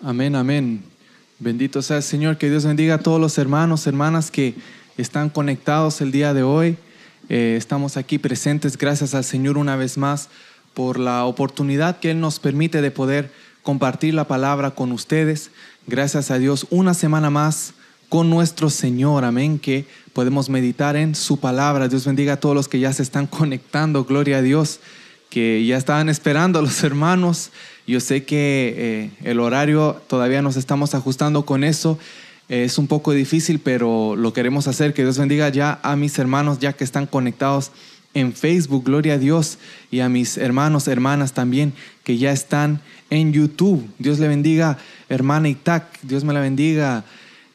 Amén, amén. Bendito sea el Señor. Que Dios bendiga a todos los hermanos, hermanas que están conectados el día de hoy. Eh, estamos aquí presentes. Gracias al Señor una vez más por la oportunidad que Él nos permite de poder compartir la palabra con ustedes. Gracias a Dios una semana más con nuestro Señor. Amén. Que podemos meditar en su palabra. Dios bendiga a todos los que ya se están conectando. Gloria a Dios. Que ya estaban esperando a los hermanos. Yo sé que eh, el horario todavía nos estamos ajustando con eso. es un poco difícil, pero lo queremos hacer. Que Dios bendiga ya a mis hermanos ya que están conectados en Facebook, gloria a Dios, y a mis hermanos, hermanas también que ya están en YouTube. Dios le bendiga, hermana Itac, Dios me la bendiga,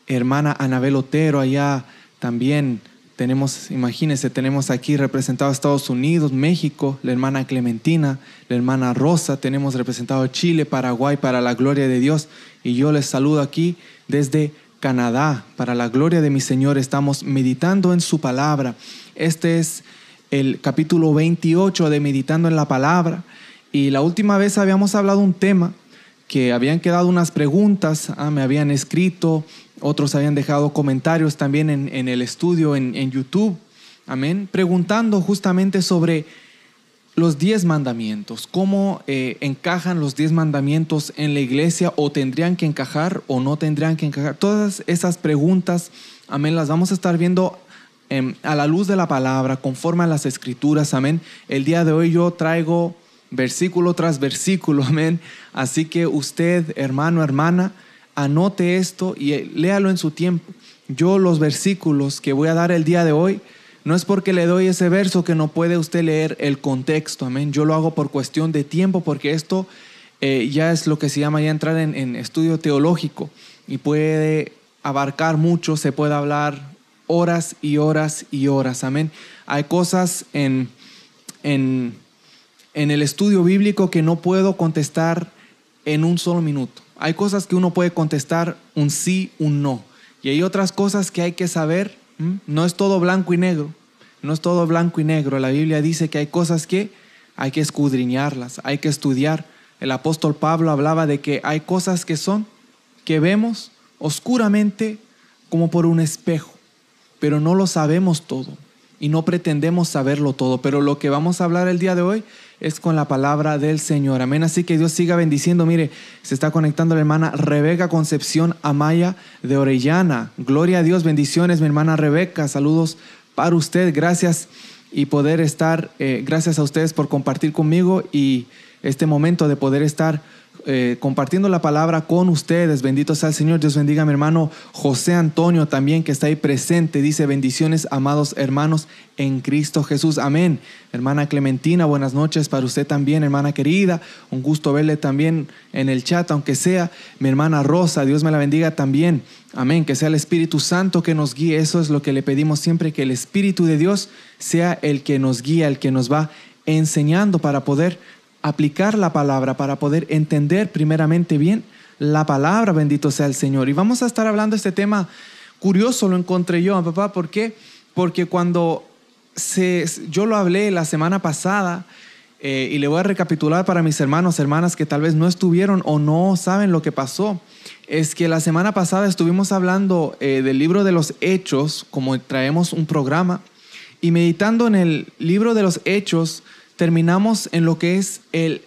hermana Anabel Otero allá también tenemos, imagínense, tenemos aquí representado a Estados Unidos, México, la hermana Clementina, la hermana Rosa, tenemos representado Chile, Paraguay, para la gloria de Dios. Y yo les saludo aquí desde Canadá, para la gloria de mi Señor. Estamos meditando en su palabra. Este es el capítulo 28 de Meditando en la Palabra. Y la última vez habíamos hablado un tema que habían quedado unas preguntas, ah, me habían escrito, otros habían dejado comentarios también en, el estudio en, YouTube, amén, preguntando justamente sobre los diez mandamientos, cómo eh, encajan los diez mandamientos en la iglesia o tendrían que encajar o no tendrían que encajar. Todas esas preguntas, amén, las vamos a estar viendo em, a la luz de la palabra, conforme a las escrituras, amén. El día de hoy yo traigo versículo tras versículo, amén. Así que usted, hermano, hermana, anote esto y eh, léalo en su tiempo. Yo los versículos que voy a dar el día de hoy, no es porque le doy ese verso que no puede usted leer el contexto, amén. Yo lo hago por cuestión de tiempo, porque esto eh, ya es lo que se llama ya entrar en, estudio teológico y puede abarcar mucho, se puede hablar horas y horas y horas, amén. Hay cosas en, en, en el estudio bíblico que no puedo contestar en un solo minuto. Hay cosas que uno puede contestar un sí, un no. Y hay otras cosas que hay que saber. No es todo blanco y negro. No es todo blanco y negro. La Biblia dice que hay cosas que hay que escudriñarlas, hay que estudiar. El apóstol Pablo hablaba de que hay cosas que son, que vemos oscuramente como por un espejo, pero no lo sabemos todo y no pretendemos saberlo todo. Pero lo que vamos a hablar el día de hoy es con la palabra del Señor. Amén. Así que Dios siga bendiciendo. Mire, se está conectando la hermana Rebeca Concepción Amaya de Orellana. Gloria a Dios, bendiciones, mi hermana Rebeca. Saludos para usted. Gracias y poder estar, eh, gracias a ustedes por compartir conmigo y este momento de poder estar eh, compartiendo la palabra con ustedes. Bendito sea el Señor. Dios bendiga a mi hermano José Antonio también que está ahí presente. Dice bendiciones, amados hermanos en Cristo Jesús. Amén. Hermana Clementina, buenas noches para usted también, hermana querida. Un gusto verle también en el chat, aunque sea mi hermana Rosa. Dios me la bendiga también. Amén. Que sea el Espíritu Santo que nos guíe. Eso es lo que le pedimos siempre, que el Espíritu de Dios sea el que nos guía, el que nos va enseñando para poder aplicar la palabra, para poder entender primeramente bien la palabra, bendito sea el Señor. Y vamos a estar hablando de este tema curioso, lo encontré yo, papá, ¿por qué? Porque cuando yo lo hablé la semana pasada, eh, y le voy a recapitular para mis hermanos, hermanas que tal vez no estuvieron o no saben lo que pasó, es que la semana pasada estuvimos hablando eh, del libro de los hechos, como traemos un programa, y meditando en el libro de los hechos, terminamos en lo que es el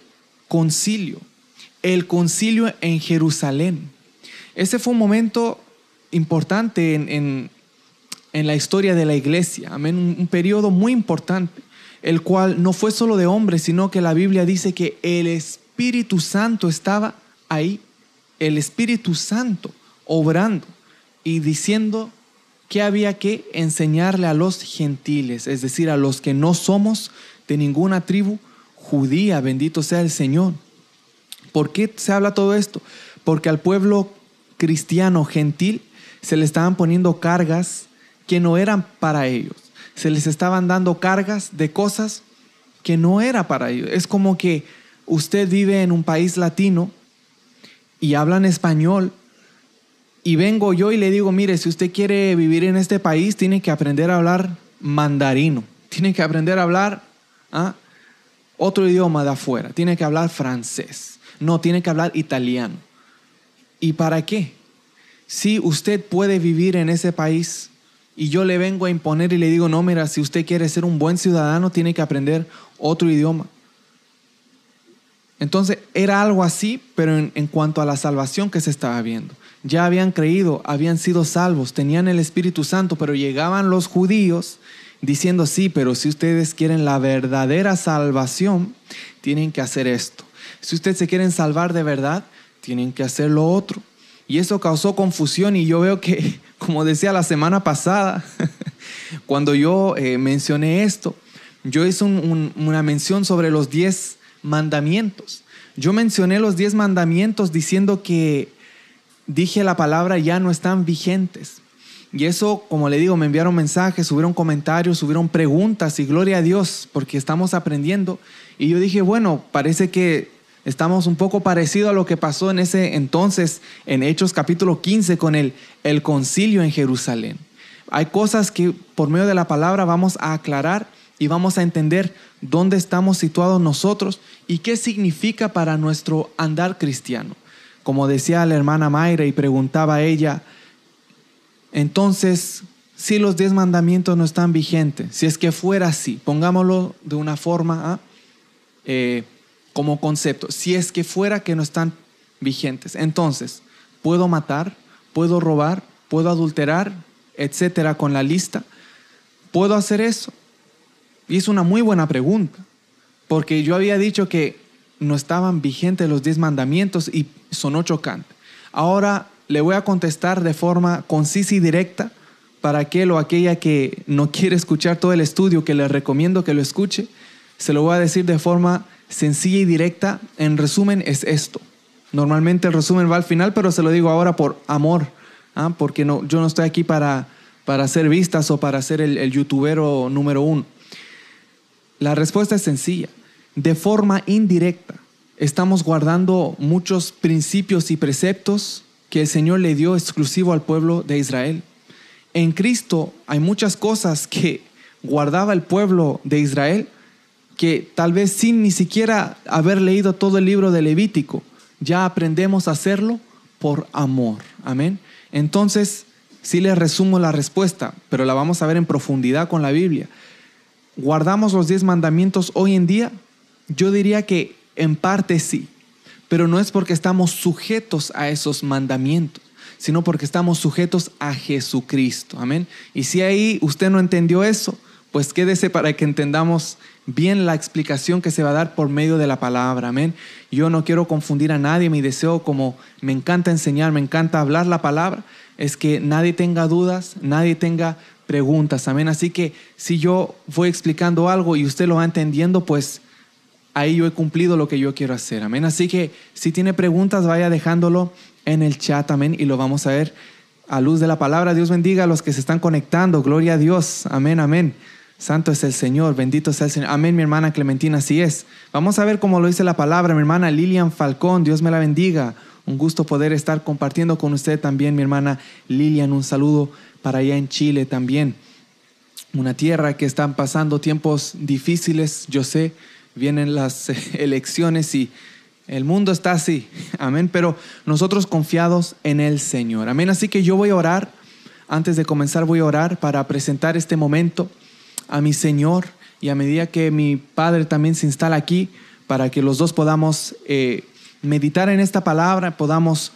concilio, el concilio en Jerusalén. Ese fue un momento importante en, la historia de la iglesia, amén, un, un periodo muy importante, el cual no fue solo de hombres, sino que la Biblia dice que el Espíritu Santo estaba ahí, el Espíritu Santo obrando y diciendo que había que enseñarle a los gentiles, es decir, a los que no somos de ninguna tribu judía, bendito sea el Señor. ¿Por qué se habla todo esto? Porque al pueblo cristiano gentil se le estaban poniendo cargas que no eran para ellos. Se les estaban dando cargas de cosas que no era para ellos. Es como que usted vive en un país latino y hablan español y vengo yo y le digo, mire, si usted quiere vivir en este país, tiene que aprender a hablar mandarino, tiene que aprender a hablar ¿ah? otro idioma de afuera, tiene que hablar francés, no, tiene que hablar italiano. ¿Y para qué? Si usted puede vivir en ese país y yo le vengo a imponer y le digo, no, mira, si usted quiere ser un buen ciudadano, tiene que aprender otro idioma. Entonces era algo así, pero en, en, cuanto a la salvación que se estaba viendo. Ya habían creído, habían sido salvos, tenían el Espíritu Santo, pero llegaban los judíos diciendo, sí, pero si ustedes quieren la verdadera salvación, tienen que hacer esto. Si ustedes se quieren salvar de verdad, tienen que hacer lo otro. Y eso causó confusión y yo veo que, como decía la semana pasada, cuando yo eh, mencioné esto, yo hice una mención sobre los diez mandamientos. Yo mencioné los diez mandamientos diciendo que dije la palabra ya no están vigentes. Y eso, como le digo, me enviaron mensajes, subieron comentarios, subieron preguntas y gloria a Dios porque estamos aprendiendo. Y yo dije, bueno, parece que Estamos un poco parecido a lo que pasó en ese entonces en Hechos capítulo 15 con el, el concilio en Jerusalén. Hay cosas que por medio de la palabra vamos a aclarar y vamos a entender dónde estamos situados nosotros y qué significa para nuestro andar cristiano. Como decía la hermana Mayra y preguntaba ella, entonces, si los diez mandamientos no están vigentes, si es que fuera así, pongámoslo de una forma ¿ah? eh, como concepto, si es que fuera que no están vigentes. Entonces, ¿puedo matar? ¿Puedo robar? ¿Puedo adulterar? Etcétera, con la lista. ¿Puedo hacer eso? Y es una muy buena pregunta, porque yo había dicho que no estaban vigentes los diez mandamientos y sonó chocante. Ahora le voy a contestar de forma concisa y directa para aquel o aquella que no quiere escuchar todo el estudio, que le recomiendo que lo escuche. Se lo voy a decir de forma sencilla y directa, en resumen, es esto. Normalmente el resumen va al final, pero se lo digo ahora por amor, ¿ah? porque no, yo no estoy aquí para, para hacer vistas o para ser el, el youtubero número uno. La respuesta es sencilla. De forma indirecta, estamos guardando muchos principios y preceptos que el Señor le dio exclusivo al pueblo de Israel. En Cristo hay muchas cosas que guardaba el pueblo de Israel que tal vez sin ni siquiera haber leído todo el libro de Levítico, ya aprendemos a hacerlo por amor. Amén. Entonces, sí les resumo la respuesta, pero la vamos a ver en profundidad con la Biblia. ¿Guardamos los diez mandamientos hoy en día? Yo diría que en parte sí, pero no es porque estamos sujetos a esos mandamientos, sino porque estamos sujetos a Jesucristo. Amén. Y si ahí usted no entendió eso, pues quédese para que entendamos bien la explicación que se va a dar por medio de la palabra. Amén. Yo no quiero confundir a nadie. Mi deseo, como me encanta enseñar, me encanta hablar la palabra, es que nadie tenga dudas, nadie tenga preguntas. Amén. Así que si yo voy explicando algo y usted lo va entendiendo, pues ahí yo he cumplido lo que yo quiero hacer. Amén. Así que si tiene preguntas, vaya dejándolo en el chat. Amén. Y lo vamos a ver a luz de la palabra. Dios bendiga a los que se están conectando. Gloria a Dios. Amén. Amén. Santo es el Señor, bendito sea el Señor. Amén, mi hermana Clementina, así es. Vamos a ver cómo lo dice la palabra, mi hermana Lilian Falcón, Dios me la bendiga. Un gusto poder estar compartiendo con usted también, mi hermana Lilian. Un saludo para allá en Chile también. Una tierra que están pasando tiempos difíciles, yo sé, vienen las elecciones y el mundo está así. Amén, pero nosotros confiados en el Señor. Amén, así que yo voy a orar. Antes de comenzar voy a orar para presentar este momento a mi Señor y a medida que mi Padre también se instala aquí, para que los dos podamos eh, meditar en esta palabra, podamos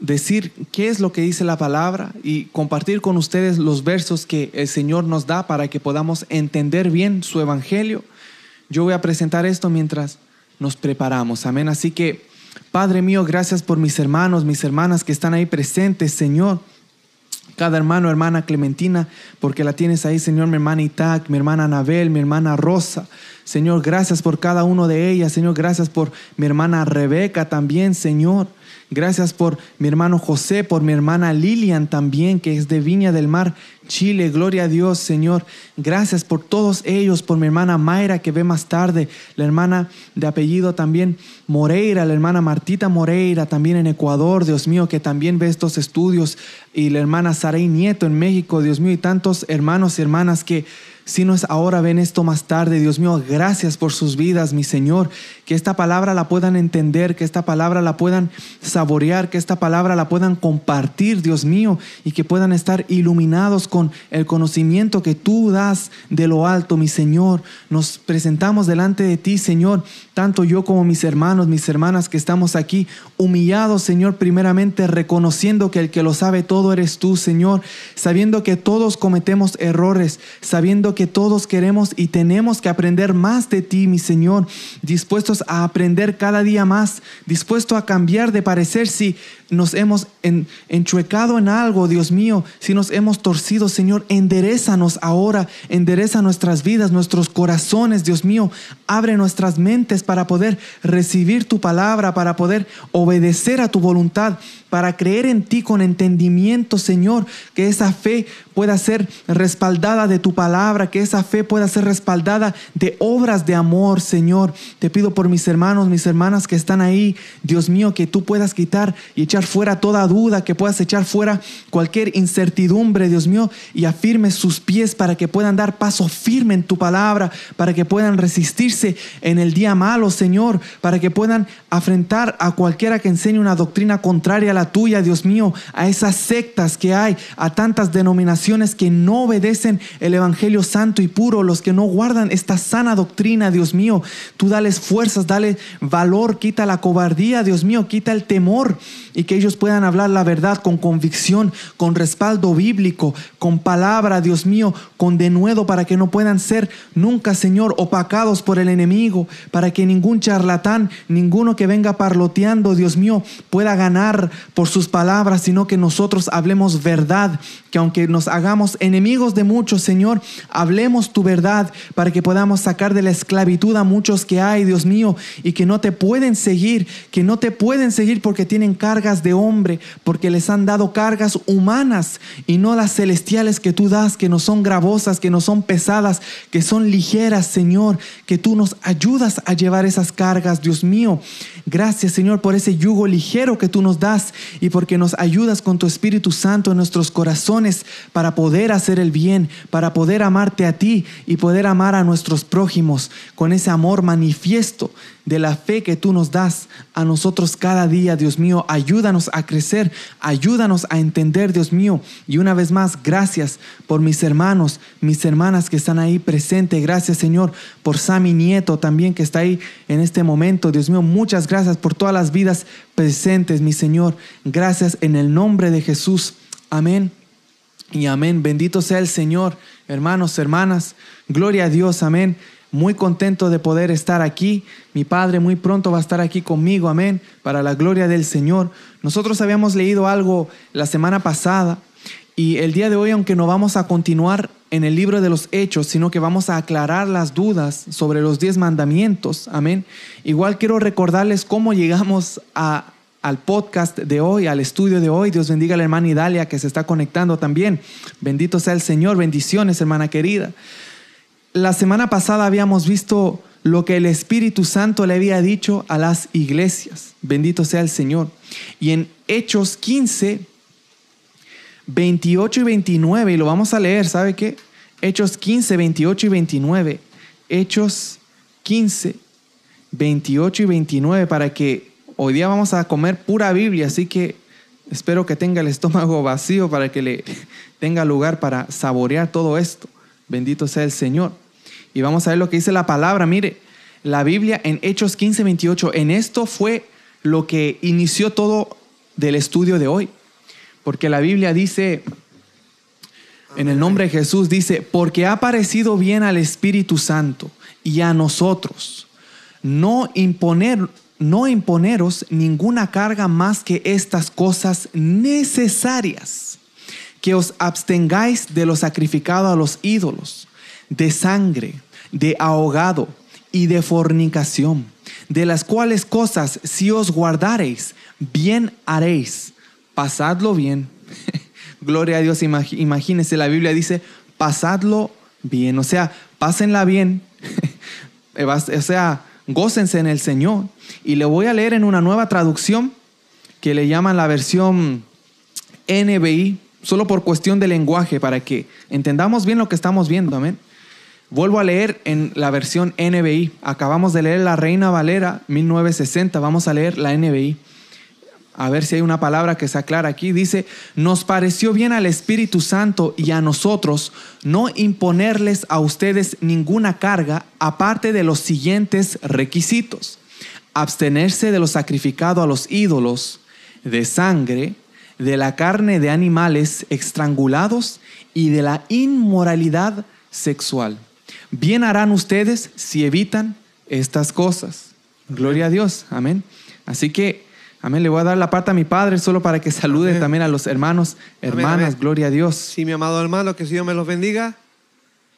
decir qué es lo que dice la palabra y compartir con ustedes los versos que el Señor nos da para que podamos entender bien su evangelio. Yo voy a presentar esto mientras nos preparamos. Amén. Así que, Padre mío, gracias por mis hermanos, mis hermanas que están ahí presentes, Señor cada hermano, hermana Clementina, porque la tienes ahí, Señor, mi hermana Itac, mi hermana Anabel, mi hermana Rosa. Señor, gracias por cada uno de ellas. Señor, gracias por mi hermana Rebeca también, Señor. Gracias por mi hermano José, por mi hermana Lilian también, que es de Viña del Mar, Chile. Gloria a Dios, Señor. Gracias por todos ellos, por mi hermana Mayra, que ve más tarde, la hermana de apellido también Moreira, la hermana Martita Moreira, también en Ecuador, Dios mío, que también ve estos estudios, y la hermana Saray Nieto en México, Dios mío, y tantos hermanos y hermanas que si no es ahora, ven esto más tarde. Dios mío, gracias por sus vidas, mi Señor. Que esta palabra la puedan entender, que esta palabra la puedan saborear, que esta palabra la puedan compartir, Dios mío, y que puedan estar iluminados con el conocimiento que tú das de lo alto, mi Señor. Nos presentamos delante de ti, Señor, tanto yo como mis hermanos, mis hermanas que estamos aquí, humillados, Señor, primeramente reconociendo que el que lo sabe todo eres tú, Señor, sabiendo que todos cometemos errores, sabiendo que todos queremos y tenemos que aprender más de ti, mi Señor, dispuestos a aprender cada día más, dispuestos a cambiar de parecer si nos hemos enchuecado en algo, Dios mío, si nos hemos torcido, Señor, enderezanos ahora, endereza nuestras vidas, nuestros corazones, Dios mío, abre nuestras mentes para poder recibir tu palabra, para poder obedecer a tu voluntad, para creer en ti con entendimiento, Señor, que esa fe pueda ser respaldada de tu palabra, que esa fe pueda ser respaldada de obras de amor, Señor. Te pido por mis hermanos, mis hermanas que están ahí, Dios mío, que tú puedas quitar y echar fuera toda duda, que puedas echar fuera cualquier incertidumbre, Dios mío, y afirme sus pies para que puedan dar paso firme en tu palabra, para que puedan resistirse en el día malo, Señor, para que puedan afrentar a cualquiera que enseñe una doctrina contraria a la tuya, Dios mío, a esas sectas que hay, a tantas denominaciones que no obedecen el Evangelio santo y puro, los que no guardan esta sana doctrina, Dios mío. Tú dales fuerzas, dale valor, quita la cobardía, Dios mío, quita el temor y que ellos puedan hablar la verdad con convicción, con respaldo bíblico, con palabra, Dios mío, con denuedo para que no puedan ser nunca, Señor, opacados por el enemigo, para que ningún charlatán, ninguno que venga parloteando, Dios mío, pueda ganar por sus palabras, sino que nosotros hablemos verdad, que aunque nos hagamos enemigos de muchos, Señor, hablemos tu verdad para que podamos sacar de la esclavitud a muchos que hay, Dios mío, y que no te pueden seguir, que no te pueden seguir porque tienen cargas de hombre, porque les han dado cargas humanas y no las celestiales que tú das, que no son gravosas, que no son pesadas, que son ligeras, Señor, que tú nos ayudas a llevar esas cargas, Dios mío. Gracias, Señor, por ese yugo ligero que tú nos das y porque nos ayudas con tu Espíritu Santo en nuestros corazones para poder hacer el bien, para poder amarte a ti y poder amar a nuestros prójimos con ese amor manifiesto de la fe que tú nos das a nosotros cada día, Dios mío. Ayúdanos a crecer, ayúdanos a entender, Dios mío. Y una vez más, gracias por mis hermanos, mis hermanas que están ahí presentes. Gracias, Señor, por Sammy Nieto también que está ahí en este momento. Dios mío, muchas gracias por todas las vidas presentes, mi Señor. Gracias en el nombre de Jesús. Amén. Y amén. Bendito sea el Señor, hermanos, hermanas. Gloria a Dios. Amén muy contento de poder estar aquí. Mi Padre muy pronto va a estar aquí conmigo, amén, para la gloria del Señor. Nosotros habíamos leído algo la semana pasada y el día de hoy, aunque no vamos a continuar en el libro de los hechos, sino que vamos a aclarar las dudas sobre los diez mandamientos, amén. Igual quiero recordarles cómo llegamos al podcast de hoy, al estudio de hoy. Dios bendiga a la hermana Idalia que se está conectando también. Bendito sea el Señor. Bendiciones, hermana querida. La semana pasada habíamos visto lo que el Espíritu Santo le había dicho a las iglesias. Bendito sea el Señor. Y en Hechos 15, 28 y 29, y lo vamos a leer, ¿sabe qué? Hechos 15, 28 y 29. Hechos 15, 28 y 29, para que hoy día vamos a comer pura Biblia, así que espero que tenga el estómago vacío para que le tenga lugar para saborear todo esto. Bendito sea el Señor. Y vamos a ver lo que dice la palabra. Mire, la Biblia en Hechos 15, 28, en esto fue lo que inició todo del estudio de hoy. Porque la Biblia dice, en el nombre de Jesús, dice, porque ha parecido bien al Espíritu Santo y a nosotros no imponer no imponeros ninguna carga más que estas cosas necesarias, que os abstengáis de lo sacrificado a los ídolos, de sangre, de ahogado y de fornicación, de las cuales cosas si os guardareis, bien haréis. Pasadlo bien. Gloria a Dios, imagínense, la Biblia dice, pasadlo bien, o sea, pásenla bien, o sea, gócense en el Señor. Y le voy a leer en una nueva traducción que le llaman la versión NBI, solo por cuestión de lenguaje, para que entendamos bien lo que estamos viendo, amén. Vuelvo a leer en la versión NBI. Acabamos de leer la Reina Valera 1960. Vamos a leer la NBI. A ver si hay una palabra que se aclara aquí. Dice, nos pareció bien al Espíritu Santo y a nosotros no imponerles a ustedes ninguna carga aparte de los siguientes requisitos. Abstenerse de lo sacrificado a los ídolos, de sangre, de la carne de animales estrangulados y de la inmoralidad sexual. Bien harán ustedes si evitan estas cosas. Gloria a Dios. Amén. Así que, amén, le voy a dar la parte a mi padre solo para que salude Amén. también a los hermanos, hermanas. amén. Gloria a Dios. Sí, mi amado hermano, que Señor me los bendiga.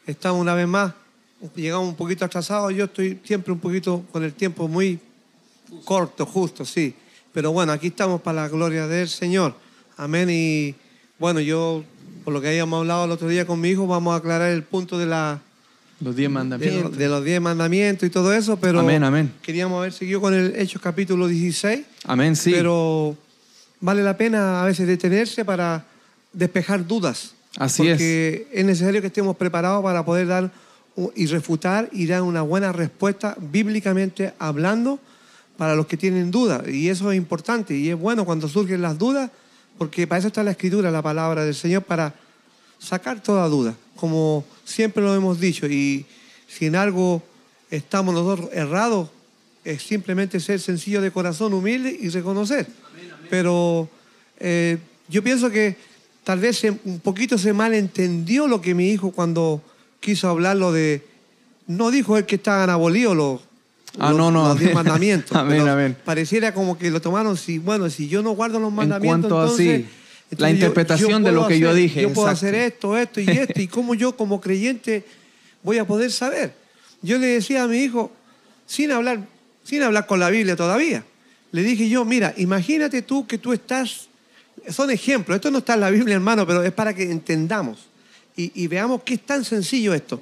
Estamos una vez más. Llegamos un poquito atrasados. Yo estoy siempre un poquito con el tiempo muy corto, justo, sí. Pero bueno, aquí estamos para la gloria del Señor. Amén. Y bueno, yo, por lo que habíamos hablado el otro día con mi hijo, vamos a aclarar el punto de, la, Los diez de, mandamientos. de los diez mandamientos y todo eso. Pero Amén, amén. queríamos haber seguido con el Hechos capítulo 16. Amén, sí. Pero vale la pena a veces detenerse para despejar dudas. Así es. porque es. necesario que estemos preparados para poder dar y refutar y dar una buena respuesta bíblicamente hablando para los que tienen dudas. Y eso es importante y es bueno cuando surgen las dudas, porque para eso está la escritura, la palabra del Señor, para sacar toda duda, como siempre lo hemos dicho. Y si en algo estamos nosotros errados, es simplemente ser sencillo de corazón, humilde y reconocer. Pero eh, yo pienso que tal vez se- un poquito se malentendió lo que mi hijo cuando quiso hablarlo de... No dijo él que estaban abolidos los, Ah, los- no, no, los diez mandamientos. Amén, amén. Pareciera como que lo tomaron, si, bueno, si yo no guardo los En mandamientos, a sí, entonces... la yo- interpretación de lo que yo dije, Yo puedo exacto. hacer esto, esto y esto, y cómo yo como creyente voy a poder saber. Yo le decía a mi hijo, sin hablar, sin hablar con la Biblia todavía, le dije yo, mira, imagínate tú que tú estás, son ejemplos, esto no está en la Biblia hermano, pero es para que entendamos y, y veamos que es tan sencillo esto.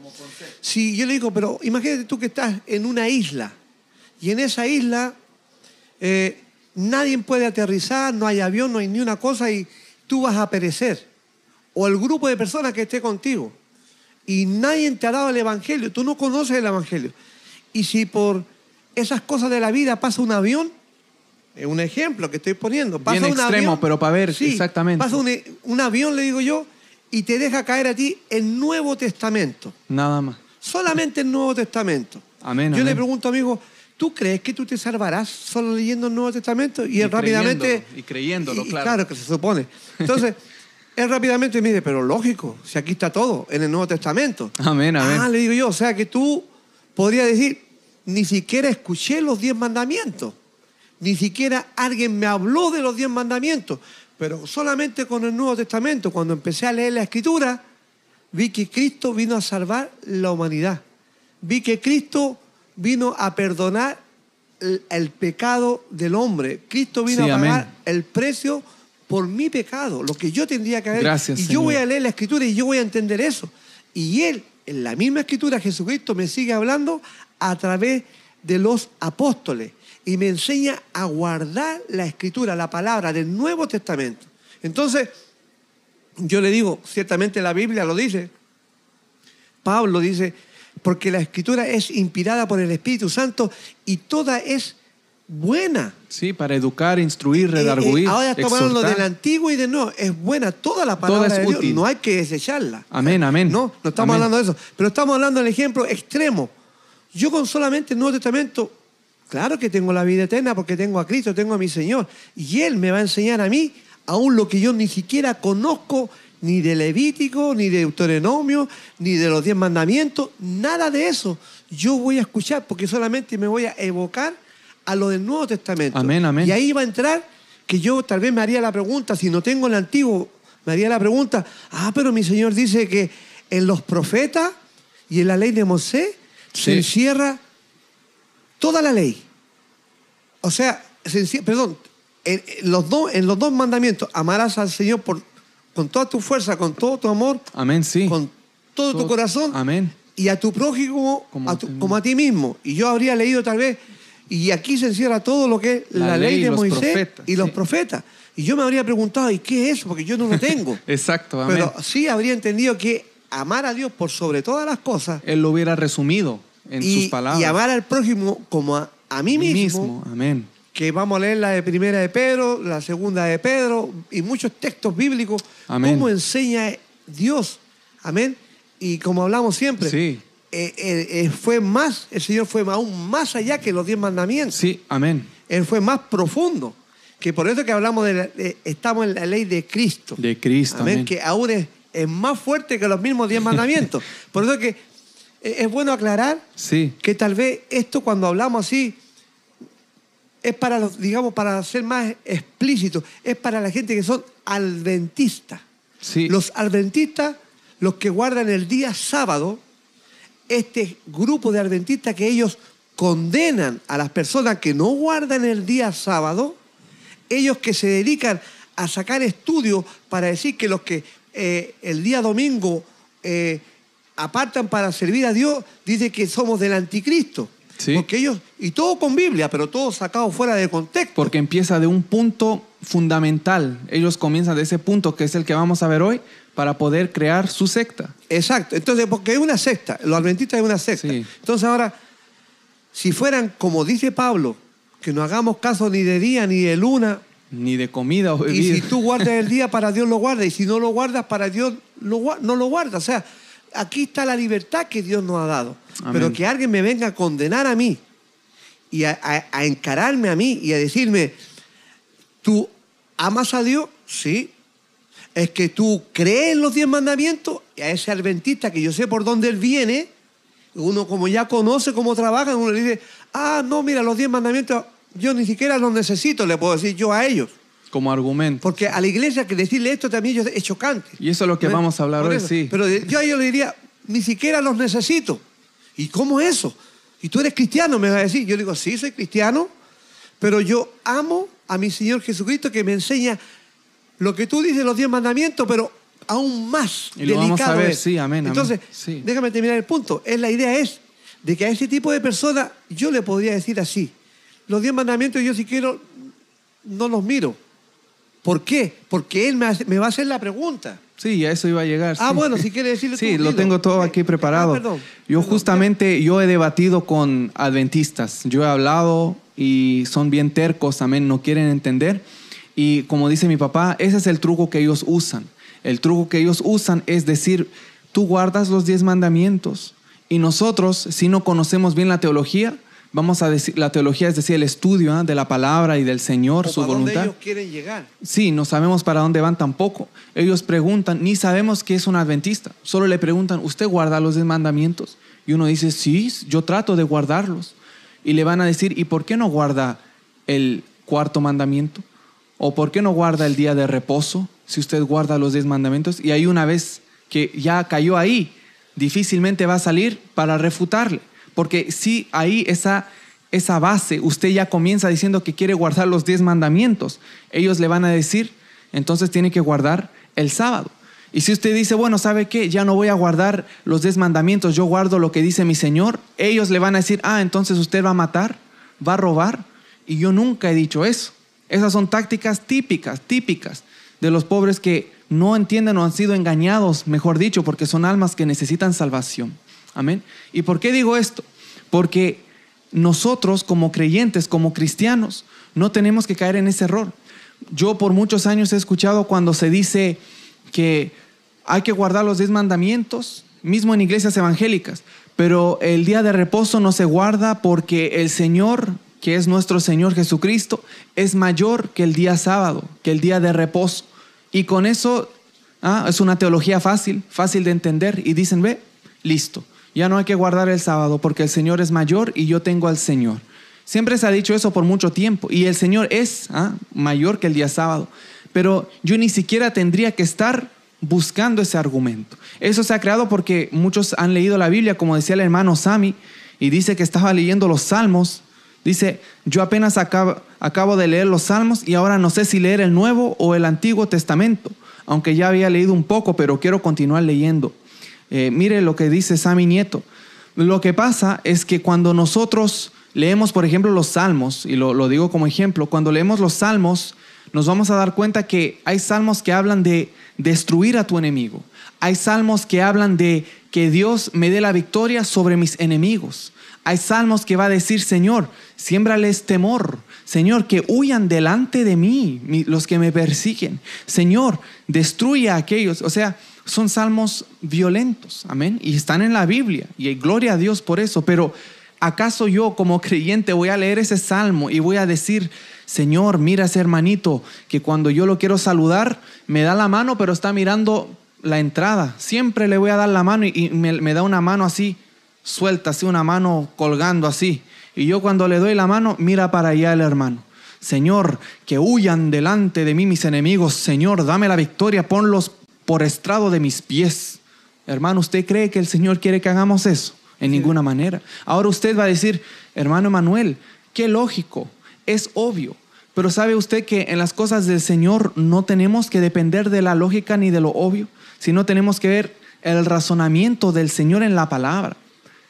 Si yo le digo, pero imagínate tú que estás en una isla y en esa isla eh, nadie puede aterrizar, no hay avión, no hay ni una cosa y tú vas a perecer. O el grupo de personas que esté contigo. Y nadie te ha dado el Evangelio, tú no conoces el Evangelio. Y si por esas cosas de la vida pasa un avión, es un ejemplo que estoy poniendo. Pasa Bien un extremo, avión, pero para ver Sí, exactamente. Pasa un, un avión, le digo yo, y te deja caer a ti el Nuevo Testamento. Nada más. Solamente el Nuevo Testamento. Amén, Yo le pregunto a mi hijo, ¿tú crees que tú te salvarás solo leyendo el Nuevo Testamento? Y, Y él rápidamente... creyéndolo, y creyéndolo, y- y claro. que se supone. Entonces, él rápidamente me dice, pero lógico, si aquí está todo, en el Nuevo Testamento. Amén, amén. Ah, le digo yo, o sea que tú podrías decir, ni siquiera escuché los diez mandamientos. Ni siquiera alguien me habló de los diez mandamientos. Pero solamente con el Nuevo Testamento, cuando empecé a leer la Escritura, vi que Cristo vino a salvar la humanidad. Vi que Cristo vino a perdonar el, el pecado del hombre. Cristo vino Sí, a pagar amén. el precio por mi pecado, lo que yo tendría que haber. Gracias, y yo voy a leer la Escritura y yo voy a entender eso. Y Él, en la misma Escritura, Jesucristo me sigue hablando a través de los apóstoles y me enseña a guardar la Escritura, la palabra del Nuevo Testamento. Entonces, yo le digo, ciertamente la Biblia lo dice, Pablo dice, porque la escritura es inspirada por el Espíritu Santo y toda es buena. Sí, para educar, instruir, Eh, eh, redarguir, ahora estamos hablando del antiguo y del nuevo. Es buena toda la palabra de Dios. útil. No hay que desecharla. Amén, amén. No, no estamos Amén. hablando de eso. Pero estamos hablando del ejemplo extremo. Yo con solamente el Nuevo Testamento, claro que tengo la vida eterna porque tengo a Cristo, tengo a mi Señor. Y Él me va a enseñar a mí aún lo que yo ni siquiera conozco ni de Levítico, ni de Deuteronomio, ni de los diez mandamientos, nada de eso. Yo voy a escuchar porque solamente me voy a evocar a lo del Nuevo Testamento. Amén, amén. Y ahí va a entrar que yo tal vez me haría la pregunta, si no tengo el antiguo, me haría la pregunta, ah, pero mi Señor dice que en los profetas y en la ley de Moisés Sí. se encierra toda la ley. O sea, se encie- perdón, en, en los dos, en los dos mandamientos, amarás al Señor por, con toda tu fuerza, con todo tu amor, Amén, sí. con todo, tu corazón Amén. y a tu prójimo Como a tu- ti mismo. como a ti mismo. Y yo habría leído tal vez, y aquí se encierra todo lo que es la, La ley, de Moisés profetas, y los profetas. Y yo me habría preguntado, ¿y qué es eso? Porque yo no lo tengo. Exacto, amén. Pero sí habría entendido que amar a Dios por sobre todas las cosas Él lo hubiera resumido en y, sus palabras. y amar al prójimo como a, a mí A mí mismo, Amén. Que vamos a leer la de primera de Pedro, la segunda de Pedro y muchos textos bíblicos, Amén. cómo enseña Dios. Amén. Y como hablamos siempre, Sí. eh, eh, eh, fue más, el Señor fue aún más allá que los diez mandamientos. Sí, amén. Él fue más profundo. Que por eso que hablamos de, la- de- estamos en la ley de Cristo. De Cristo. Amén. Amén. Que aún es, es más fuerte que los mismos diez mandamientos. por eso que es bueno aclarar Sí, que tal vez esto cuando hablamos así es para los, digamos, para ser más explícito, es para la gente que son adventistas. sí. Los adventistas, los que guardan el día sábado, este grupo de adventistas que ellos condenan a las personas que no guardan el día sábado, ellos que se dedican a sacar estudios para decir que los que eh, el día domingo eh, apartan para servir a Dios, dice que somos del anticristo. Sí. Porque ellos, y todo con Biblia, pero todo sacado fuera de contexto. Porque empieza de un punto fundamental. Ellos comienzan de ese punto que es el que vamos a ver hoy para poder crear su secta. Exacto. Entonces, porque es una secta. Los adventistas es una secta. Sí. Entonces, ahora, si fueran, como dice Pablo, que no hagamos caso ni de día ni de luna, Ni de comida o y si bebida. tú guardas el día, para Dios lo guarda, y si no lo guardas, para Dios no lo guarda. O sea, aquí está la libertad que Dios nos ha dado. Amén. Pero que alguien me venga a condenar a mí y a, a- a encararme a mí y a decirme, ¿tú amas a Dios? Sí. Es que tú crees en los diez mandamientos y a ese adventista que yo sé por dónde él viene, uno como ya conoce cómo trabajan, uno le dice, ah, no, mira, los diez mandamientos yo ni siquiera los necesito, le puedo decir yo a ellos. Como argumento. Porque a la iglesia que decirle esto también es chocante. Y eso es lo que vamos a hablar hoy, eso. sí. Pero yo a ellos le diría, ni siquiera los necesito. ¿Y cómo es eso? ¿Y tú eres cristiano? Me va a decir. Yo digo, sí, soy cristiano, pero yo amo a mi Señor Jesucristo que me enseña lo que tú dices, los diez mandamientos, pero aún más Y lo vamos a delicado ver, es. sí, amén, amén. Entonces, Sí. déjame terminar el punto. Es la idea es de que a ese tipo de personas yo le podría decir así. Los diez mandamientos yo si quiero no los miro. ¿Por qué? Porque él me, hace- me va a hacer la pregunta. Sí, a eso iba a llegar. Ah, sí. bueno, si quiere decirlo Sí, lo tengo todo Ok. aquí preparado. Ah, perdón. Yo Perdón. justamente, yo he debatido con adventistas. Yo he hablado y son bien tercos, amén, no quieren entender. Y como dice mi papá, ese es el truco que ellos usan. El truco que ellos usan es decir, tú guardas los diez mandamientos. Y nosotros, si no conocemos bien la teología, vamos a decir, la teología es decir, el estudio ¿ah? de la palabra y del Señor, O su para dónde voluntad. ellos quieren llegar. Sí, no sabemos para dónde van tampoco. Ellos preguntan, ni sabemos que es un adventista. Solo le preguntan, ¿usted guarda los mandamientos? Y uno dice, sí, yo trato de guardarlos. Y le van a decir, ¿y por qué no guarda el cuarto mandamiento? ¿O por qué no guarda el día de reposo si usted guarda los diez mandamientos? Y hay una vez que ya cayó ahí, difícilmente va a salir para refutarle. Porque si ahí esa, esa base, usted ya comienza diciendo que quiere guardar los diez mandamientos, ellos le van a decir, entonces tiene que guardar el sábado. Y si usted dice, bueno, ¿sabe qué? Ya no voy a guardar los diez mandamientos, yo guardo lo que dice mi Señor, ellos le van a decir, ah, entonces usted va a matar, va a robar. Y yo nunca he dicho eso. Esas son tácticas típicas, típicas de los pobres que no entienden o han sido engañados, mejor dicho, porque son almas que necesitan salvación. Amén. ¿Y por qué digo esto? Porque nosotros como creyentes, como cristianos, no tenemos que caer en ese error. Yo por muchos años he escuchado cuando se dice que hay que guardar los diez mandamientos, mismo en iglesias evangélicas, pero el día de reposo no se guarda porque el Señor, que es nuestro Señor Jesucristo, es mayor que el día sábado, que el día de reposo. Y con eso ah, es una teología fácil, fácil de entender. Y dicen, ve, listo, ya no hay que guardar el sábado porque el Señor es mayor y yo tengo al Señor. Siempre se ha dicho eso por mucho tiempo y el Señor es ah, mayor que el día sábado. Pero yo ni siquiera tendría que estar buscando ese argumento. Eso se ha creado porque muchos han leído la Biblia, como decía el hermano Sami, y dice que estaba leyendo los salmos. Dice, yo apenas acabo, acabo de leer los salmos y ahora no sé si leer el Nuevo o el Antiguo Testamento, aunque ya había leído un poco, pero quiero continuar leyendo. Eh, mire lo que dice Sami Nieto. Lo que pasa es que cuando nosotros leemos, por ejemplo, los salmos, y lo, digo como ejemplo, cuando leemos los salmos, nos vamos a dar cuenta que hay salmos que hablan de destruir a tu enemigo. Hay salmos que hablan de que Dios me dé la victoria sobre mis enemigos. Hay salmos que va a decir, Señor, siémbrales temor. Señor, que huyan delante de mí los que me persiguen. Señor, destruye a aquellos. O sea, son salmos violentos. Amén. Y están en la Biblia. Y gloria a Dios por eso. Pero ¿acaso yo como creyente voy a leer ese salmo y voy a decir, Señor, mira ese hermanito que cuando yo lo quiero saludar, me da la mano, pero está mirando la entrada. Siempre le voy a dar la mano y, me, da una mano así, suelta, así una mano colgando así. Y yo cuando le doy la mano, mira para allá el hermano. Señor, que huyan delante de mí mis enemigos. Señor, dame la victoria, ponlos por estrado de mis pies. Hermano, ¿usted cree que el Señor quiere que hagamos eso? en ninguna manera. Ahora usted va a decir, hermano Manuel, qué lógico, es obvio. Pero sabe usted que en las cosas del Señor no tenemos que depender de la lógica ni de lo obvio, sino tenemos que ver el razonamiento del Señor en la palabra,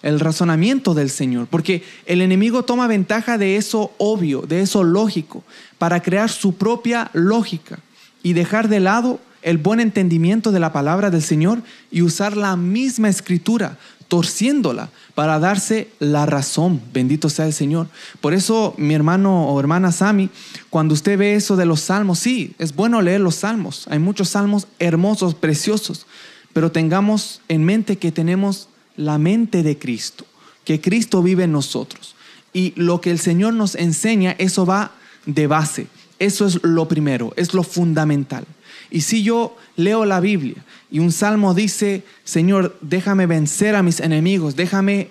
el razonamiento del Señor, porque el enemigo toma ventaja de eso obvio, de eso lógico, para crear su propia lógica y dejar de lado el buen entendimiento de la palabra del Señor y usar la misma escritura torciéndola para darse la razón. Bendito sea el Señor. Por eso, mi hermano o hermana Sami, cuando usted ve eso de los salmos, sí, es bueno leer los salmos. Hay muchos salmos hermosos, preciosos, pero tengamos en mente que tenemos la mente de Cristo, que Cristo vive en nosotros. Y lo que el Señor nos enseña, eso va de base. Eso es lo primero, es lo fundamental. Y si yo leo la Biblia y un salmo dice, Señor, déjame vencer a mis enemigos, déjame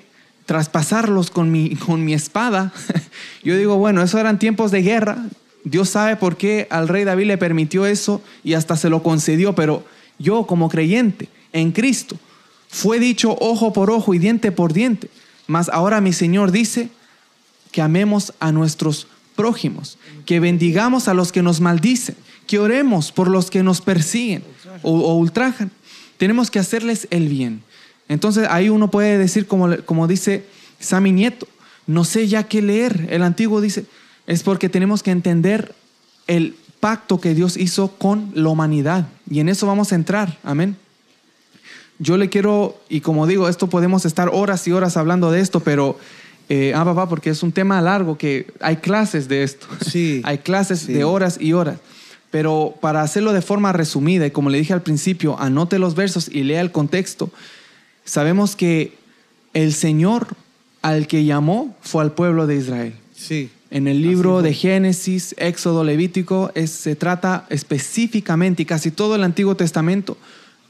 traspasarlos con mi, con mi espada, yo digo, bueno, eso eran tiempos de guerra, Dios sabe por qué al rey David le permitió eso y hasta se lo concedió, pero yo como creyente en Cristo, fue dicho ojo por ojo y diente por diente, mas ahora mi Señor dice que amemos a nuestros prójimos, que bendigamos a los que nos maldicen, que oremos por los que nos persiguen o, ultrajan. Tenemos que hacerles el bien. Entonces ahí uno puede decir, como, como dice Sami Nieto, no sé ya qué leer. El antiguo dice, es porque tenemos que entender el pacto que Dios hizo con la humanidad. Y en eso vamos a entrar. Amén. Yo le quiero, y como digo, esto podemos estar horas y horas hablando de esto, pero eh, ah, papá, porque es un tema largo que hay clases de esto. Sí. hay clases de horas y horas. Pero para hacerlo de forma resumida, y como le dije al principio, anote los versos y lea el contexto, sabemos que el Señor al que llamó fue al pueblo de Israel. Sí. En el libro de Génesis, Éxodo, Levítico, se trata específicamente y casi todo el Antiguo Testamento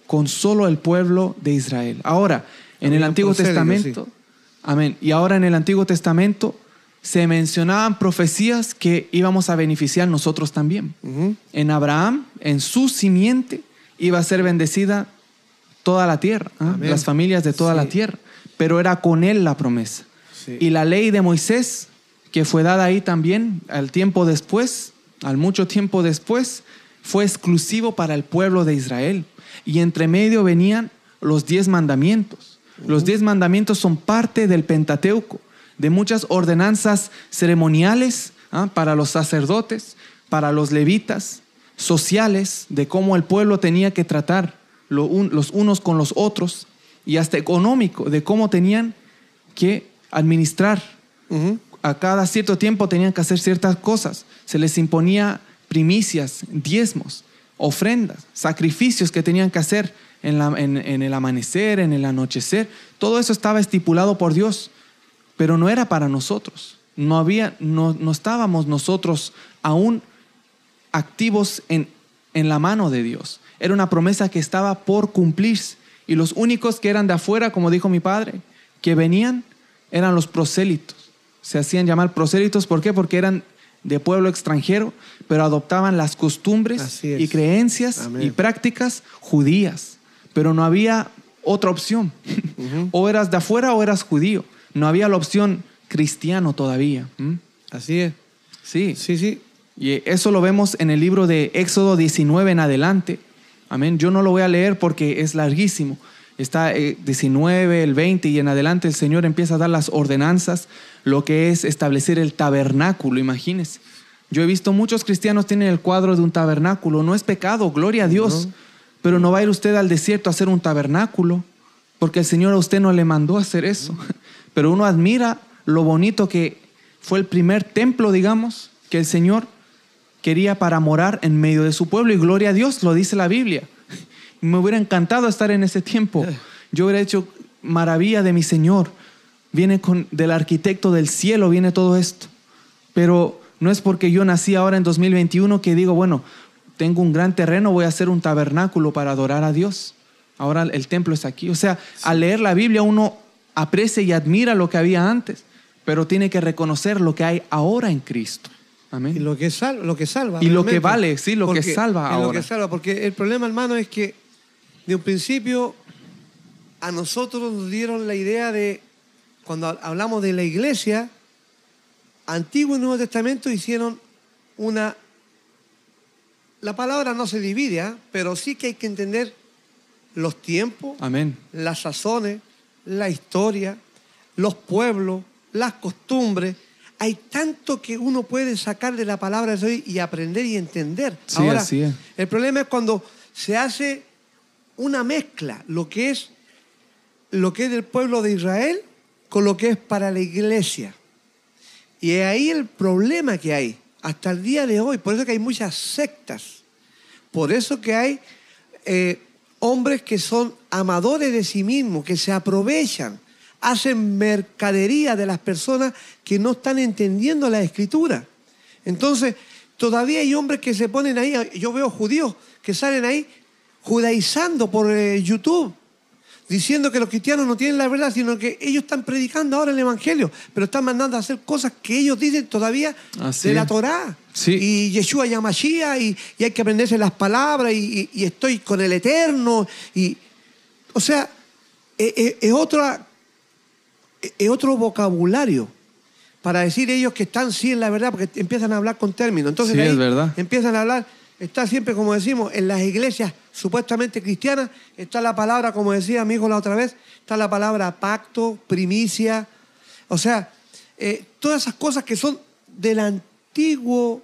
con solo el pueblo de Israel. Ahora, en el Antiguo Testamento, amén, y ahora en el Antiguo Testamento se mencionaban profecías que íbamos a beneficiar nosotros también. En Abraham, en su simiente, iba a ser bendecida toda la tierra, ¿ah? las familias de toda la tierra, pero era con él la promesa. Y la ley de Moisés, que fue dada ahí también al tiempo después, al mucho tiempo después, fue exclusivo para el pueblo de Israel. Y entre medio venían los diez mandamientos. Los diez mandamientos son parte del Pentateuco de muchas ordenanzas ceremoniales ¿ah? para los sacerdotes, para los levitas, sociales, de cómo el pueblo tenía que tratar los unos con los otros, y hasta económico, de cómo tenían que administrar. A cada cierto tiempo tenían que hacer ciertas cosas. Se les imponía primicias, diezmos, ofrendas, sacrificios que tenían que hacer en, en el amanecer, en el anochecer. Todo eso estaba estipulado por Dios pero no era para nosotros. No, había, no, no estábamos nosotros aún activos en, en la mano de Dios. Era una promesa que estaba por cumplirse. Y los únicos que eran de afuera, como dijo mi padre, que venían, eran los prosélitos. Se hacían llamar prosélitos, ¿por qué? Porque eran de pueblo extranjero, pero adoptaban las costumbres y creencias y prácticas judías. Pero no había otra opción. o eras de afuera o eras judío. No había la opción cristiano todavía. Así es. Sí. Sí, sí. Y eso lo vemos en el libro de Éxodo 19 en adelante. Amén. Yo no lo voy a leer porque es larguísimo. Está 19, eh, el 20 y en adelante el Señor empieza a dar las ordenanzas, lo que es establecer el tabernáculo, imagínense. Yo he visto muchos cristianos tienen el cuadro de un tabernáculo. No es pecado, gloria a Dios. Pero no va a ir usted al desierto a hacer un tabernáculo, porque el Señor a usted no le mandó a hacer eso. Pero uno admira lo bonito que fue el primer templo, digamos, que el Señor quería para morar en medio de su pueblo. Y gloria a Dios, lo dice la Biblia. Me hubiera encantado estar en ese tiempo. Yo hubiera hecho maravilla de mi Señor. Viene con, del arquitecto del cielo, viene todo esto. Pero no es porque yo nací ahora en 2021 que digo, bueno, tengo un gran terreno, voy a hacer un tabernáculo para adorar a Dios. Ahora el templo es aquí. O sea, al leer la Biblia uno aprecia y admira lo que había antes, pero tiene que reconocer lo que hay ahora en Cristo. Amén. Y lo que, sal- lo que salva. Y lo que vale, sí, lo que salva y Lo ahora. que salva, porque el problema, hermano, es que de un principio a nosotros nos dieron la idea de, cuando hablamos de la iglesia, Antiguo y Nuevo Testamento hicieron una... La palabra no se divide, ¿ah? pero sí que hay que entender los tiempos, Amén. las sazones, la historia, los pueblos, las costumbres. Hay tanto que uno puede sacar de la palabra de Dios y aprender y entender. Sí, Ahora, así es. el problema es cuando se hace una mezcla, lo que es lo que es del pueblo de Israel con lo que es para la iglesia. Y es ahí el problema que hay hasta el día de hoy. Por eso que hay muchas sectas. Por eso que hay eh, hombres que son amadores de sí mismos, que se aprovechan, hacen mercadería de las personas que no están entendiendo la escritura. Entonces, todavía hay hombres que se ponen ahí, yo veo judíos que salen ahí judaizando por eh, YouTube, diciendo que los cristianos no tienen la verdad, sino que ellos están predicando ahora el Evangelio, pero están mandando a hacer cosas que ellos dicen todavía Así de la. Torá. Sí. Y Yeshua llama Mashiach y, y hay que aprenderse las palabras y, y- y estoy con el Eterno. Y, o sea, es, es- es otra, es- es otro vocabulario para decir ellos que están sí en la verdad, porque empiezan a hablar con términos. Entonces Sí, ahí es verdad. empiezan a hablar, está siempre, como decimos, en las iglesias supuestamente cristianas, está la palabra, como decía mi hijo la otra vez, está la palabra pacto, primicia, o sea, eh, todas esas cosas que son del Antiguo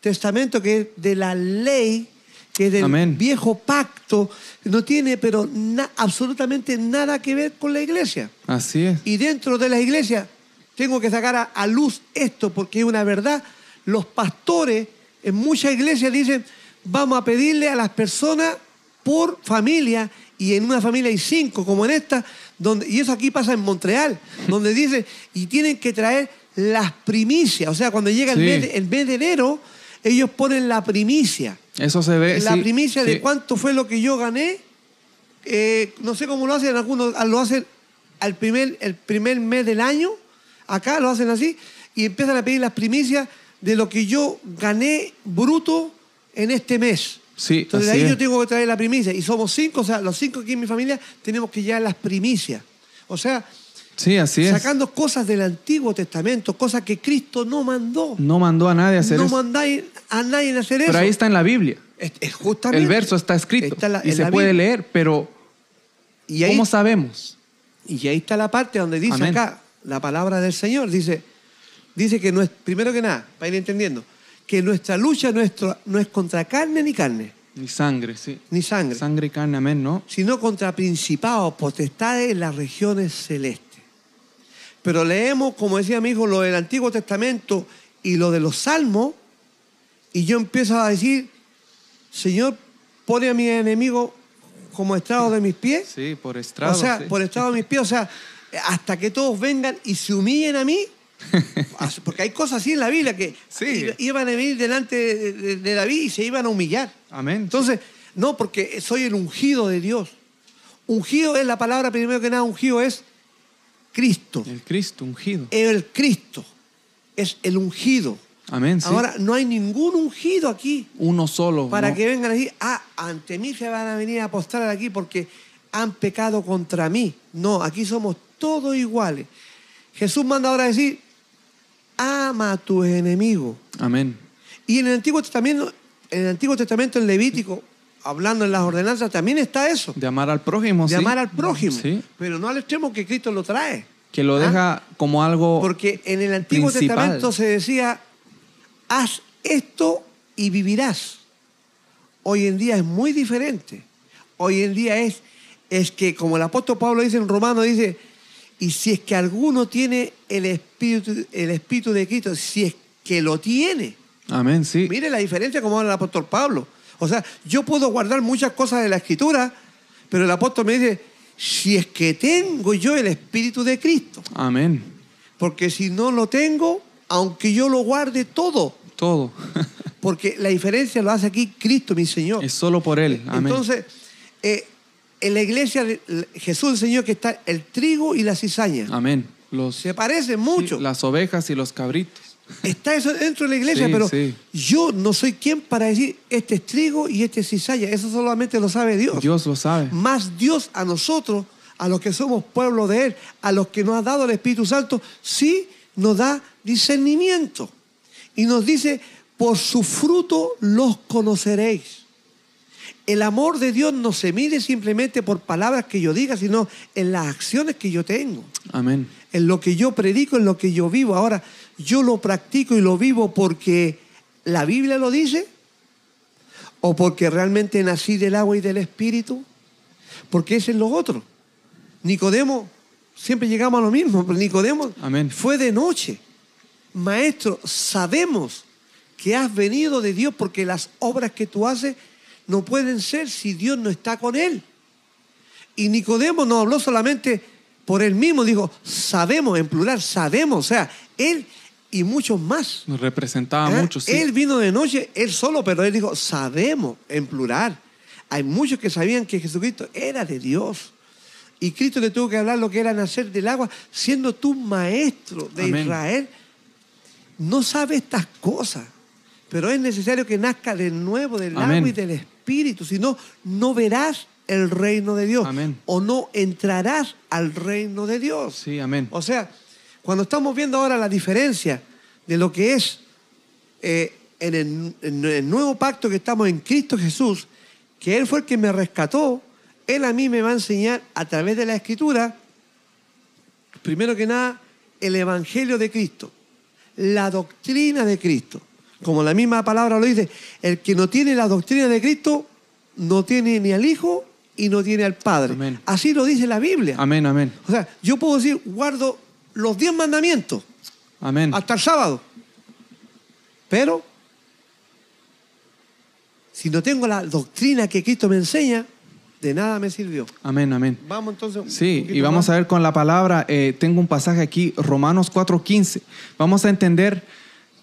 Testamento, que es de la ley, que es del Amén. viejo pacto, no tiene pero na- absolutamente nada que ver con la iglesia. Así es. Y dentro de la iglesia tengo que sacar a, a luz esto porque es una verdad. Los pastores en muchas iglesias dicen, vamos a pedirle a las personas por familia y en una familia hay cinco como en esta, donde, y eso aquí pasa en Montreal, donde dice, y tienen que traer las primicias. O sea, cuando llega el, mes, de- el mes de enero, ellos ponen la primicia. Eso se ve. La sí, primicia de cuánto fue lo que yo gané, eh, no sé cómo lo hacen, algunos lo hacen al primer, el primer mes del año, acá lo hacen así, y empiezan a pedir las primicias de lo que yo gané bruto en este mes. Sí, Entonces de ahí es. yo tengo que traer la primicia. Y somos cinco, o sea, los cinco aquí en mi familia tenemos que llevar las primicias. O sea, Sí, así es. sacando cosas del Antiguo Testamento, cosas que Cristo no mandó. No mandó a nadie a hacer no eso. mandáis a nadie a hacer eso. Pero ahí está en la Biblia. Es- es justamente. El verso está escrito Está la- y se puede Biblia. leer, pero Y ahí, ¿cómo sabemos? y ahí está la parte donde dice Amén. acá la palabra del Señor. Dice, dice que no es, primero que nada, para ir entendiendo, que nuestra lucha nuestro, no es contra carne ni carne, Ni sangre, sí. ni sangre, Sangre y carne, amén, ¿no? sino contra principados, potestades en las regiones celestes. Pero leemos, como decía mi hijo, lo del Antiguo Testamento y lo de los Salmos, y yo empiezo a decir, Señor, pone a mi enemigo como estrado de mis pies. Sí, por estrado. o sea, sí. por estrado de mis pies, o sea, hasta que todos vengan y se humillen a mí. Porque hay cosas así en la Biblia que Sí. iban a venir delante de, David y se iban a humillar. Amén. Entonces, no, porque soy el ungido de Dios. Ungido es la palabra, primero que nada, ungido es Cristo. el Cristo ungido. El Cristo es el ungido. Amén, sí. Ahora, no hay ningún ungido aquí Uno solo. para ¿no? que vengan a decir, ah, ante mí se van a venir a postrar aquí porque han pecado contra mí. No, aquí somos todos iguales. Jesús manda ahora a decir, ama a tus enemigos. Amén. Y en el Antiguo Testamento, en el Antiguo Testamento, en Levítico, hablando en las ordenanzas, también está eso, De amar al prójimo, de sí. amar al prójimo, Sí. pero no al extremo que Cristo lo trae. Que lo ¿Ah? deja como algo. Porque en el Antiguo principal. Testamento se decía, haz esto y vivirás. Hoy en día es muy diferente. Hoy en día es, es que, como el apóstol Pablo dice en Romano, dice, y si es que alguno tiene el espíritu, el espíritu de Cristo, si es que lo tiene. Amén, sí. Mire la diferencia como habla el apóstol Pablo. O sea, yo puedo guardar muchas cosas de la escritura, pero el apóstol me dice, si es que tengo yo el espíritu de Cristo. Amén. Porque si no lo tengo, aunque yo lo guarde todo, Todo. porque la diferencia lo hace aquí Cristo, mi Señor. es solo por Él. Amén. Entonces, eh, en la iglesia Jesús enseñó que está el trigo y la cizaña. Amén. Los, Se parecen mucho. sí, las ovejas y los cabritos. Está eso dentro de la iglesia, Sí, pero sí. yo no soy quien para decir este es trigo y este es cizaña. Eso solamente lo sabe Dios. Dios lo sabe. Más Dios a nosotros, a los que somos pueblo de Él, a los que nos ha dado el Espíritu Santo, sí nos da discernimiento. Y nos dice, por su fruto los conoceréis. El amor de Dios no se mide simplemente por palabras que yo diga, sino en las acciones que yo tengo Amén. en lo que yo predico, en lo que yo vivo. Ahora, yo lo practico y lo vivo porque la Biblia lo dice o porque realmente nací del agua y del espíritu, porque ese es lo otro. Nicodemo, siempre llegamos a lo mismo, pero Nicodemo Amén. fue de noche. Maestro, sabemos que has venido de Dios porque las obras que tú haces no pueden ser si Dios no está con él. Y Nicodemo no habló solamente por él mismo, dijo, sabemos, en plural, sabemos, o sea, él y muchos más. Nos representaba ¿Ah? mucho, sí. Él vino de noche, él solo, pero él dijo, sabemos, en plural. Hay muchos que sabían que Jesucristo era de Dios. Y Cristo le tuvo que hablar lo que era nacer del agua, siendo tú maestro de Amén. Israel. No sabe estas cosas, pero es necesario que nazca de nuevo del Amén. agua y del Espíritu, si no, no verás el reino de Dios Amén. o no entrarás al reino de Dios. Sí, amén. O sea, cuando estamos viendo ahora la diferencia de lo que es eh, en, el, en el nuevo pacto que estamos en Cristo Jesús, que Él fue el que me rescató, Él a mí me va a enseñar a través de la Escritura, primero que nada, el Evangelio de Cristo, la doctrina de Cristo. Como la misma palabra lo dice, el que no tiene la doctrina de Cristo no tiene ni al Hijo y no tiene al Padre. Amén. Así lo dice la Biblia. Amén, amén. O sea, yo puedo decir, guardo los diez mandamientos Amén. hasta el sábado. Pero, si no tengo la doctrina que Cristo me enseña, de nada me sirvió. Amén, amén. Vamos entonces. Sí, y vamos más. a ver con la palabra, eh, tengo un pasaje aquí, Romanos 4:15. Vamos a entender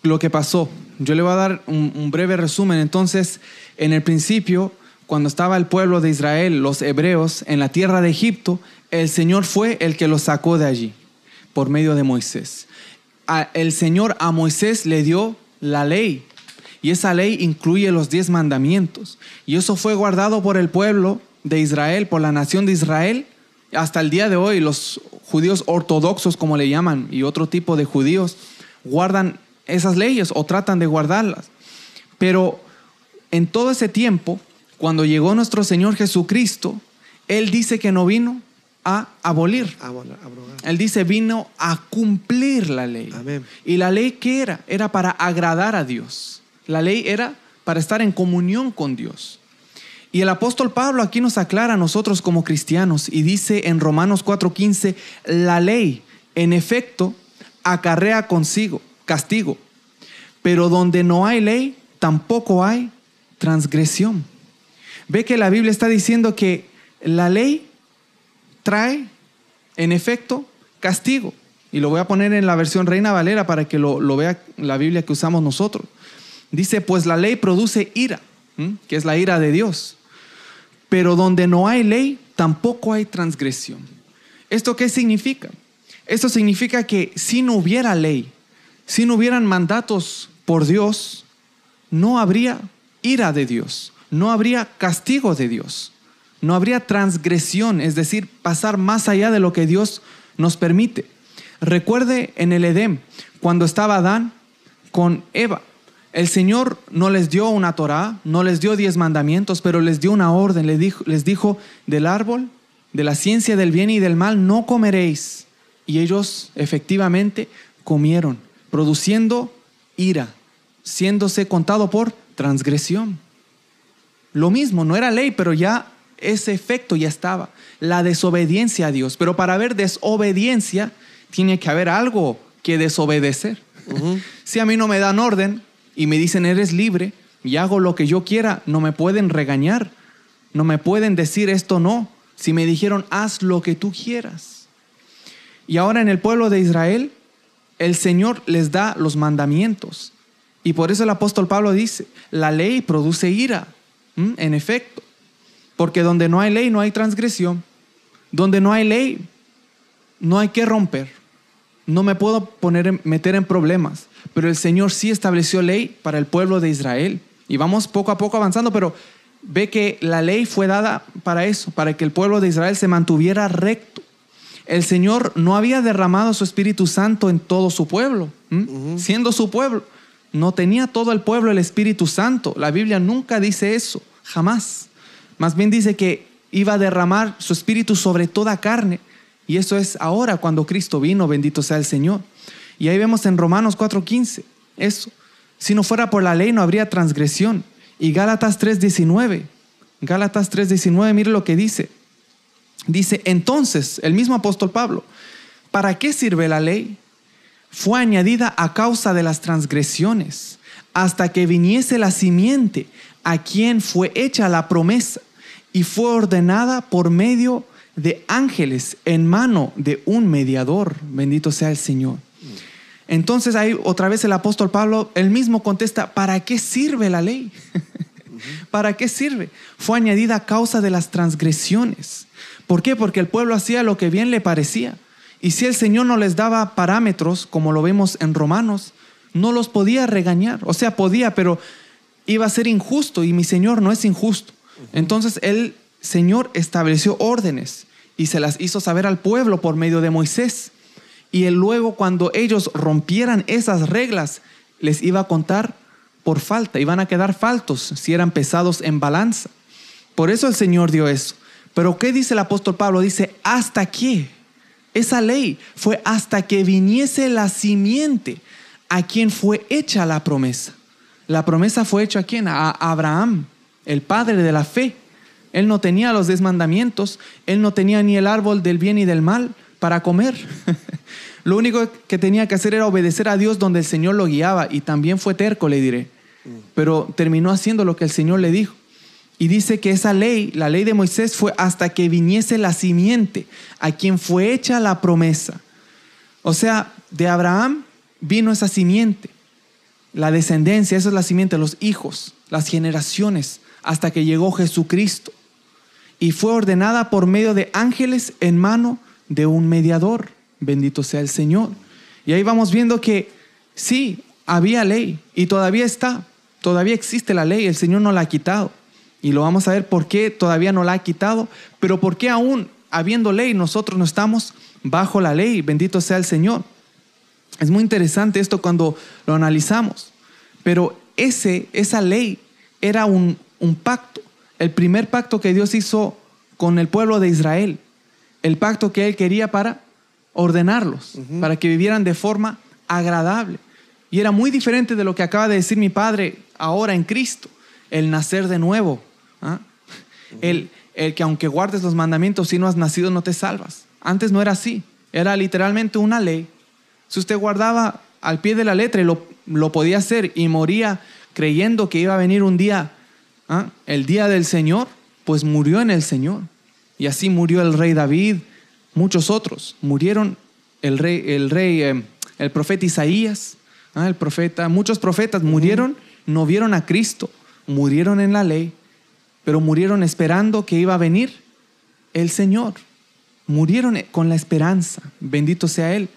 lo que pasó. Yo le voy a dar un, breve resumen. Entonces, en el principio, cuando estaba el pueblo de Israel, los hebreos, en la tierra de Egipto, el Señor fue el que los sacó de allí, por medio de Moisés. El Señor a Moisés le dio la ley, y esa ley incluye los diez mandamientos. Y eso fue guardado por el pueblo de Israel, por la nación de Israel. Hasta el día de hoy, los judíos ortodoxos, como le llaman, y otro tipo de judíos, guardan esas leyes o tratan de guardarlas. Pero en todo ese tiempo, cuando llegó nuestro Señor Jesucristo, Él dice que no vino a abolir. Él dice, vino a cumplir la ley. Amén. ¿Y la ley qué era? Era para agradar a Dios. La ley era para estar en comunión con Dios. Y el apóstol Pablo aquí nos aclara a nosotros como cristianos y dice en Romanos 4:15, la ley en efecto acarrea consigo castigo, pero donde no hay ley, tampoco hay transgresión. Ve que la Biblia está diciendo que la ley trae, en efecto, castigo. Y lo voy a poner en la versión Reina Valera para que lo, vea la Biblia que usamos nosotros. Dice, pues la ley produce ira, que es la ira de Dios. Pero donde no hay ley, tampoco hay transgresión. ¿Esto qué significa? Esto significa que si no hubiera ley, si no hubieran mandatos por Dios, no habría ira de Dios, no habría castigo de Dios, no habría transgresión, es decir, pasar más allá de lo que Dios nos permite. Recuerde en el Edén, cuando estaba Adán con Eva, el Señor no les dio una Torá, no les dio diez mandamientos, pero les dio una orden, les dijo, les dijo del árbol, de la ciencia del bien y del mal, no comeréis. Y ellos efectivamente comieron, produciendo ira siéndose contado por transgresión. Lo mismo, no era ley, pero ya ese efecto ya estaba. La desobediencia a Dios. Pero para haber desobediencia, tiene que haber algo que desobedecer. Si a mí no me dan orden y me dicen eres libre y hago lo que yo quiera, no me pueden regañar, no me pueden decir esto no. Si me dijeron haz lo que tú quieras. Y ahora en el pueblo de Israel, el Señor les da los mandamientos. Y por eso el apóstol Pablo dice, la ley produce ira, en efecto, porque donde no hay ley no hay transgresión, donde no hay ley no hay que romper. No me puedo poner, meter en problemas, pero el Señor sí estableció ley para el pueblo de Israel. Y vamos poco a poco avanzando, pero ve que la ley fue dada para eso, para que el pueblo de Israel se mantuviera recto. El Señor no había derramado su Espíritu Santo en todo su pueblo, siendo su pueblo. No tenía todo el pueblo el Espíritu Santo. La Biblia nunca dice eso, jamás. Más bien dice que iba a derramar su Espíritu sobre toda carne. Y eso es ahora cuando Cristo vino, bendito sea el Señor. Y ahí vemos en Romanos 4:15 eso. Si no fuera por la ley no habría transgresión. Y Gálatas 3:19. Gálatas 3:19, mire lo que dice. Dice, entonces, el mismo apóstol Pablo, ¿para qué sirve la ley? Fue añadida a causa de las transgresiones, hasta que viniese la simiente a quien fue hecha la promesa y fue ordenada por medio de ángeles en mano de un mediador. Bendito sea el Señor. Entonces ahí otra vez el apóstol Pablo, él mismo contesta, ¿para qué sirve la ley? ¿Para qué sirve? Fue añadida a causa de las transgresiones. ¿Por qué? Porque el pueblo hacía lo que bien le parecía. Y si el Señor no les daba parámetros, como lo vemos en Romanos, no los podía regañar. O sea, podía, pero iba a ser injusto y mi Señor no es injusto. Entonces el Señor estableció órdenes y se las hizo saber al pueblo por medio de Moisés. Y él luego cuando ellos rompieran esas reglas, les iba a contar por falta, iban a quedar faltos si eran pesados en balanza. Por eso el Señor dio eso. Pero ¿qué dice el apóstol Pablo? Dice, ¿hasta qué? Esa ley fue hasta que viniese la simiente a quien fue hecha la promesa. La promesa fue hecha a quién? A Abraham, el padre de la fe. Él no tenía los diez mandamientos, él no tenía ni el árbol del bien y del mal para comer. lo único que tenía que hacer era obedecer a Dios donde el Señor lo guiaba y también fue terco, le diré. Pero terminó haciendo lo que el Señor le dijo. Y dice que esa ley, la ley de Moisés, fue hasta que viniese la simiente, a quien fue hecha la promesa. O sea, de Abraham vino esa simiente la descendencia, esa es la simiente, los hijos, las generaciones, hasta que llegó Jesucristo. Y fue ordenada por medio de ángeles en mano de un mediador. Bendito sea el Señor. Y ahí vamos viendo que sí, había ley y todavía está, todavía existe la ley, el Señor no la ha quitado. Y lo vamos a ver por qué todavía no la ha quitado, pero por qué aún habiendo ley nosotros no estamos bajo la ley. Bendito sea el Señor. Es muy interesante esto cuando lo analizamos, pero ese, esa ley era un, pacto, el primer pacto que Dios hizo con el pueblo de Israel, el pacto que Él quería para ordenarlos, para que vivieran de forma agradable. Y era muy diferente de lo que acaba de decir mi padre ahora en Cristo, el nacer de nuevo. El, el, que aunque guardes los mandamientos, si no has nacido no te salvas. Antes no era así, era literalmente una ley si usted guardaba al pie de la letra y lo, podía hacer y moría creyendo que iba a venir un día, ¿ah? el día del Señor, pues murió en el Señor. Y así murió el rey David, muchos otros. Murieron el rey, el rey, eh, el profeta Isaías, ¿ah? el profeta, muchos profetas murieron, no vieron a Cristo, murieron en la ley, pero murieron esperando que iba a venir el Señor. Murieron con la esperanza, bendito sea Él.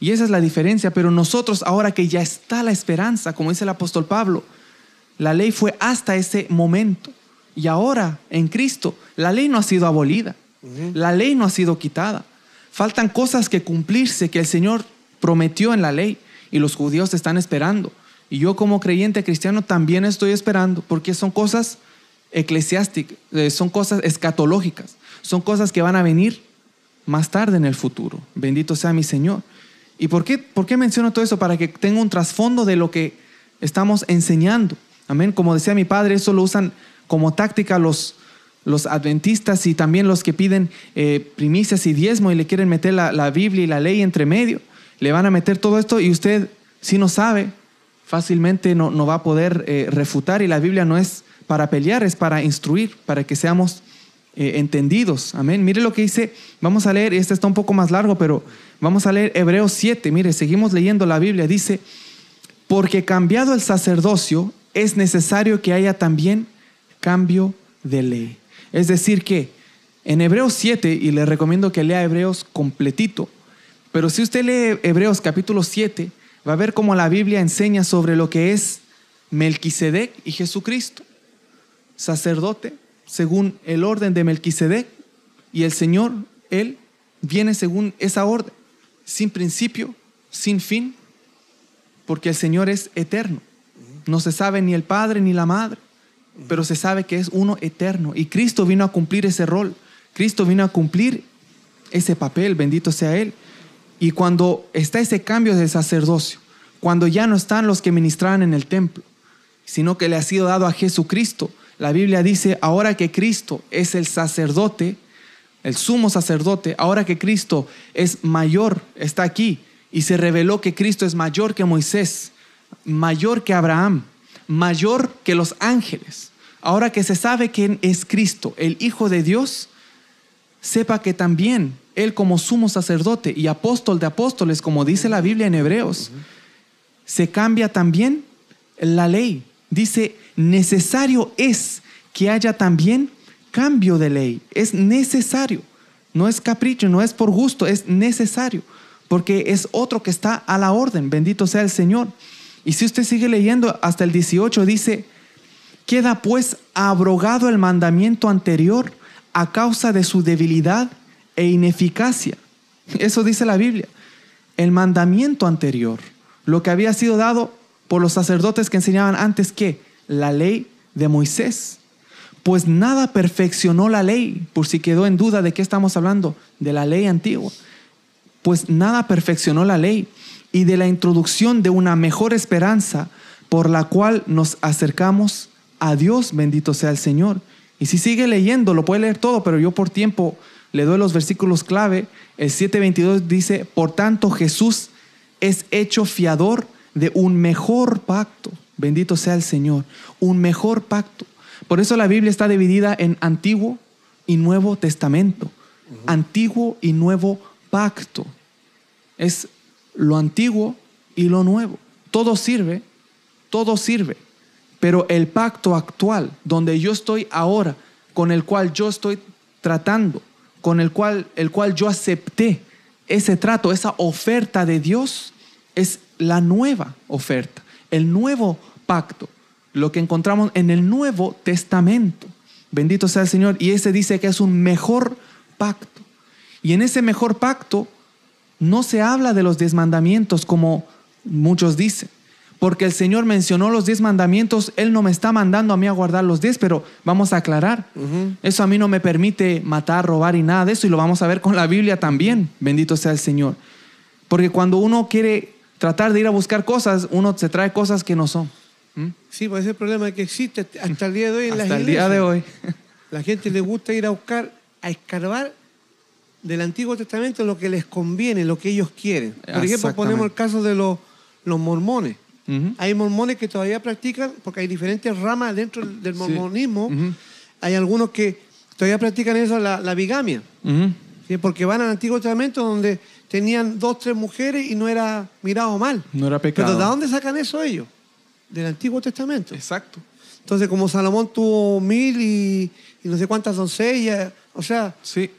Y esa es la diferencia, pero nosotros ahora que ya está la esperanza, como dice el apóstol Pablo, la ley fue hasta ese momento. Y ahora en Cristo, la ley no ha sido abolida, la ley no ha sido quitada. Faltan cosas que cumplirse que el Señor prometió en la ley y los judíos están esperando. Y yo como creyente cristiano también estoy esperando porque son cosas eclesiásticas, eh, son cosas escatológicas, son cosas que van a venir más tarde en el futuro. Bendito sea mi Señor. ¿Y por qué, por qué menciono todo eso? Para que tenga un trasfondo de lo que estamos enseñando. Amén. Como decía mi padre, eso lo usan como táctica los, los adventistas y también los que piden eh, primicias y diezmo y le quieren meter la, la Biblia y la ley entre medio. Le van a meter todo esto y usted, si no sabe, fácilmente no, no va a poder eh, refutar y la Biblia no es para pelear, es para instruir, para que seamos eh, entendidos. Amén. Mire lo que dice, vamos a leer, este está un poco más largo, pero vamos a leer Hebreos 7. Mire, seguimos leyendo la Biblia. Dice, porque cambiado el sacerdocio, es necesario que haya también cambio de ley. Es decir, que en Hebreos 7, y le recomiendo que lea Hebreos completito, pero si usted lee Hebreos capítulo 7, va a ver cómo la Biblia enseña sobre lo que es Melquisedec y Jesucristo, sacerdote, según el orden de Melquisedec, y el Señor, Él, viene según esa orden, sin principio, sin fin, porque el Señor es eterno. No se sabe ni el Padre ni la Madre, pero se sabe que es uno eterno. Y Cristo vino a cumplir ese rol. Cristo vino a cumplir ese papel, bendito sea Él. Y cuando está ese cambio de sacerdocio, cuando ya no están los que ministraban en el templo, sino que le ha sido dado a Jesucristo, la Biblia dice, ahora que Cristo es el sacerdote, el sumo sacerdote, ahora que Cristo es mayor, está aquí, y se reveló que Cristo es mayor que Moisés, mayor que Abraham, mayor que los ángeles. Ahora que se sabe quién es Cristo, el Hijo de Dios, sepa que también Él como sumo sacerdote y apóstol de apóstoles, como dice la Biblia en Hebreos, se cambia también la ley. Dice, necesario es que haya también cambio de ley. Es necesario. No es capricho, no es por gusto, es necesario. Porque es otro que está a la orden. Bendito sea el Señor. Y si usted sigue leyendo hasta el 18, dice, queda pues abrogado el mandamiento anterior a causa de su debilidad e ineficacia. Eso dice la Biblia. El mandamiento anterior, lo que había sido dado por los sacerdotes que enseñaban antes que la ley de Moisés. Pues nada perfeccionó la ley, por si quedó en duda de qué estamos hablando, de la ley antigua. Pues nada perfeccionó la ley y de la introducción de una mejor esperanza por la cual nos acercamos a Dios, bendito sea el Señor. Y si sigue leyendo, lo puede leer todo, pero yo por tiempo le doy los versículos clave. El 7.22 dice, por tanto Jesús es hecho fiador de un mejor pacto. Bendito sea el Señor, un mejor pacto. Por eso la Biblia está dividida en Antiguo y Nuevo Testamento. Antiguo y Nuevo Pacto. Es lo antiguo y lo nuevo. Todo sirve, todo sirve. Pero el pacto actual, donde yo estoy ahora, con el cual yo estoy tratando, con el cual, el cual yo acepté ese trato, esa oferta de Dios, es la nueva oferta, el nuevo pacto, lo que encontramos en el Nuevo Testamento. Bendito sea el Señor. Y ese dice que es un mejor pacto. Y en ese mejor pacto no se habla de los diez mandamientos como muchos dicen. Porque el Señor mencionó los diez mandamientos, Él no me está mandando a mí a guardar los diez, pero vamos a aclarar. Eso a mí no me permite matar, robar y nada de eso, y lo vamos a ver con la Biblia también. Bendito sea el Señor. Porque cuando uno quiere tratar de ir a buscar cosas, uno se trae cosas que no son. ¿Mm? Sí, pues ese problema que existe hasta el día de hoy en Hasta las el día iglesias. de hoy. La gente le gusta ir a buscar, a escarbar del Antiguo Testamento lo que les conviene, lo que ellos quieren. Por ejemplo, ponemos el caso de los, los mormones. Hay mormones que todavía practican, porque hay diferentes ramas dentro del Sí. mormonismo. Hay algunos que todavía practican eso, la, la bigamia. ¿sí? Porque van al Antiguo Testamento donde tenían dos, tres mujeres y no era mirado mal. No era pecado. Pero ¿de dónde sacan eso ellos? Del Antiguo Testamento. Exacto. Entonces, como Salomón tuvo mil y, y no sé cuántas doncellas, o sea, Sí.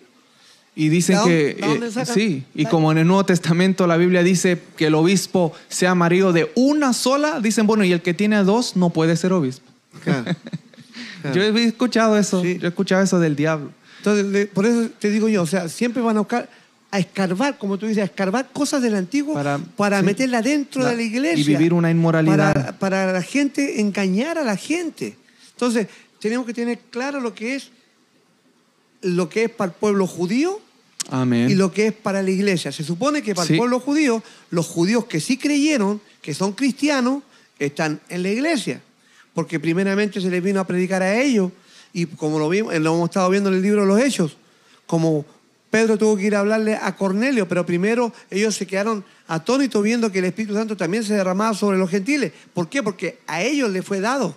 Y dicen ¿De que, eh, sí, y como en el Nuevo Testamento la Biblia dice que el obispo sea marido de una sola, dicen, bueno, y el que tiene dos no puede ser obispo. claro. Claro. Yo he escuchado eso, Sí. yo he escuchado eso del diablo. Entonces, por eso te digo yo, o sea, siempre van a buscar a escarbar, como tú dices, a escarbar cosas del antiguo Para- para, sí. meterla dentro La- de la iglesia. y vivir una inmoralidad. Para, para la gente, engañar a la gente. Entonces, tenemos que tener claro lo que es lo que es para el pueblo judío Amén. y lo que es para la iglesia. Se supone que para Sí. el pueblo judío, los judíos que sí creyeron, que son cristianos, están en la iglesia, porque primeramente se les vino a predicar a ellos, y como lo, vimos, lo hemos estado viendo en el libro de los Hechos, como Pedro tuvo que ir a hablarle a Cornelio, pero primero ellos se quedaron atónitos viendo que el Espíritu Santo también se derramaba sobre los gentiles. ¿Por qué? Porque a ellos les fue dado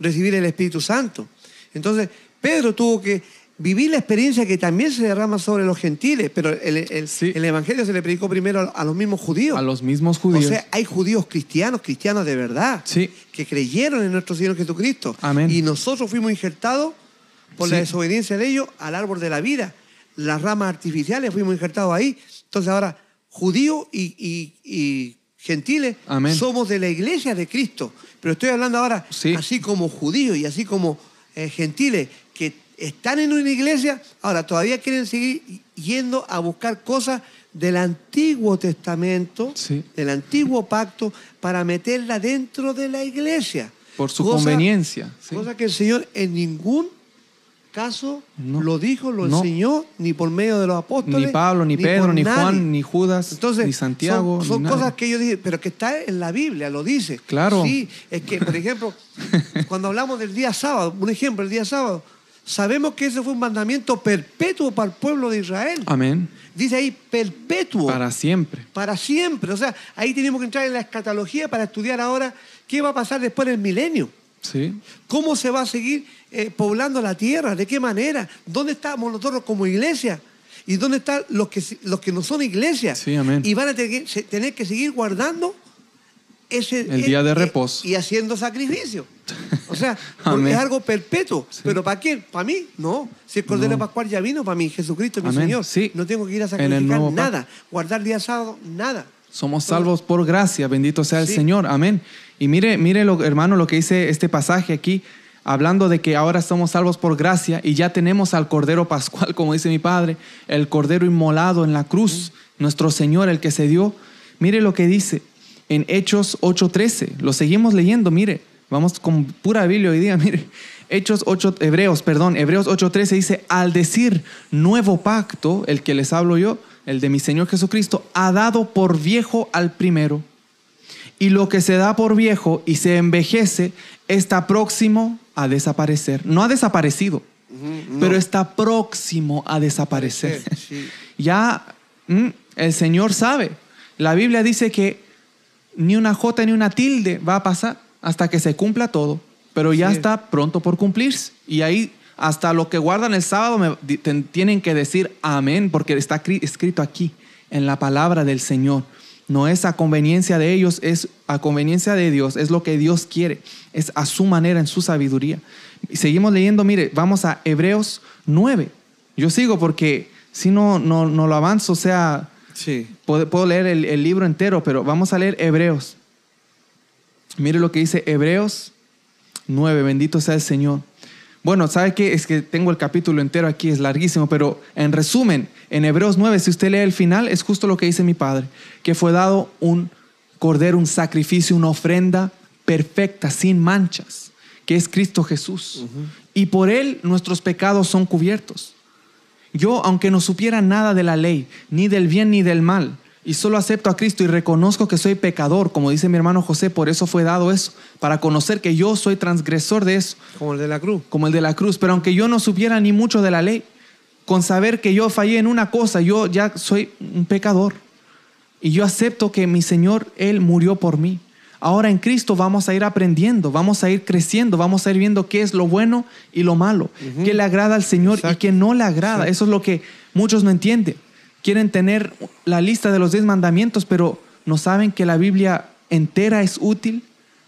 recibir el Espíritu Santo. Entonces, Pedro tuvo que vivir la experiencia que también se derrama sobre los gentiles, pero el, el- Sí. el Evangelio se le predicó primero a, los mismos judíos. A los mismos judíos. O sea, hay judíos cristianos, cristianos de verdad, Sí. que creyeron en nuestro Señor Jesucristo. Amén. Y nosotros fuimos injertados por la desobediencia de ellos al árbol de la vida. Las ramas artificiales fuimos injertados ahí. Entonces ahora, judíos y, y- y gentiles Amén. somos de la iglesia de Cristo. Pero estoy hablando ahora, Sí. así como judíos y así como eh, gentiles que están en una iglesia, ahora todavía quieren seguir yendo a buscar cosas del Antiguo Testamento, Sí. del Antiguo Pacto, para meterla dentro de la iglesia. Por su Cosa- conveniencia. sí. Cosa que el Señor en ningún caso No. lo dijo, lo No. enseñó, ni por medio de los apóstoles. Ni Pablo, ni Pedro, ni nadie. Juan, ni Judas, Entonces, ni Santiago. Son, son ni cosas nadie. que yo dije, pero que está en la Biblia, lo dice. Claro. Sí, es que, por ejemplo, cuando hablamos del día sábado, un ejemplo, el día sábado, sabemos que ese fue un mandamiento perpetuo para el pueblo de Israel. Amén. Dice ahí perpetuo. Para siempre. para siempre. O sea, ahí tenemos que entrar en la escatología para estudiar ahora qué va a pasar después del milenio. Sí. ¿Cómo se va a seguir eh, poblando la tierra? ¿De qué manera? ¿Dónde estamos nosotros como iglesia? ¿Y dónde están los que, los que no son iglesias? Sí, amén. Y van a tener que, se- tener que seguir guardando ese, El día de eh, reposo. Y haciendo sacrificio. O sea, porque es algo perpetuo. Sí. ¿Pero para quién? ¿Para mí? No. Si el Cordero No. Pascual ya vino, para mí, Jesucristo es mi Amén. Señor. Sí. No tengo que ir a sacrificar nada. Guardar día sábado, nada. Somos salvos por gracia, bendito sea el Sí. Señor, amén. Y mire, mire lo, hermano, lo que dice este pasaje aquí, hablando de que ahora somos salvos por gracia y ya tenemos al Cordero Pascual, como dice mi Padre, el Cordero inmolado en la cruz, nuestro Señor, el que se dio. Mire lo que dice en Hechos 8:13, lo seguimos leyendo, mire, vamos con pura Biblia hoy día, mire. Hechos 8, Hebreos, perdón, Hebreos 8:13 dice, al decir nuevo pacto, el que les hablo yo, el de mi Señor Jesucristo, ha dado por viejo al primero. Y lo que se da por viejo y se envejece está próximo a desaparecer. No ha desaparecido, no. pero está próximo a desaparecer. Sí. Ya mm, el Señor sabe. La Biblia dice que ni una jota ni una tilde va a pasar hasta que se cumpla todo, pero ya Sí. está pronto por cumplirse. Y ahí hasta lo que guardan el sábado me tienen que decir amén, porque está cri- escrito aquí en la palabra del Señor. No es a conveniencia de ellos, es a conveniencia de Dios, es lo que Dios quiere, es a su manera, en su sabiduría. Y seguimos leyendo, mire, vamos a Hebreos 9. Yo sigo porque si no, no, no lo avanzo, o sea, Sí. Puedo, puedo leer el, el libro entero, pero vamos a leer Hebreos. Mire lo que dice Hebreos 9, bendito sea el Señor. Bueno, ¿sabe qué? Es que tengo el capítulo entero aquí, es larguísimo, pero en resumen, en Hebreos 9, si usted lee el final, es justo lo que dice mi Padre, que fue dado un cordero, un sacrificio, una ofrenda perfecta, sin manchas, que es Cristo Jesús. Y por él nuestros pecados son cubiertos. Yo, aunque no supiera nada de la ley, ni del bien ni del mal, y solo acepto a Cristo y reconozco que soy pecador, como dice mi hermano José, por eso fue dado eso, para conocer que yo soy transgresor de eso, Como el de la cruz. como el de la cruz. Pero aunque yo no supiera ni mucho de la ley, con saber que yo fallé en una cosa, yo ya soy un pecador. Y yo acepto que mi Señor, Él murió por mí. Ahora en Cristo vamos a ir aprendiendo, vamos a ir creciendo, vamos a ir viendo qué es lo bueno y lo malo, qué le agrada al Señor y qué no le agrada. Eso es lo que muchos no entienden. Quieren tener la lista de los diez mandamientos, pero no saben que la Biblia entera es útil.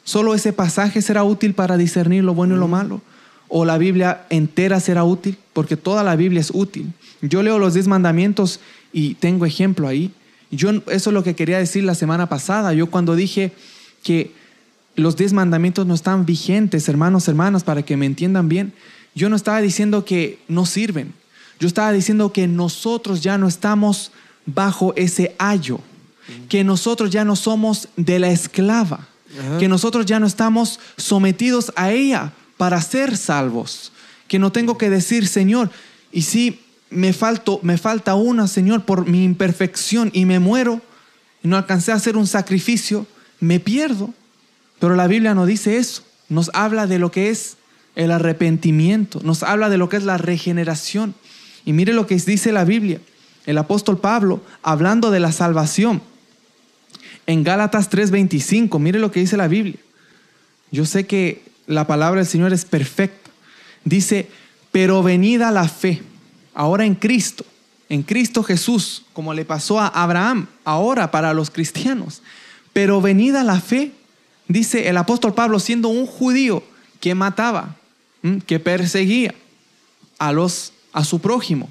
Solo ese pasaje será útil para discernir lo bueno y lo malo. O la Biblia entera será útil, porque toda la Biblia es útil. Yo leo los diez mandamientos y tengo ejemplo ahí. Yo, eso es lo que quería decir la semana pasada. Yo cuando dije que los diez mandamientos no están vigentes, hermanos, hermanas, para que me entiendan bien, yo no estaba diciendo que no sirven. Yo estaba diciendo que nosotros ya no estamos bajo ese ayo, que nosotros ya no somos de la esclava, Ajá. que nosotros ya no estamos sometidos a ella para ser salvos, que no tengo que decir, Señor, y si me, falto, me falta una, Señor, por mi imperfección y me muero y no alcancé a hacer un sacrificio, me pierdo. Pero la Biblia no dice eso. Nos habla de lo que es el arrepentimiento, nos habla de lo que es la regeneración. Y mire lo que dice la Biblia. El apóstol Pablo, hablando de la salvación, en Gálatas 3:25, mire lo que dice la Biblia. Yo sé que la palabra del Señor es perfecta. Dice, pero venida la fe, ahora en Cristo, en Cristo Jesús, como le pasó a Abraham, ahora para los cristianos. Pero venida la fe, dice el apóstol Pablo, siendo un judío que mataba, que perseguía a, los, a su prójimo.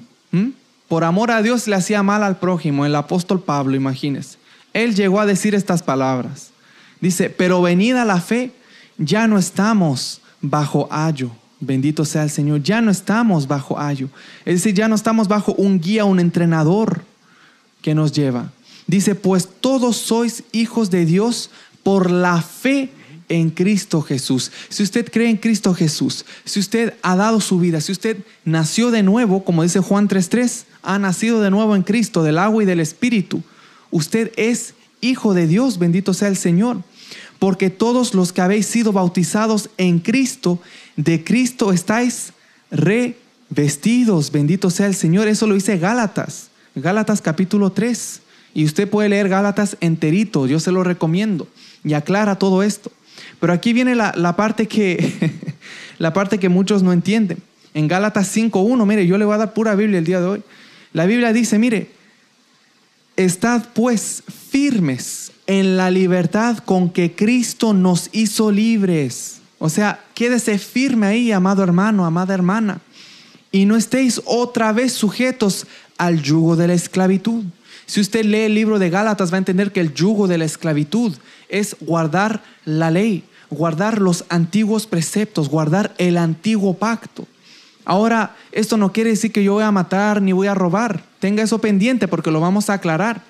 Por amor a Dios le hacía mal al prójimo, el apóstol Pablo, imagínese. Él llegó a decir estas palabras. Dice, pero venida la fe, ya no estamos bajo ayo. Bendito sea el Señor, ya no estamos bajo ayo. Es decir, ya no estamos bajo un guía, un entrenador que nos lleva. Dice, pues todos sois hijos de Dios por la fe en Cristo Jesús. Si usted cree en Cristo Jesús, si usted ha dado su vida, si usted nació de nuevo, como dice Juan 3.3, ha nacido de nuevo en Cristo, del agua y del Espíritu, usted es hijo de Dios, bendito sea el Señor. Porque todos los que habéis sido bautizados en Cristo, de Cristo estáis revestidos, bendito sea el Señor. Eso lo dice Gálatas, Gálatas capítulo 3. Y usted puede leer Gálatas enterito, yo se lo recomiendo. Y aclara todo esto. Pero aquí viene la, parte que, la parte que muchos no entienden. En Gálatas 5.1, mire, yo le voy a dar pura Biblia el día de hoy. La Biblia dice, mire, estad pues firmes en la libertad con que Cristo nos hizo libres. O sea, quédese firme ahí, amado hermano, amada hermana, y no estéis otra vez sujetos al yugo de la esclavitud. Si usted lee el libro de Gálatas va a entender que el yugo de la esclavitud es guardar la ley, guardar los antiguos preceptos, guardar el antiguo pacto. Ahora, esto no quiere decir que yo voy a matar ni voy a robar. Tenga eso pendiente porque lo vamos a aclarar.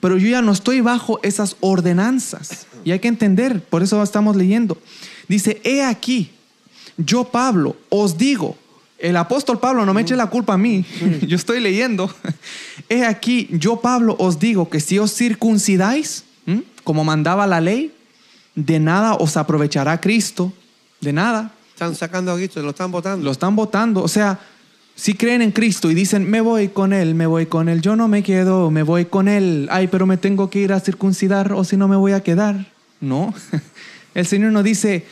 Pero yo ya no estoy bajo esas ordenanzas. Y hay que entender, por eso estamos leyendo. Dice, he aquí, yo Pablo os digo, el apóstol Pablo, no me eche la culpa a mí, yo estoy leyendo. He aquí, yo Pablo os digo que si os circuncidáis, como mandaba la ley, de nada os aprovechará Cristo, de nada. Están sacando a Cristo, lo están votando. Lo están votando, o sea, si creen en Cristo y dicen, me voy con Él, me voy con Él, yo no me quedo, me voy con Él, ay, pero me tengo que ir a circuncidar o si no me voy a quedar. No, el Señor no dice,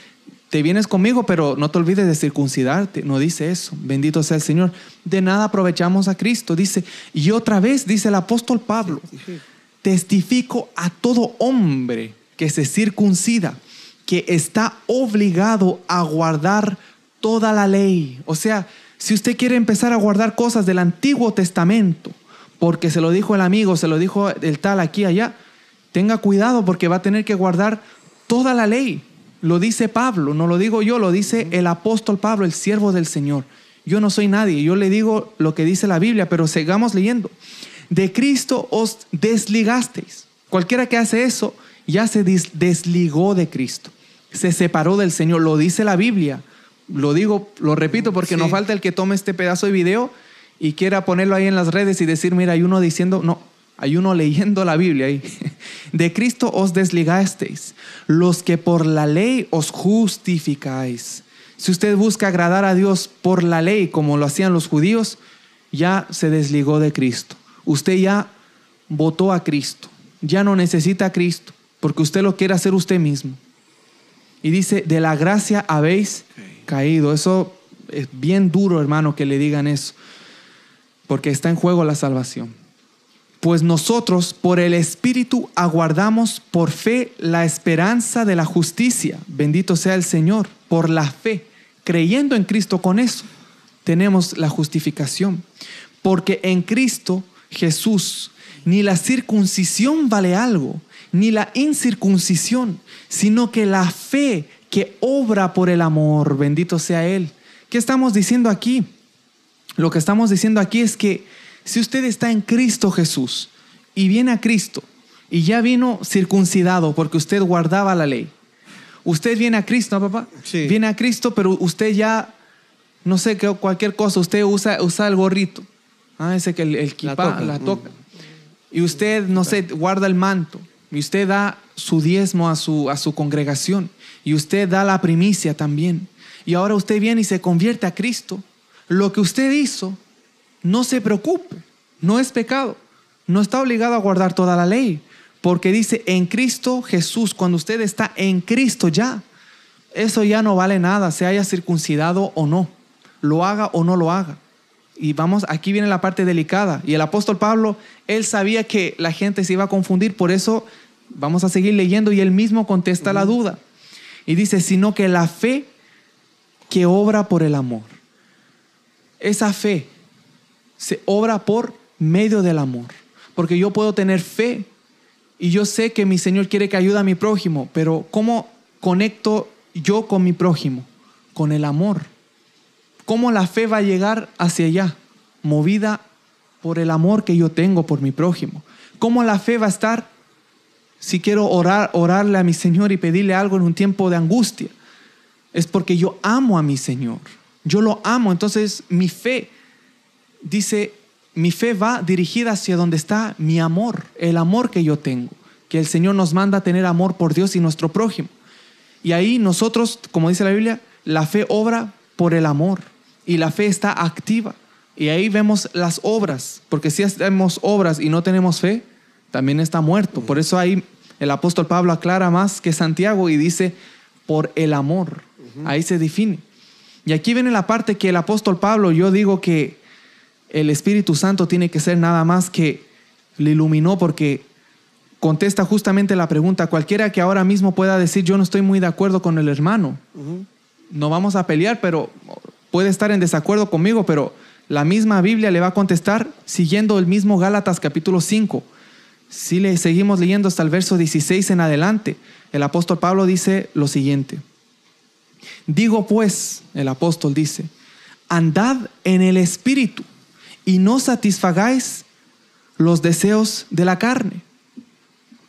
te vienes conmigo, pero no te olvides de circuncidarte. No dice eso. Bendito sea el Señor. De nada aprovechamos a Cristo. Dice, y otra vez dice el apóstol Pablo, testifico a todo hombre que se circuncida, que está obligado a guardar toda la ley. O sea, si usted quiere empezar a guardar cosas del Antiguo Testamento, porque se lo dijo el amigo, se lo dijo el tal aquí allá, tenga cuidado porque va a tener que guardar toda la ley. Lo dice Pablo, no lo digo yo, lo dice el apóstol Pablo, el siervo del Señor. Yo no soy nadie, yo le digo lo que dice la Biblia, pero sigamos leyendo. De Cristo os desligasteis. Cualquiera que hace eso ya se desligó de Cristo, se separó del Señor, lo dice la Biblia. Lo digo, lo repito porque no falta el que tome este pedazo de video y quiera ponerlo ahí en las redes y decir, mira, hay uno diciendo, no, hay uno leyendo la Biblia ahí. De Cristo os desligasteis, los que por la ley os justificáis. Si usted busca agradar a Dios por la ley, como lo hacían los judíos, ya se desligó de Cristo. Usted ya votó a Cristo. Ya no necesita a Cristo, porque usted lo quiere hacer usted mismo. Y dice, de la gracia habéis caído. Eso es bien duro, hermano, que le digan eso, porque está en juego la salvación. Pues nosotros por el Espíritu aguardamos por fe la esperanza de la justicia. Bendito sea el Señor, por la fe, creyendo en Cristo con eso, tenemos la justificación. Porque en Cristo Jesús ni la circuncisión vale algo, ni la incircuncisión, sino que la fe que obra por el amor, bendito sea Él. ¿Qué estamos diciendo aquí? Lo que estamos diciendo aquí es que si usted está en Cristo Jesús y viene a Cristo y ya vino circuncidado porque usted guardaba la ley, usted viene a Cristo, ¿no, papá? Sí. Viene a Cristo, pero usted ya, no sé, qué cualquier cosa, usted usa, usa el gorrito. Ah, ese que el, el La toca. la toca. Y usted, no sé, guarda el manto. y usted da su diezmo a su, a su congregación y usted da la primicia también y ahora usted viene y se convierte a Cristo, lo que usted hizo, no se preocupe, no es pecado, no está obligado a guardar toda la ley, porque dice en Cristo Jesús, cuando usted está en Cristo ya, eso ya no vale nada, se haya circuncidado o no, lo haga o no lo haga. Y vamos, aquí viene la parte delicada. Y el apóstol Pablo, él sabía que la gente se iba a confundir, por eso vamos a seguir leyendo y él mismo contesta la duda. Y dice, sino que la fe que obra por el amor. Esa fe se obra por medio del amor. Porque yo puedo tener fe y yo sé que mi Señor quiere que ayude a mi prójimo, pero ¿cómo conecto yo con mi prójimo? Con el amor. ¿Cómo la fe va a llegar hacia allá? Movida por el amor que yo tengo por mi prójimo. ¿Cómo la fe va a estar si quiero orar, orarle a mi Señor y pedirle algo en un tiempo de angustia? Es porque yo amo a mi Señor. Yo lo amo. Entonces mi fe, dice, mi fe va dirigida hacia donde está mi amor, el amor que yo tengo. Que el Señor nos manda a tener amor por Dios y nuestro prójimo. Y ahí nosotros, como dice la Biblia, la fe obra por el amor. Y la fe está activa. Y ahí vemos las obras. Porque si hacemos obras y no tenemos fe, también está muerto. Por eso ahí el apóstol Pablo aclara más que Santiago y dice, por el amor. Ahí se define. Y aquí viene la parte que el apóstol Pablo, yo digo que el Espíritu Santo tiene que ser nada más que le iluminó porque contesta justamente la pregunta. Cualquiera que ahora mismo pueda decir, yo no estoy muy de acuerdo con el hermano. No vamos a pelear, pero puede estar en desacuerdo conmigo, pero la misma Biblia le va a contestar siguiendo el mismo Gálatas capítulo 5. Si le seguimos leyendo hasta el verso 16 en adelante, el apóstol Pablo dice lo siguiente. Digo pues, el apóstol dice, andad en el Espíritu y no satisfagáis los deseos de la carne.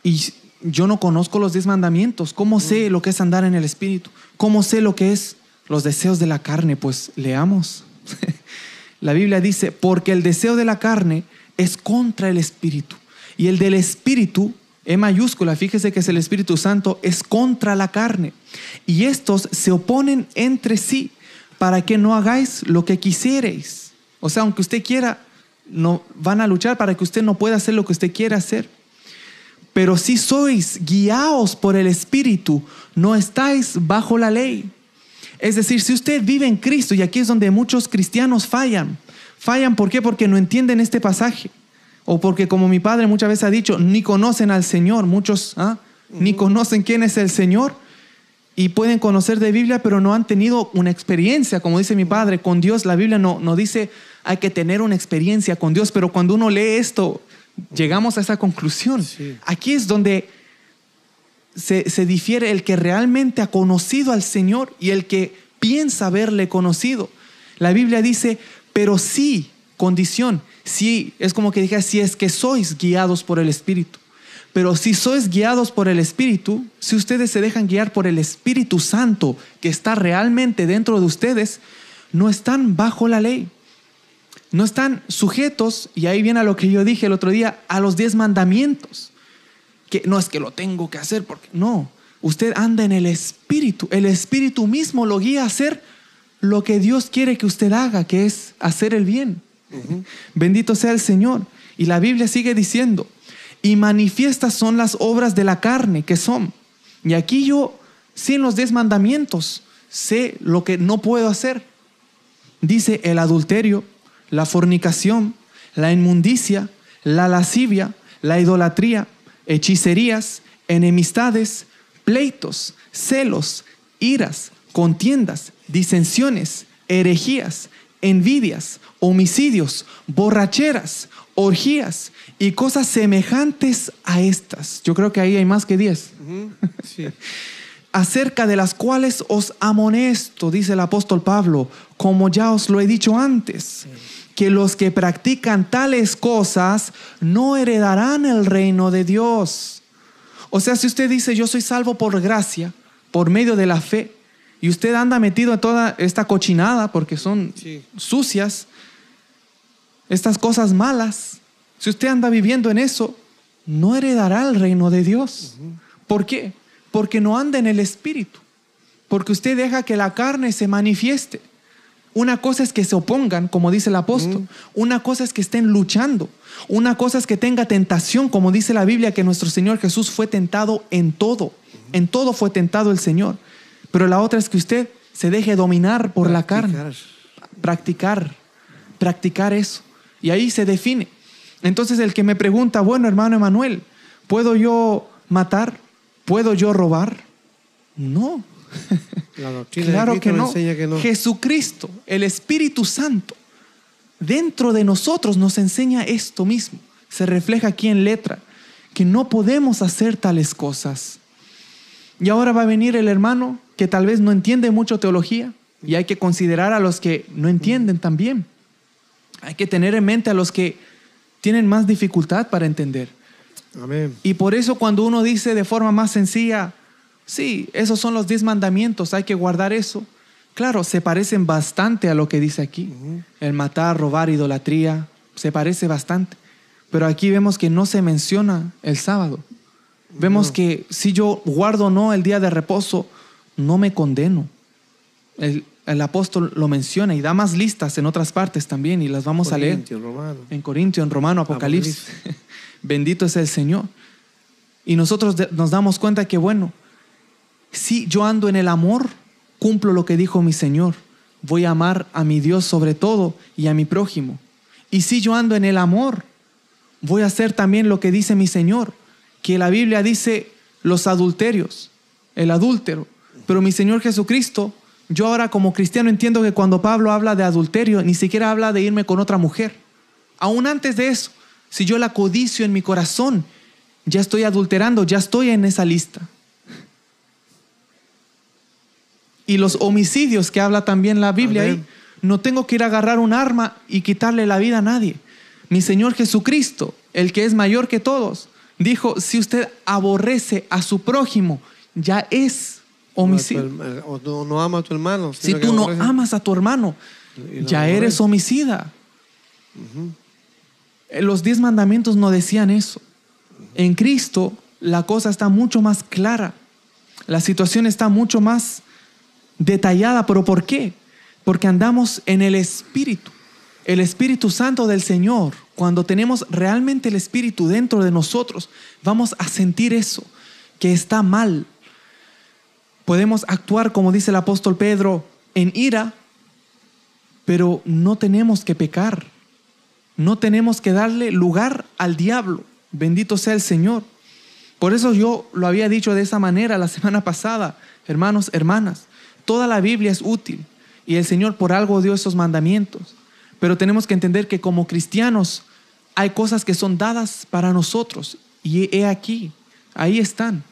Y yo no conozco los diez mandamientos. ¿Cómo sé lo que es andar en el Espíritu? ¿Cómo sé lo que es los deseos de la carne? Pues leamos. la Biblia dice, porque el deseo de la carne es contra el Espíritu. Y el del Espíritu e mayúscula, fíjese que es el Espíritu Santo, es contra la carne. Y estos se oponen entre sí para que no hagáis lo que quisierais. O sea, aunque usted quiera, no, van a luchar para que usted no pueda hacer lo que usted quiere hacer. Pero si sois guiados por el Espíritu, no estáis bajo la ley. Es decir, si usted vive en Cristo, y aquí es donde muchos cristianos fallan. Fallan, ¿por qué? Porque no entienden este pasaje. O porque como mi padre muchas veces ha dicho, ni conocen al Señor, muchos ¿ah? ni conocen quién es el Señor y pueden conocer de Biblia, pero no han tenido una experiencia, como dice mi padre, con Dios. La Biblia no, no dice hay que tener una experiencia con Dios, pero cuando uno lee esto, llegamos a esa conclusión. Aquí es donde se, se difiere el que realmente ha conocido al Señor y el que piensa haberle conocido. La Biblia dice, pero sí, condición, si es como que dije, si es que sois guiados por el Espíritu. Pero si sois guiados por el Espíritu, si ustedes se dejan guiar por el Espíritu Santo que está realmente dentro de ustedes, no están bajo la ley. No están sujetos, y ahí viene a lo que yo dije el otro día, a los diez mandamientos. Que no es que lo tengo que hacer, porque no. Usted anda en el Espíritu. El Espíritu mismo lo guía a hacer lo que Dios quiere que usted haga, que es hacer el bien. Bendito sea el Señor. Y la Biblia sigue diciendo, y manifiestas son las obras de la carne, que son. Y aquí yo, sin los diez mandamientos, sé lo que no puedo hacer. Dice el adulterio, la fornicación, la inmundicia, la lascivia, la idolatría, hechicerías, enemistades, pleitos, celos, iras, contiendas, disensiones, herejías, envidias, homicidios, borracheras, orgías y cosas semejantes a estas. Yo creo que ahí hay más que diez. Acerca de las cuales os amonesto, dice el apóstol Pablo, como ya os lo he dicho antes, que los que practican tales cosas no heredarán el reino de Dios. O sea, si usted dice yo soy salvo por gracia, por medio de la fe, y usted anda metido en toda esta cochinada porque son sucias, estas cosas malas, si usted anda viviendo en eso, no heredará el reino de Dios. ¿Por qué? Porque no anda en el Espíritu. Porque usted deja que la carne se manifieste. Una cosa es que se opongan, como dice el apóstol. Una cosa es que estén luchando. Una cosa es que tenga tentación, como dice la Biblia, que nuestro Señor Jesús fue tentado en todo. En todo fue tentado el Señor. Pero la otra es que usted se deje dominar por la carne. Practicar. Practicar eso. Y ahí se define. Entonces el que me pregunta, bueno, hermano Emanuel, ¿puedo yo matar? ¿Puedo yo robar? No. claro que no. que no. Jesucristo, el Espíritu Santo, dentro de nosotros nos enseña esto mismo. Se refleja aquí en letra, que no podemos hacer tales cosas. Y ahora va a venir el hermano que tal vez no entiende mucho teología y hay que considerar a los que no entienden también. Hay que tener en mente a los que tienen más dificultad para entender. Amén. Y por eso cuando uno dice de forma más sencilla, sí, esos son los diez mandamientos, hay que guardar eso. Claro, se parecen bastante a lo que dice aquí. El matar, robar, idolatría, se parece bastante. Pero aquí vemos que no se menciona el sábado. Vemos que si yo guardo o no el día de reposo, no me condeno. El, el apóstol lo menciona y da más listas en otras partes también y las vamos a leer. En Corintio, en Romano, Apocalipsis. Bendito es el Señor. Y nosotros nos damos cuenta que, bueno, si yo ando en el amor, cumplo lo que dijo mi Señor. Voy a amar a mi Dios sobre todo y a mi prójimo. Y si yo ando en el amor, voy a hacer también lo que dice mi Señor, que la Biblia dice los adulterios, el adúltero. Pero mi Señor Jesucristo yo ahora como cristiano entiendo que cuando Pablo habla de adulterio, ni siquiera habla de irme con otra mujer. Aún antes de eso, si yo la codicio en mi corazón, ya estoy adulterando, ya estoy en esa lista. Y los homicidios que habla también la Biblia ahí, no tengo que ir a agarrar un arma y quitarle la vida a nadie. Mi Señor Jesucristo, el que es mayor que todos, dijo, si usted aborrece a su prójimo, ya es homicida. O no, amas a tu hermano. Si tú no amas a tu hermano, ya eres homicida. Los diez mandamientos no decían eso. En Cristo la cosa está mucho más clara. La situación está mucho más detallada. ¿Pero por qué? Porque andamos en el Espíritu. El Espíritu Santo del Señor. Cuando tenemos realmente el Espíritu dentro de nosotros, vamos a sentir eso, que está mal, Podemos actuar, como dice el apóstol Pedro, en ira, pero no tenemos que pecar. No tenemos que darle lugar al diablo. Bendito sea el Señor. Por eso yo lo había dicho de esa manera la semana pasada, hermanos, hermanas. Toda la Biblia es útil y el Señor por algo dio esos mandamientos. Pero tenemos que entender que como cristianos hay cosas que son dadas para nosotros y he aquí, ahí están.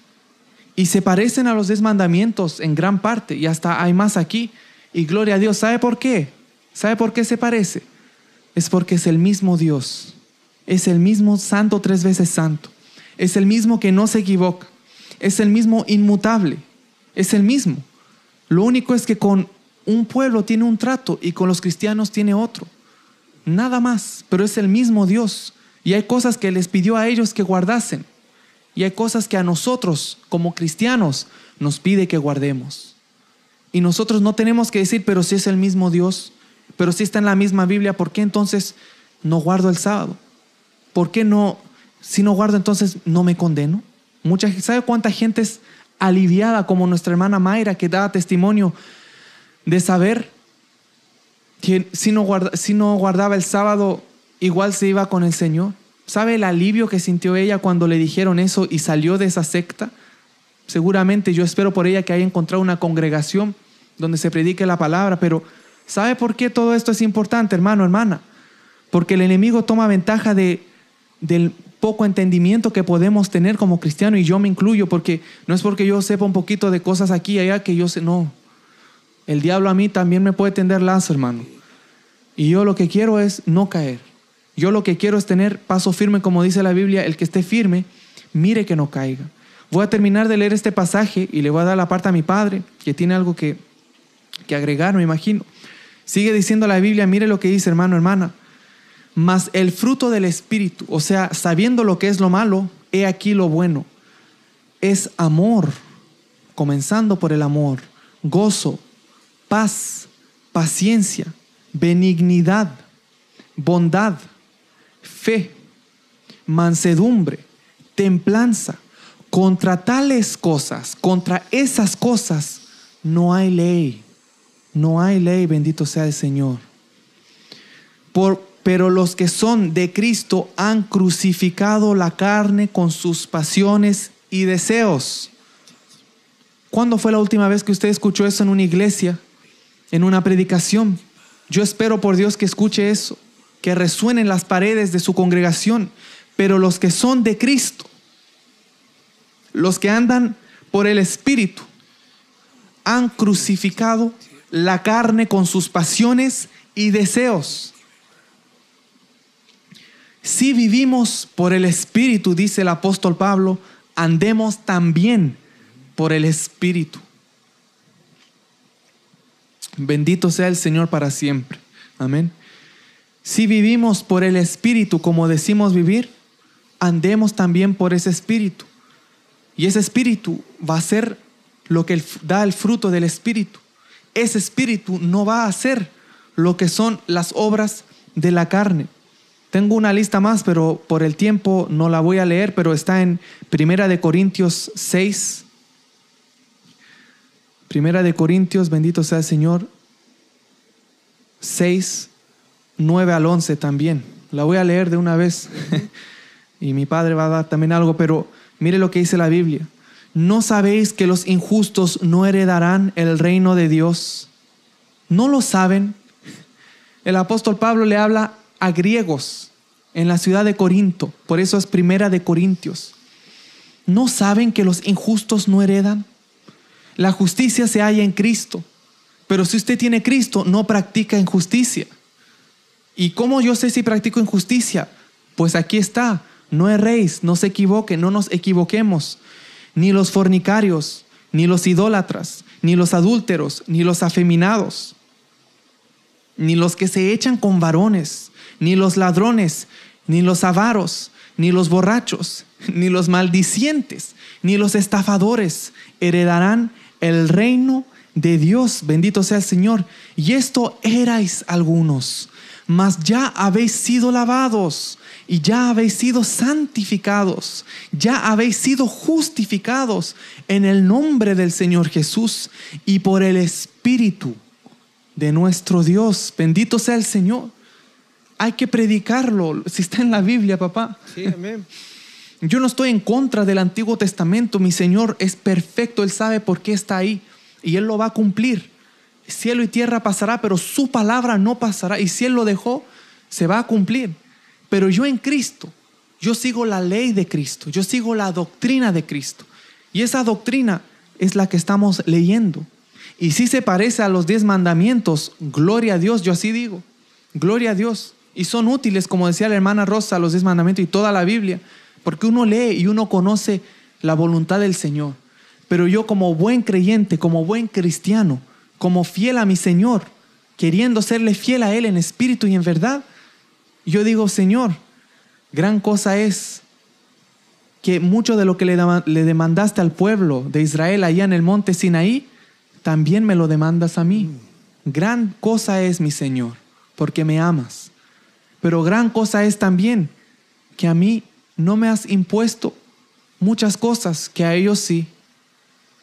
Y se parecen a los diez mandamientos en gran parte, y hasta hay más aquí. Y gloria a Dios, ¿sabe por qué? ¿Sabe por qué se parece? Es porque es el mismo Dios. Es el mismo santo tres veces santo. Es el mismo que no se equivoca. Es el mismo inmutable. Es el mismo. Lo único es que con un pueblo tiene un trato y con los cristianos tiene otro. Nada más, pero es el mismo Dios. Y hay cosas que les pidió a ellos que guardasen. Y hay cosas que a nosotros, como cristianos, nos pide que guardemos. Y nosotros no tenemos que decir, pero si es el mismo Dios, pero si está en la misma Biblia, ¿por qué entonces no guardo el sábado? ¿Por qué no, si no guardo entonces no me condeno? Mucha, ¿Sabe cuánta gente es aliviada como nuestra hermana Mayra que da testimonio de saber que si no, si no guardaba el sábado, igual se iba con el Señor? ¿Sabe el alivio que sintió ella cuando le dijeron eso y salió de esa secta? Seguramente yo espero por ella que haya encontrado una congregación donde se predique la palabra, pero ¿sabe por qué todo esto es importante, hermano, hermana? Porque el enemigo toma ventaja de, del poco entendimiento que podemos tener como cristiano y yo me incluyo porque no es porque yo sepa un poquito de cosas aquí y allá que yo sé, no. El diablo a mí también me puede tender lazo, hermano. Y yo lo que quiero es no caer. Yo lo que quiero es tener paso firme, como dice la Biblia, el que esté firme, mire que no caiga. Voy a terminar de leer este pasaje y le voy a dar la parte a mi padre, que tiene algo que, que agregar, me imagino. Sigue diciendo la Biblia, mire lo que dice hermano, hermana. Mas el fruto del Espíritu, o sea, sabiendo lo que es lo malo he aquí lo bueno. Es amor, comenzando por el amor, gozo, paz, paciencia, benignidad, bondad, fe, mansedumbre, templanza. Contra tales cosas, contra esas cosas, no hay ley. No hay ley, bendito sea el Señor. Por, pero los que son de Cristo han crucificado la carne con sus pasiones y deseos. ¿Cuándo fue la última vez que usted escuchó eso en una iglesia, en una predicación? Yo espero por Dios que escuche eso, que resuene en las paredes de su congregación. Pero los que son de Cristo, los que andan por el Espíritu, han crucificado la carne con sus pasiones y deseos. Si vivimos por el Espíritu, dice el apóstol Pablo, andemos también por el Espíritu. Bendito sea el Señor para siempre. Amén. Si vivimos por el Espíritu como decimos vivir, andemos también por ese Espíritu. Y ese Espíritu va a ser lo que da el fruto del Espíritu. Ese Espíritu no va a hacer lo que son las obras de la carne. Tengo una lista más, pero por el tiempo no la voy a leer, pero está en Primera de Corintios 6. Primera de Corintios, bendito sea el Señor. 6, 9 al 11 también. La voy a leer de una vez. y mi padre va a dar también algo, pero mire lo que dice la Biblia. ¿No sabéis que los injustos no heredarán el reino de Dios? ¿No lo saben? El apóstol Pablo le habla a griegos en la ciudad de Corinto. Por eso es primera de Corintios. ¿No saben que los injustos no heredan? La justicia se halla en Cristo. Pero si usted tiene Cristo, no practica injusticia. ¿Y cómo yo sé si practico injusticia? Pues aquí está. No erréis, no se equivoquen, no nos equivoquemos. Ni los fornicarios, ni los idólatras, ni los adúlteros, ni los afeminados, ni los que se echan con varones, ni los ladrones, ni los avaros, ni los borrachos, ni los maldicientes, ni los estafadores heredarán el reino de Dios. Bendito sea el Señor. Y esto erais algunos, mas ya habéis sido lavados y ya habéis sido santificados, ya habéis sido justificados en el nombre del Señor Jesús y por el Espíritu de nuestro Dios. Bendito sea el Señor hay que predicarlo. Si está en la Biblia, papá. Sí, amén. Yo no estoy en contra del Antiguo Testamento. Mi Señor es perfecto. Él sabe por qué está ahí. Y Él lo va a cumplir. Cielo y tierra pasará, pero su palabra no pasará. Y si Él lo dejó, se va a cumplir. Pero yo en Cristo, yo sigo la ley de Cristo. Yo sigo la doctrina de Cristo. Y esa doctrina es la que estamos leyendo. Y si se parece a los diez mandamientos, gloria a Dios, yo así digo. Gloria a Dios. Y son útiles, como decía la hermana Rosa, los diez mandamientos y toda la Biblia, porque uno lee y uno conoce la voluntad del Señor. Pero yo como buen creyente, como buen cristiano, como fiel a mi Señor, queriendo serle fiel a Él en espíritu y en verdad, yo digo, Señor, gran cosa es que mucho de lo que le, demandaste al pueblo de Israel allá en el monte Sinaí, también me lo demandas a mí. Gran cosa es, mi Señor, porque me amas. Pero gran cosa es también que a mí no me has impuesto muchas cosas que a ellos sí,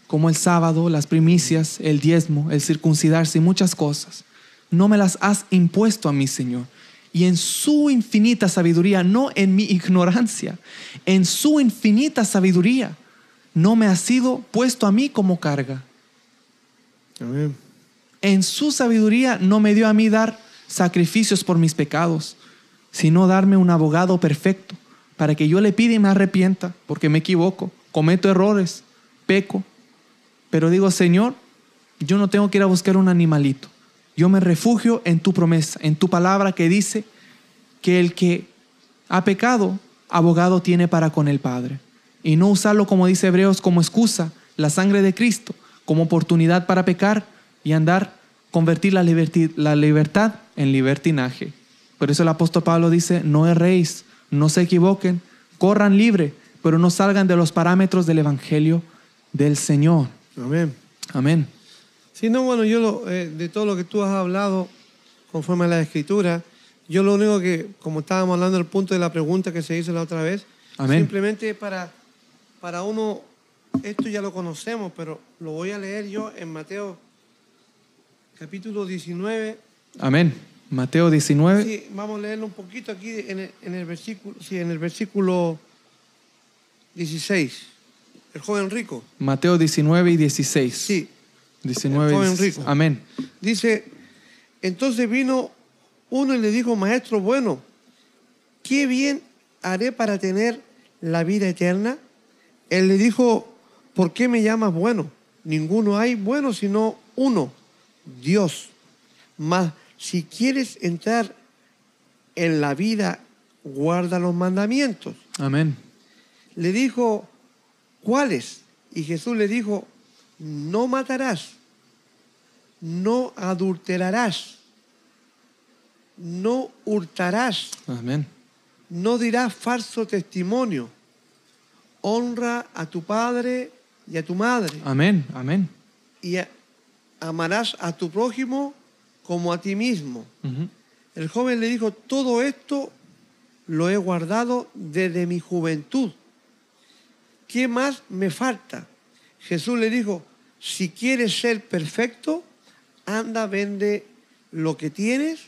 como el sábado, las primicias, el diezmo, el circuncidarse y muchas cosas. No me las has impuesto a mí, Señor. Y en su infinita sabiduría, no en mi ignorancia, en su infinita sabiduría, no me ha sido puesto a mí como carga. En su sabiduría no me dio a mí dar sacrificios por mis pecados, sino darme un abogado perfecto para que yo le pida y me arrepienta, porque me equivoco, cometo errores, peco. Pero digo, Señor, yo no tengo que ir a buscar un animalito. Yo me refugio en tu promesa, en tu palabra que dice que el que ha pecado, abogado tiene para con el Padre. Y no usarlo, como dice Hebreos, como excusa, la sangre de Cristo, como oportunidad para pecar y andar, convertir la, la libertad en libertinaje. Por eso el apóstol Pablo dice, no erréis, no se equivoquen, corran libre, pero no salgan de los parámetros del Evangelio del Señor. Amén. Amén. Sí, no, bueno, yo lo, eh, de todo lo que tú has hablado conforme a la escritura, yo lo único que, como estábamos hablando del punto de la pregunta que se hizo la otra vez, Amén. simplemente para, para uno, esto ya lo conocemos, pero lo voy a leer yo en Mateo capítulo 19. Amén. Mateo 19. Sí, vamos a leerlo un poquito aquí en el, en el versículo, sí, en el versículo 16. El joven rico. Mateo 19 y 16. Sí, 19 El joven 16. rico. Amén. Dice, entonces vino uno y le dijo, maestro bueno, ¿qué bien haré para tener la vida eterna? Él le dijo, ¿por qué me llamas bueno? Ninguno hay bueno sino uno, Dios. Mas si quieres entrar en la vida, guarda los mandamientos. Amén. Le dijo, ¿cuáles? Y Jesús le dijo, no matarás, no adulterarás, no hurtarás, Amén. no dirás falso testimonio, honra a tu padre y a tu madre, Amén. Amén. y a- amarás a tu prójimo como a ti mismo. El joven le dijo, todo esto lo he guardado desde mi juventud. ¿Qué más me falta? Jesús le dijo, si quieres ser perfecto, anda, vende lo que tienes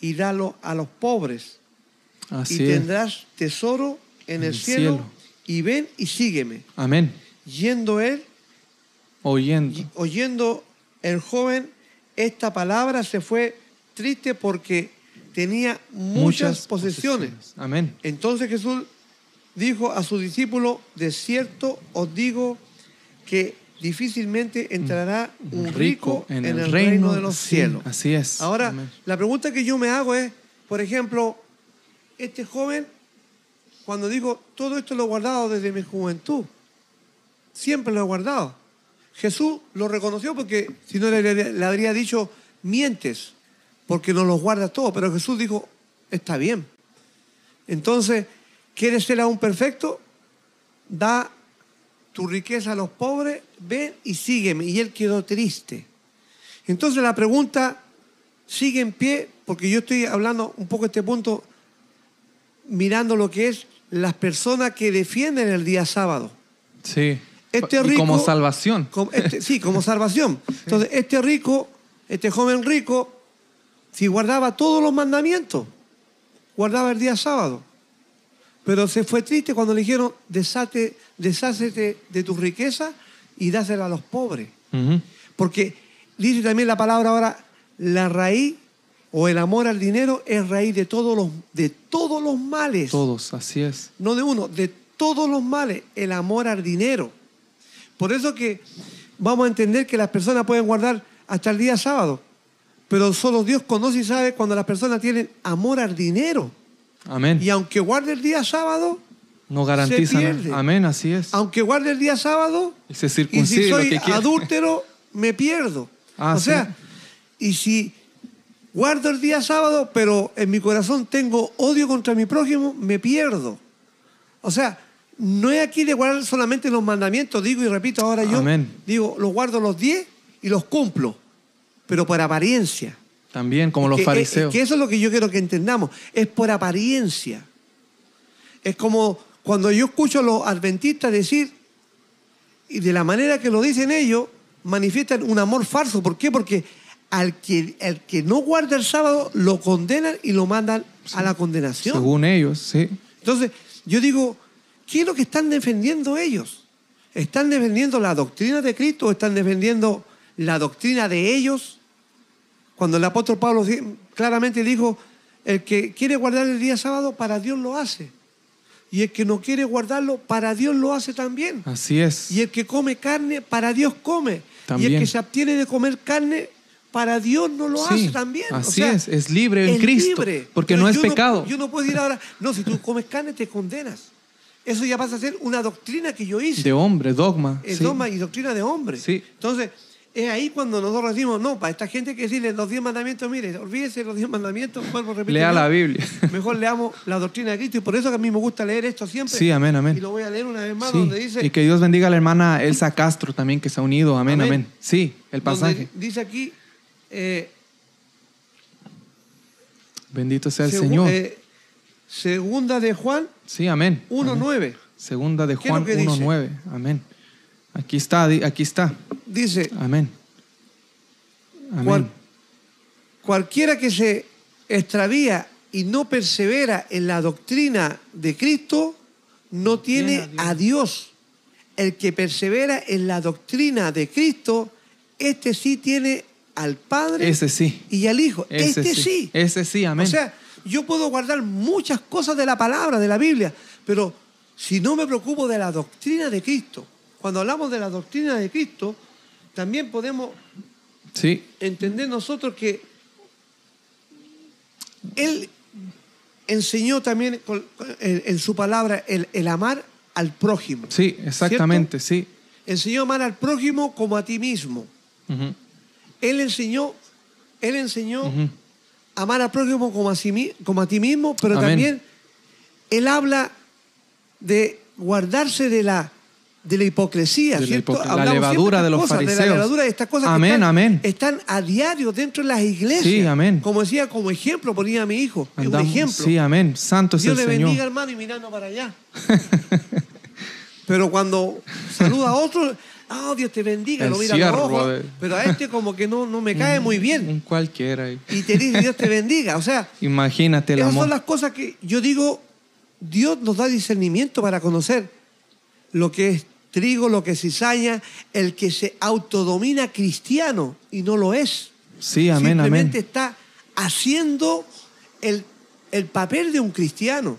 y dalo a los pobres. Así y tendrás tesoro en el, el cielo, cielo. Y ven y sígueme. Amén. Yendo él, Oyendo. y- oyendo el joven esta palabra, se fue triste porque tenía muchas, posesiones. Amén. Entonces Jesús dijo a su discípulo, de cierto os digo que difícilmente entrará un rico en, el, reino, de los sí, cielos. Así es. Ahora, Amén. la pregunta que yo me hago es, por ejemplo, este joven, cuando digo, todo esto lo he guardado desde mi juventud, siempre lo he guardado. Jesús lo reconoció porque si no le, habría dicho, mientes, porque no los guardas todo, pero Jesús dijo, está bien. Entonces, ¿quieres ser aún perfecto? Da tu riqueza a los pobres, ven y sígueme. Y él quedó triste. Entonces la pregunta sigue en pie, porque yo estoy hablando un poco este punto, mirando lo que es las personas que defienden el día sábado. Sí. Este y como salvación. Como este- sí, como salvación. Entonces, este rico, este joven rico, si guardaba todos los mandamientos, guardaba el día sábado. Pero se fue triste cuando le dijeron, desate, deshácete de tu riqueza y dásela a los pobres. Ujú. Porque dice también la palabra ahora, la raíz o el amor al dinero es raíz de todos los, de todos los males. Todos, así es. No de uno, de todos los males, el amor al dinero. Por eso que vamos a entender que las personas pueden guardar hasta el día sábado, pero solo Dios conoce y sabe cuando las personas tienen amor al dinero. Amén. Y aunque guarde el día sábado, No garantiza pierde. nada. Amén, así es. aunque guarde el día sábado, Y se y si lo soy que quiere. adúltero, me pierdo. Ah, o sí. sea, y si guardo el día sábado, pero en mi corazón tengo odio contra mi prójimo, me pierdo. O sea, no es aquí de guardar solamente los mandamientos, digo y repito, ahora yo Amén. digo, los guardo los 10 y los cumplo, pero por apariencia. También, como los Que- fariseos. Que eso es lo que yo quiero que entendamos, es por apariencia. Es como cuando yo escucho a los adventistas decir, y de la manera que lo dicen ellos, manifiestan un amor falso. ¿Por qué? Porque al que, que no guarda el sábado lo condenan y lo mandan a la condenación. Según ellos, sí. Entonces, yo digo, ¿qué es lo que están defendiendo ellos? ¿Están defendiendo la doctrina de Cristo o están defendiendo la doctrina de ellos? Cuando el apóstol Pablo claramente dijo, el que quiere guardar el día sábado, para Dios lo hace. Y el que no quiere guardarlo, para Dios lo hace también. Así es. Y el que come carne, para Dios come. Y el que se abstiene de comer carne, para Dios no lo Sí, hace también. O así sea, es, es libre en Cristo, libre. porque Pero no es pecado. yo no puedo decir ahora, no, si tú comes carne te condenas. Eso ya pasa a ser una doctrina que yo hice. De hombre, dogma. es sí. dogma y doctrina de hombre. Sí. Entonces, es ahí cuando nosotros decimos, no, para esta gente que decirle los diez mandamientos, mire, olvídese de los diez mandamientos, vuelvo a repetir. Lea la Biblia. Mejor leamos la doctrina de Cristo y por eso que a mí me gusta leer esto siempre. Sí, amén, amén. Y lo voy a leer una vez más Sí, donde dice... Y que Dios bendiga a la hermana Elsa Castro también que se ha unido. Amén, Amén. amén. Sí, el donde pasaje. dice aquí, eh, Bendito sea el Señor. eh, segunda de Juan sí, amén. Amén. 1.9. Segunda de ¿Qué es lo Juan que dice? 1.9. Amén. Aquí está, aquí está. Dice, Amén. Amén. Cual- cualquiera que se extravía y no persevera en la doctrina de Cristo, no tiene a Dios. El que persevera en la doctrina de Cristo, este sí tiene al Padre Ese sí. y al Hijo. Ese este sí. Ese sí, amén. O sea, yo puedo guardar muchas cosas de la palabra, de la Biblia, pero si no me preocupo de la doctrina de Cristo, cuando hablamos de la doctrina de Cristo, también podemos sí, entender nosotros que Él enseñó también en, su palabra el, el amar al prójimo. sí, exactamente, sí. Enseñó a amar al prójimo como a ti mismo. Él enseñó, él enseñó. Amar al prójimo como a, sí mi- como a ti mismo, pero Amén. también Él habla de guardarse de la, de la hipocresía, De la ¿cierto? hipoc- la siempre levadura estas de los cosas, De la fariseos. levadura de estas cosas Amén, que están, amén. están a diario dentro de las iglesias. Sí, amén. Como decía, como ejemplo ponía a mi hijo. un Andamos- ejemplo. Sí, amén. Santo es Dios el le Señor. bendiga, hermano, y mirando para allá. Pero cuando saluda a otro, ah, Dios te bendiga, El lo mira a los ojos. Pero a este como que no, no me cae muy bien. Un cualquiera. ahí. Y te dice, Dios te bendiga. O sea, Imagínate esas amor. son las cosas que yo digo, Dios nos da discernimiento para conocer lo que es trigo, lo que es cizaña, el que se autodomina cristiano y no lo es. Sí, amén, Simplemente amén. está haciendo el, el papel de un cristiano.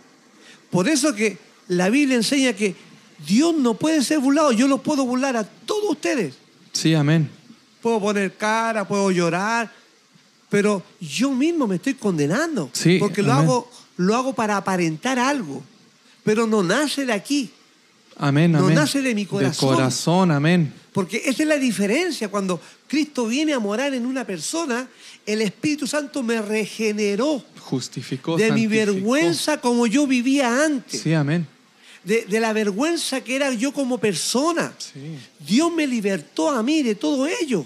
Por eso que la Biblia enseña que Dios no puede ser burlado. Yo lo puedo burlar a todos ustedes. Sí, amén. Puedo poner cara, puedo llorar, pero yo mismo me estoy condenando. Sí, porque lo hago, lo hago para aparentar algo. Pero no nace de aquí. Amén, No amén. nace de mi corazón. De corazón, amén. Porque esa es la diferencia. Cuando Cristo viene a morar en una persona, el Espíritu Santo me regeneró Justificó. de mi vergüenza como yo vivía antes. Sí, amén. De, de la vergüenza que era yo como persona. Sí, Dios me libertó a mí de todo ello.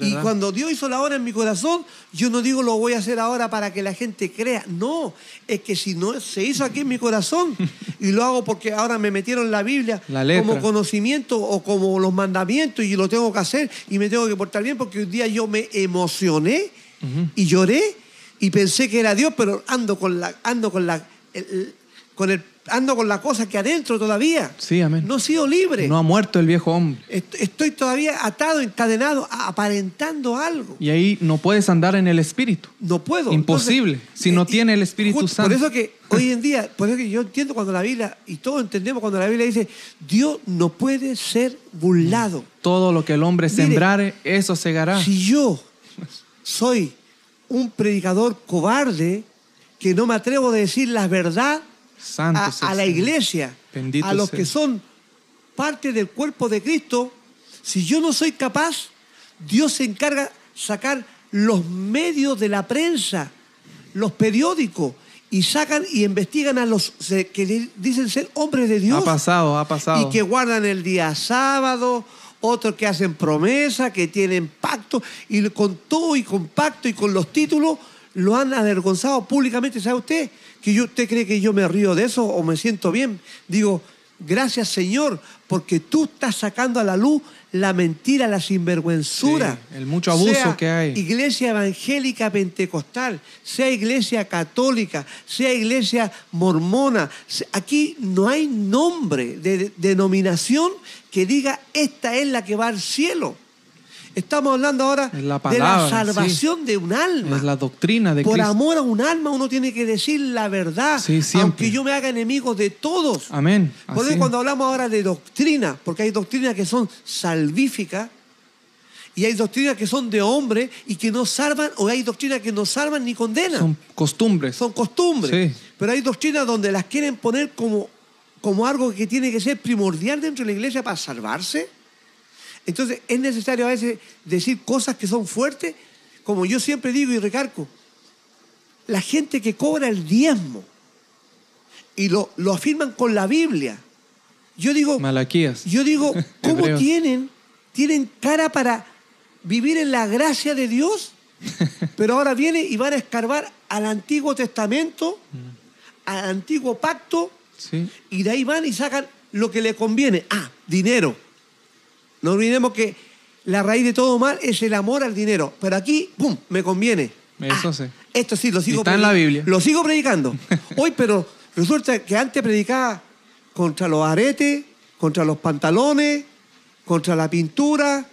Y cuando Dios hizo la obra en mi corazón, yo no digo lo voy a hacer ahora para que la gente crea. No, es que si no se hizo aquí en mi corazón y lo hago porque ahora me metieron la Biblia La como conocimiento o como los mandamientos y lo tengo que hacer y me tengo que portar bien porque un día yo me emocioné y lloré y pensé que era Dios, pero ando con la ando con la el- el- con el ando con la cosa que adentro todavía. Sí, amén. No he sido libre. No ha muerto el viejo hombre. Est- Estoy todavía atado, encadenado, aparentando algo. Y ahí no puedes andar en el espíritu. No puedo. Imposible, si no tiene el Espíritu justo Santo. Por eso que hoy en día, por eso que yo entiendo cuando la Biblia, y todos entendemos cuando la Biblia dice, Dios no puede ser burlado. Todo lo que el hombre Mire, sembrare, eso segará. Si yo soy un predicador cobarde, que no me atrevo a decir la verdad Santo a, la iglesia, Bendito a los sea. que son parte del cuerpo de Cristo, si yo no soy capaz, Dios se encarga sacar los medios de la prensa, los periódicos, y sacan y investigan a los que di- dicen ser hombres de Dios Ha pasado, ha pasado. y que guardan el día sábado, otros que hacen promesa, que tienen pacto, y con todo y con pacto y con los títulos lo han avergonzado públicamente. ¿Sabe usted? Que yo, ¿Usted cree que yo me río de eso o me siento bien? Digo, gracias Señor, porque tú estás sacando a la luz la mentira, la sinvergüenzura. Sí, el mucho abuso Sea que hay. Iglesia evangélica pentecostal, sea iglesia católica, sea iglesia mormona. Aquí no hay nombre de- denominación que diga esta es la que va al cielo. Estamos hablando ahora de la salvación de un alma. Es la doctrina de Por Cristo. amor a un alma uno tiene que decir la verdad, Sí, aunque yo me haga enemigo de todos. Amén. Por eso cuando hablamos ahora de doctrina, porque hay doctrinas que son salvíficas y hay doctrinas que son de hombre y que no salvan, o hay doctrinas que no salvan ni condenan. Son costumbres. Son costumbres. Sí. Pero hay doctrinas donde las quieren poner como, como algo que tiene que ser primordial dentro de la iglesia para salvarse. Entonces es necesario a veces decir cosas que son fuertes, como yo siempre digo y recargo. La gente que cobra el diezmo y lo, lo afirman con la Biblia. Yo digo, Malaquías. yo digo, ¿cómo tienen, tienen cara para vivir en la gracia de Dios? Pero ahora viene y van a escarbar al Antiguo Testamento, al Antiguo Pacto, Sí. y de ahí van y sacan lo que le conviene. Ah, dinero. No olvidemos que la raíz de todo mal es el amor al dinero. Pero aquí, ¡pum!, me conviene. Eso Ah, sí. Esto sí, lo sigo está en la Biblia. Lo sigo predicando. Hoy, pero resulta que antes predicaba contra los aretes, contra los pantalones, contra la pintura.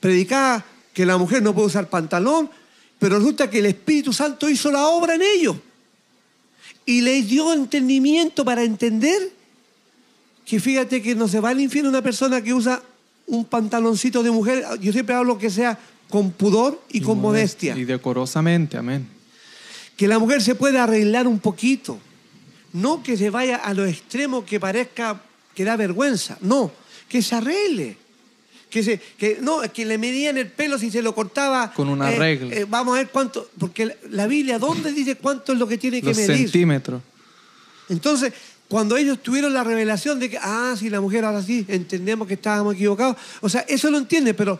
Predicaba que la mujer no puede usar pantalón. Pero resulta que el Espíritu Santo hizo la obra en ellos. Y les dio entendimiento para entender que fíjate que no se va al infierno una persona que usa un pantaloncito de mujer. Yo siempre hablo que sea con pudor y, con modestia. Y decorosamente, amén. Que la mujer se pueda arreglar un poquito. No que se vaya a lo extremo que parezca que da vergüenza. No, que se arregle. Que, se, que no, que le medían el pelo si se lo cortaba. Con una eh, regla. eh, vamos a ver cuánto. Porque la- la Biblia, ¿dónde dice cuánto es lo que tiene que Los medir? centímetros. Entonces, cuando ellos tuvieron la revelación de que, ah, si la mujer ahora sí, entendemos que estábamos equivocados. O sea, eso lo entiende, pero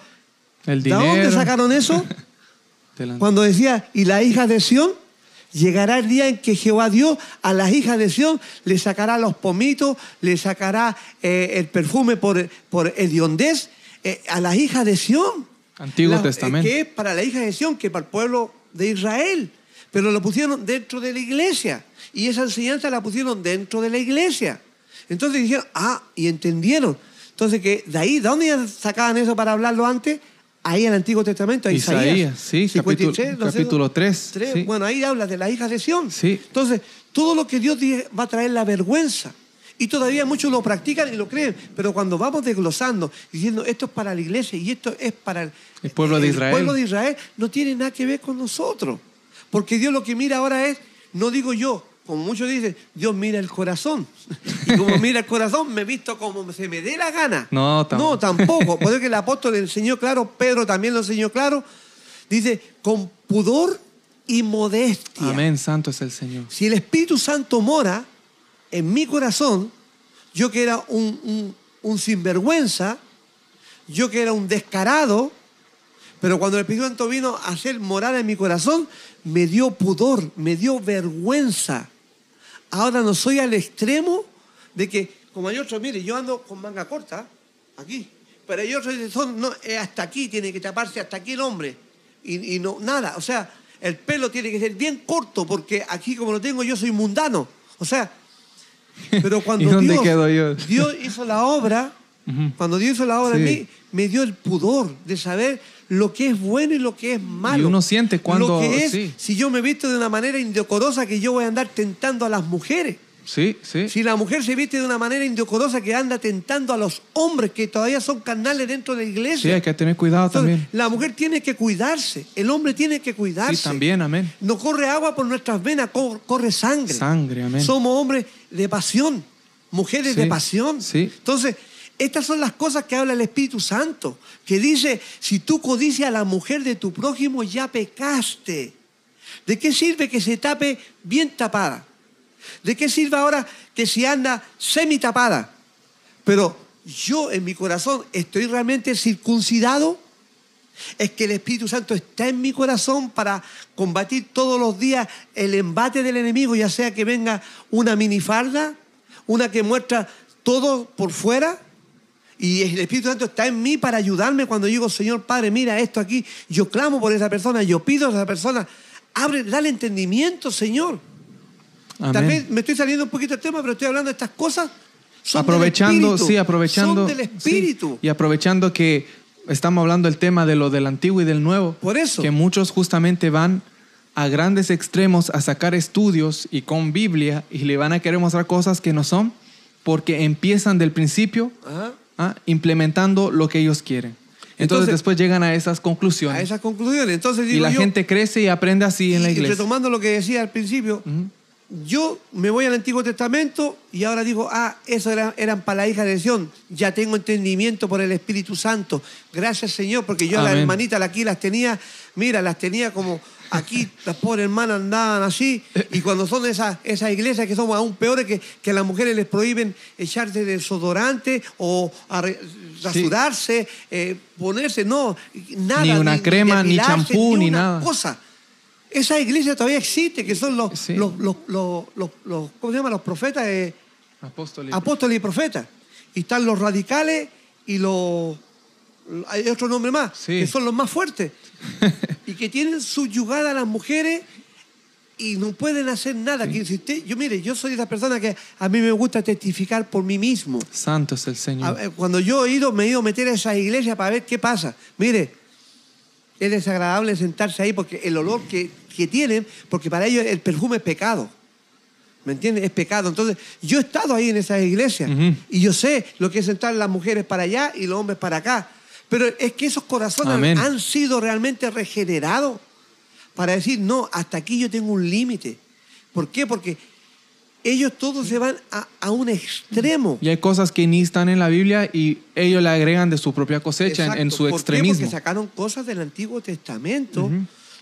El ¿de dónde sacaron eso? Cuando decía, y la hija de Sión, llegará el día en que Jehová Dios a las hijas de Sión le sacará los pomitos, le sacará eh, el perfume por, por hediondez eh, a las hijas de Sión. Antiguo La- eh, Testamento. que es para la hija de Sión, que para el pueblo de Israel. Pero lo pusieron dentro de la iglesia. Y esa enseñanza la pusieron dentro de la iglesia. Entonces dijeron, ah, y entendieron. Entonces, que de ahí, ¿de dónde sacaban eso para hablarlo antes? Ahí en el Antiguo Testamento, a Isaías. Isaías, sí, capítulo- 53, no sé, capítulo 3, tres. sí. Bueno, ahí habla de las hijas de Sión. Sí. Entonces, todo lo que Dios dice va a traer la vergüenza. Y todavía muchos lo practican y lo creen. Pero cuando vamos desglosando, diciendo esto es para la iglesia y esto es para el, El pueblo de Israel. El pueblo de Israel no tiene nada que ver con nosotros. Porque Dios lo que mira ahora es, no digo yo, como muchos dicen, Dios mira el corazón. Y como mira el corazón, me he visto como se me dé la gana. No, tampoco. No, tampoco. Por eso que el apóstol le enseñó claro, Pedro también lo enseñó claro. Dice, con pudor y modestia. Amén, santo es el Señor. Si el Espíritu Santo mora en mi corazón, yo que era un, un- un sinvergüenza, yo que era un descarado, pero cuando el Espíritu Santo vino a hacer morar en mi corazón, me dio pudor, me dio vergüenza. Ahora no soy al extremo de que, como hay otros, mire, yo ando con manga corta, aquí, pero hay otros que son, no, hasta aquí, tiene que taparse hasta aquí el hombre. Y, y no, nada, o sea, el pelo tiene que ser bien corto, porque aquí como lo tengo yo soy mundano. O sea, pero cuando ¿Y dónde Dios, quedo yo? Dios hizo la obra, cuando Dios hizo la obra en mí, me dio el pudor de saber lo que es bueno y lo que es malo. Y uno siente cuando- Lo que es, sí. si yo me visto de una manera indecorosa, que yo voy a andar tentando a las mujeres. Sí, sí. Si la mujer se viste de una manera indecorosa, que anda tentando a los hombres que todavía son carnales dentro de la Sí, iglesia. hay que tener cuidado Entonces, también. la mujer tiene que cuidarse, el hombre tiene que cuidarse. Sí, también, amén. No corre agua por nuestras venas, cor- corre sangre. Sangre, amén. Somos hombres de pasión, mujeres Sí, de pasión. sí. Entonces, estas son las cosas que habla el Espíritu Santo, que dice, si tú codicias a la mujer de tu prójimo, ya pecaste. ¿De qué sirve que se tape bien tapada? ¿De qué sirve ahora que si anda semi tapada? Pero yo en mi corazón estoy realmente circuncidado. Es que el Espíritu Santo está en mi corazón para combatir todos los días el embate del enemigo, ya sea que venga una minifalda, una que muestra todo por fuera. Y el Espíritu Santo está en mí para ayudarme cuando digo, Señor Padre, mira esto aquí. Yo clamo por esa persona, yo pido a esa persona. Abre, dale entendimiento, Señor. Tal Amén. vez me estoy saliendo un poquito del tema, pero estoy hablando de estas cosas. Son del aprovechando, Espíritu, sí, aprovechando. Son del sí, Espíritu. y aprovechando que estamos hablando del tema de lo del antiguo y del nuevo. Por eso. Que muchos justamente van a grandes extremos a sacar estudios y con Biblia y le van a querer mostrar cosas que no son porque empiezan del principio Ajá. Ah, implementando lo que ellos quieren. Entonces, Entonces- después llegan a esas conclusiones. A esas conclusiones. Entonces y digo la yo, gente crece y aprende así en la y iglesia. retomando lo que decía al principio, yo me voy al Antiguo Testamento y ahora digo, ah, eso era- eran para la hija de Sion. Ya tengo entendimiento por el Espíritu Santo. Gracias, Señor, porque yo las Amén. hermanitas aquí las tenía, mira, las tenía como aquí, las pobres hermanas andaban así. Y cuando son esas, esas iglesias que son aún peores, que, que a las mujeres les prohíben echarse desodorante o rasurarse, eh, ponerse, no, nada. Ni una crema, ni champú, ni una nada. cosa. Esa iglesia todavía existe, que son los, Sí. los, los, los, ¿cómo se llama? Los profetas, eh, Apóstol. apóstoles y profetas. Y están los radicales y los... Hay otro nombre más, Sí. que son los más fuertes. y que tienen subyugadas a las mujeres y no pueden hacer nada. Que si usted- yo, mire, yo soy esa persona que a mí me gusta testificar por mí mismo. Santo es el Señor. A- Cuando yo he ido, me he ido a meter a esas iglesias para ver qué pasa. Mire, es desagradable sentarse ahí porque el olor que, que tienen, porque para ellos el perfume es pecado. ¿Me entiendes? Es pecado. Entonces, yo he estado ahí en esas iglesias y yo sé lo que es sentar las mujeres para allá y los hombres para acá. Pero es que esos corazones Amén. han sido realmente regenerados para decir, no, hasta aquí yo tengo un límite. ¿Por qué? Porque ellos todos se van a, a un extremo. Y hay cosas que ni están en la Biblia y ellos le agregan de su propia cosecha en- su ¿Por qué? extremismo. Porque sacaron cosas del Antiguo Testamento.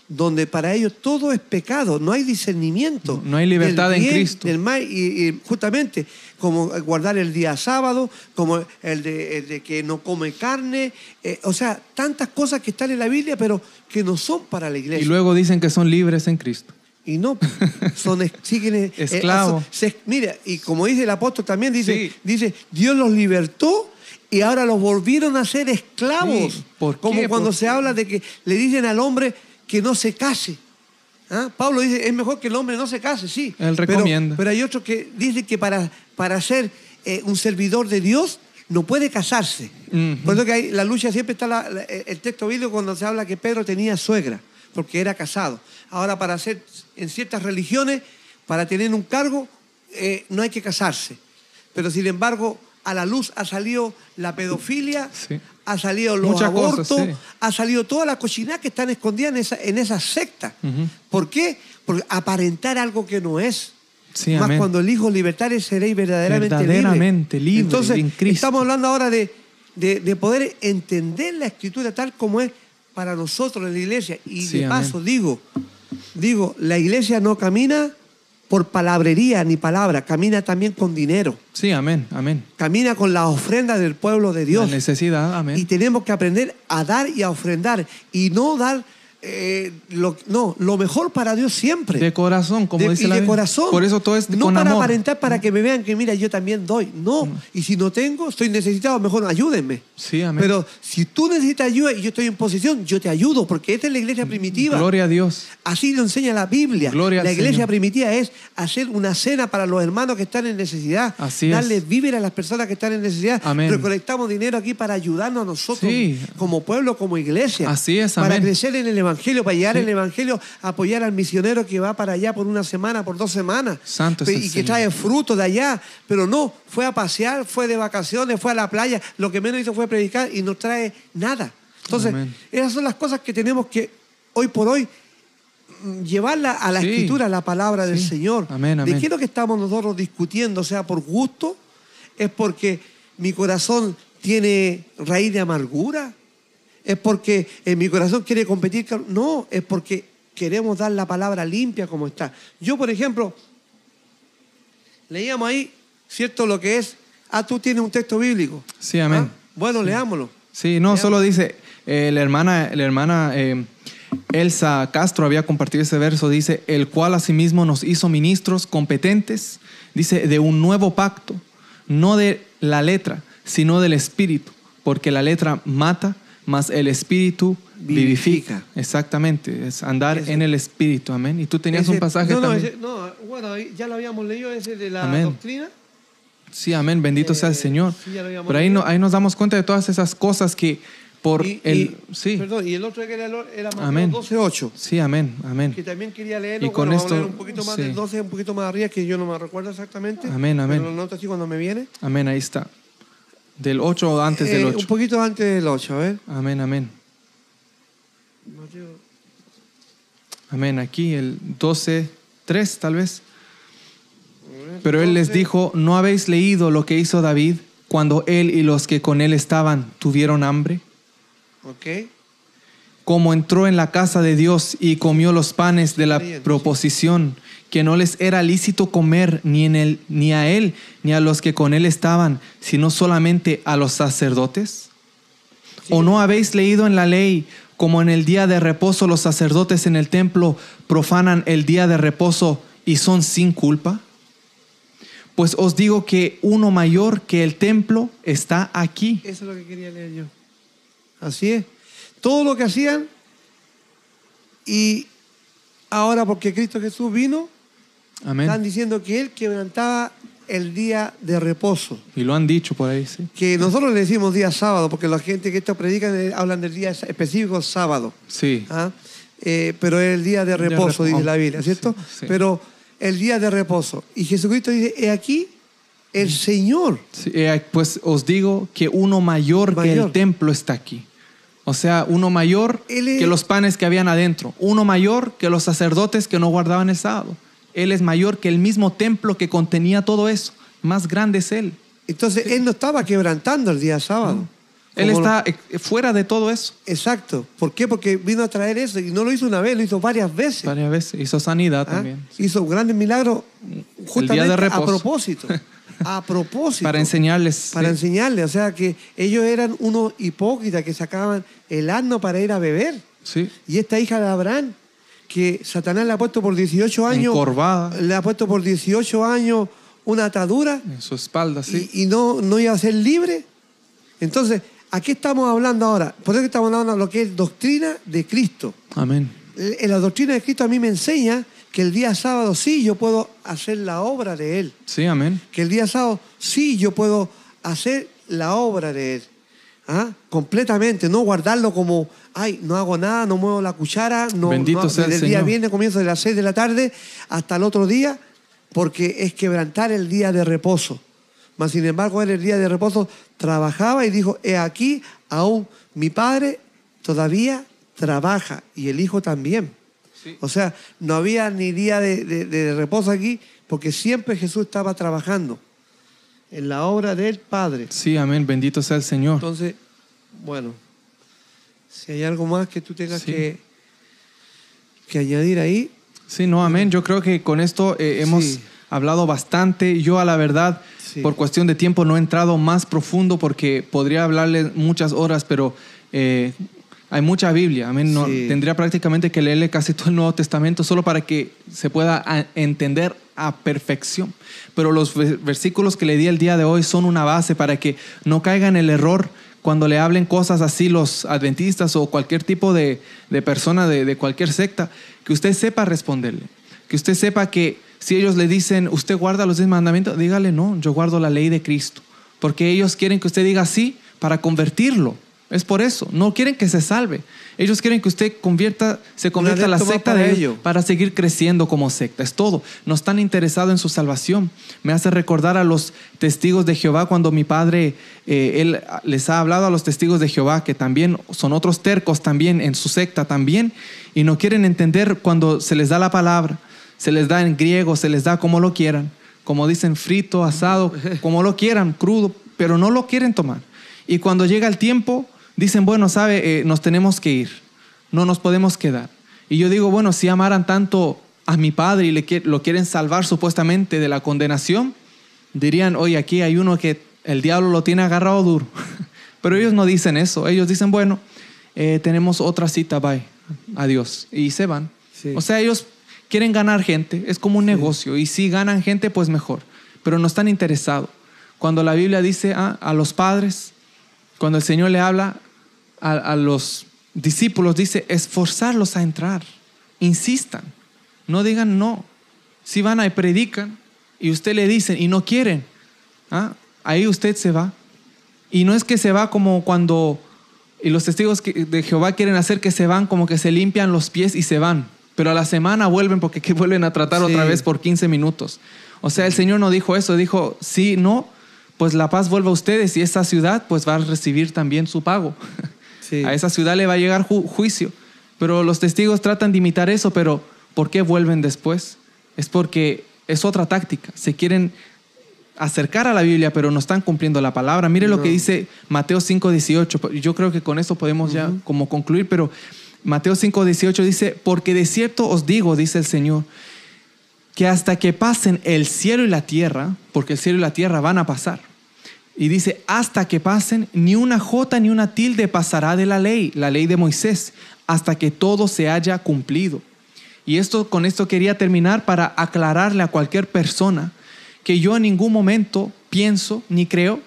Donde para ellos todo es pecado, no hay discernimiento. No- no hay libertad del en Cristo. del mal, y, y justamente como guardar el día sábado, como el de, el de que no come carne, eh, o sea, tantas cosas que están en la Biblia, pero que no son para la iglesia. Y luego dicen que son libres en Cristo. Y no, son siguen eh, Esclavos. eh, se- mira, y como dice el apóstol también, dice, Sí. dice, Dios los libertó y ahora los volvieron a ser esclavos. Sí, ¿por como qué? cuando ¿Por se qué? habla de que le dicen al hombre que no se case. ¿Ah? Pablo dice, es mejor que el hombre no se case, sí. Él Pero- recomienda. Pero, hay otros que dicen que para, para ser eh, un servidor de Dios no puede casarse. Ujú. Por eso que hay, la lucha siempre está la- la- el texto bíblico cuando se habla que Pedro tenía suegra, porque era casado. Ahora, para ser en ciertas religiones, para tener un cargo, eh, no hay que casarse. Pero sin embargo, a la luz ha salido la pedofilia, Sí. Ha salido los Muchas abortos, cosas, sí. ha salido toda la cochinada que están escondidas en esa, en esa secta. Ujú. ¿Por qué? Por aparentar algo que no es. Sí, Más amén. cuando el Hijo seréis verdaderamente, Verdaderamente libre Entonces, en Cristo. estamos hablando ahora de, de- de poder entender la escritura tal como es para nosotros en la iglesia. Y Sí, de amén. paso digo, digo, la iglesia no camina por palabrería ni palabra, camina también con dinero, Sí, amén, amén. camina con las ofrendas del pueblo de Dios. La necesidad, amén. Y tenemos que aprender a dar y a ofrendar y no dar eh, lo, no, lo mejor para Dios siempre. De corazón, como De- dice y la de corazón. Por eso todo es no con para amor. aparentar para que me vean que mira yo también doy. No. Y si no tengo, estoy necesitado, mejor ayúdenme. Sí, amén. Pero si tú necesitas ayuda y yo estoy en posición, yo te ayudo, porque esta es la iglesia primitiva. Gloria a Dios. Así lo enseña la Biblia. Gloria la iglesia Señor. primitiva es hacer una cena para los hermanos que están en necesidad. Así es. darle víveres a las personas que están en necesidad. Amén. Recolectamos dinero aquí para ayudarnos a nosotros Sí. como pueblo, como iglesia. Así es, Para amén. crecer en el Evangelio, para llegar Sí. en el Evangelio, apoyar al misionero que va para allá por una semana, por dos semanas. Santo y que Señor. trae fruto de allá. Pero no, fue a pasear, fue de vacaciones, fue a la playa. Lo que menos hizo fue predicar y no trae nada. Entonces, Amén. esas son las cosas que tenemos que hoy por hoy llevarla a la Sí. escritura, a la palabra del. Señor. Amén, ¿De amén. qué es lo que estamos nosotros discutiendo? O sea, por gusto, es porque mi corazón tiene raíz de amargura, es porque en mi corazón quiere competir. No, es porque queremos dar la palabra limpia como está. Yo, por ejemplo, leíamos ahí, ¿cierto? Lo que es, ah, tú tienes un texto bíblico. Sí, amén. Ah, Bueno, leámoslo. Sí, no, solo dice, eh, la hermana, la hermana eh, Elsa Castro había compartido ese verso, dice, el cual asimismo nos hizo ministros competentes, dice, de un nuevo pacto, no de la letra, sino del espíritu, porque la letra mata, mas el espíritu vivifica. Vivifica. Exactamente, es andar Ese- en el espíritu, amén. Y tú tenías Ese- un pasaje no, no, también. ese- no, bueno, ya lo habíamos leído, ese de la Amén. doctrina. Sí, amén, bendito sea el Eh, Señor. sí, ya lo habíamos Pero ahí, no- ahí nos damos cuenta de todas esas cosas que por Y- el... y- sí, Perdón, y el otro que era, era Mateo Amén. 12.8. sí, amén, amén. Que también quería leerlo. Y con bueno, vamos a esto, leer un poquito más sí. del 12, un poquito más arriba, que yo no me recuerdo exactamente. Amén, amén. Pero lo noto así cuando me viene. Amén, ahí está. Del 8 o antes Eh, del Un 8. poquito antes del 8, a ver. Amén, amén. Mateo. Amén. Aquí el 12, 3 tal vez. Pero él les dijo, ¿no habéis leído lo que hizo David cuando él y los que con él estaban tuvieron hambre? ¿Ok? Como entró en la casa de Dios y comió los panes de la proposición, que no les era lícito comer ni, en él, ni a él ni a los que con él estaban, sino solamente a los sacerdotes? ¿O no habéis leído en la ley como en el día de reposo los sacerdotes en el templo profanan el día de reposo y son sin culpa? Pues os digo que uno mayor que el templo está aquí. Eso es lo que quería leer yo. Así es. Todo lo que hacían y ahora porque Cristo Jesús vino, están Amén. diciendo que Él quebrantaba el día de reposo. Y lo han dicho por ahí, sí. Que nosotros le decimos día sábado, porque la gente que esto predican eh, hablan del día específico sábado. Sí. ¿ah? Eh, pero es el día de reposo, repo- dice la Biblia, ¿cierto? Sí, sí. Pero el día de reposo. Y Jesucristo dice, he aquí el Señor. Sí, eh, pues os digo que uno mayor, que Mayor. el templo está aquí. O sea, uno mayor es- que los panes que habían adentro. Uno mayor que los sacerdotes que no guardaban el sábado. Él es mayor que el mismo templo que contenía todo eso. Más grande es Él. Entonces, Él no estaba quebrantando el día sábado. Él lo- está fuera de todo eso. Exacto. ¿Por qué? Porque vino a traer eso y no lo hizo una vez, lo hizo varias veces. Varias veces. Hizo sanidad ¿ah? también. Hizo grandes milagros justamente a propósito. A propósito. Para enseñarles. Para sí. enseñarle. O sea que ellos eran unos hipócritas que sacaban el asno para ir a beber. Sí. Y esta hija de Abraham, que Satanás le ha puesto por 18 años. Encorvada. Le ha puesto por 18 años una atadura En su espalda, sí. y, y no, no iba a ser libre. Entonces, ¿a qué estamos hablando ahora? Por eso que estamos hablando de lo que es doctrina de Cristo. Amén. En la doctrina de Cristo a mí me enseña que el día sábado sí yo puedo hacer la obra de Él. Sí, amén. Que el día sábado sí yo puedo hacer la obra de Él. ¿Ah? Completamente, no guardarlo como, ay, no hago nada, no muevo la cuchara, no, Bendito no- sea el desde el día Señor. viernes comienzo de las 6 de la tarde hasta el otro día, porque es quebrantar el día de reposo. Mas sin embargo, él el día de reposo trabajaba y dijo, he aquí, aún mi padre todavía trabaja y el hijo también. O sea, no había ni día de, de- de reposo aquí, porque siempre Jesús estaba trabajando en la obra del Padre. Sí, amén. Bendito sea el Señor. Entonces, bueno, si hay algo más que tú tengas Sí. que, que añadir ahí, Sí, no, amén. Yo creo que con esto eh, hemos Sí. hablado bastante. Yo a la verdad, Sí. por cuestión de tiempo, no he entrado más profundo porque podría hablarle muchas horas, pero eh, hay mucha Biblia. Amén. No, Sí. Tendría prácticamente que leerle casi todo el Nuevo Testamento solo para que se pueda a- entender a perfección. Pero los ve- versículos que le di el día de hoy son una base para que no caiga en el error cuando le hablen cosas así los adventistas o cualquier tipo de, de persona de, de cualquier secta, que usted sepa responderle. Que usted sepa que si ellos le dicen, usted guarda los diez mandamientos, dígale, no, yo guardo la ley de Cristo. Porque ellos quieren que usted diga sí para convertirlo. Es por eso. No quieren que se salve. Ellos quieren que usted convierta, se convierta a la secta de ellos ello. para seguir creciendo como secta. Es todo. No están interesados en su salvación. Me hace recordar a los testigos de Jehová cuando mi padre, eh, él les ha hablado a los testigos de Jehová que también son otros tercos también en su secta también y no quieren entender cuando se les da la palabra, se les da en griego, se les da como lo quieran, como dicen frito, asado, como lo quieran, crudo, pero no lo quieren tomar. Y cuando llega el tiempo, dicen, bueno, sabe, Eh, nos tenemos que ir, no nos podemos quedar. Y yo digo, bueno, si amaran tanto a mi padre y le, lo quieren salvar supuestamente de la condenación, dirían, oye, aquí hay uno que el diablo lo tiene agarrado duro. Pero ellos no dicen eso, ellos dicen, bueno, eh, tenemos otra cita, bye, adiós. Y se van. Sí. O sea, ellos quieren ganar gente, es como un negocio, y si ganan gente, pues mejor, pero no están interesados. Cuando la Biblia dice ah, a los padres, cuando el Señor le habla a, a los discípulos, dice esforzarlos a entrar, insistan, no digan no. Si van a y predican y usted le dicen y no quieren, ah, ahí usted se va. Y no es que se va como cuando y los testigos de Jehová quieren hacer que se van como que se limpian los pies y se van, pero a la semana vuelven porque que vuelven a tratar Sí. otra vez por 15 minutos. O sea, el Señor no dijo eso, dijo, sí, no, pues la paz vuelve a ustedes y esa ciudad pues va a recibir también su pago. Sí. A esa ciudad le va a llegar ju- juicio. Pero los testigos tratan de imitar eso, pero ¿por qué vuelven después? Es porque es otra táctica. Se quieren acercar a la Biblia, pero no están cumpliendo la palabra. Mire lo que dice Mateo 5:18. Yo creo que con eso podemos ya como concluir, pero Mateo 5:18 dice, porque de cierto os digo, dice el Señor, que hasta que pasen el cielo y la tierra, porque el cielo y la tierra van a pasar, y dice, hasta que pasen, ni una jota ni una tilde pasará de la ley, la ley de Moisés, hasta que todo se haya cumplido. Y esto, con esto quería terminar para aclararle a cualquier persona que yo en ningún momento pienso ni creo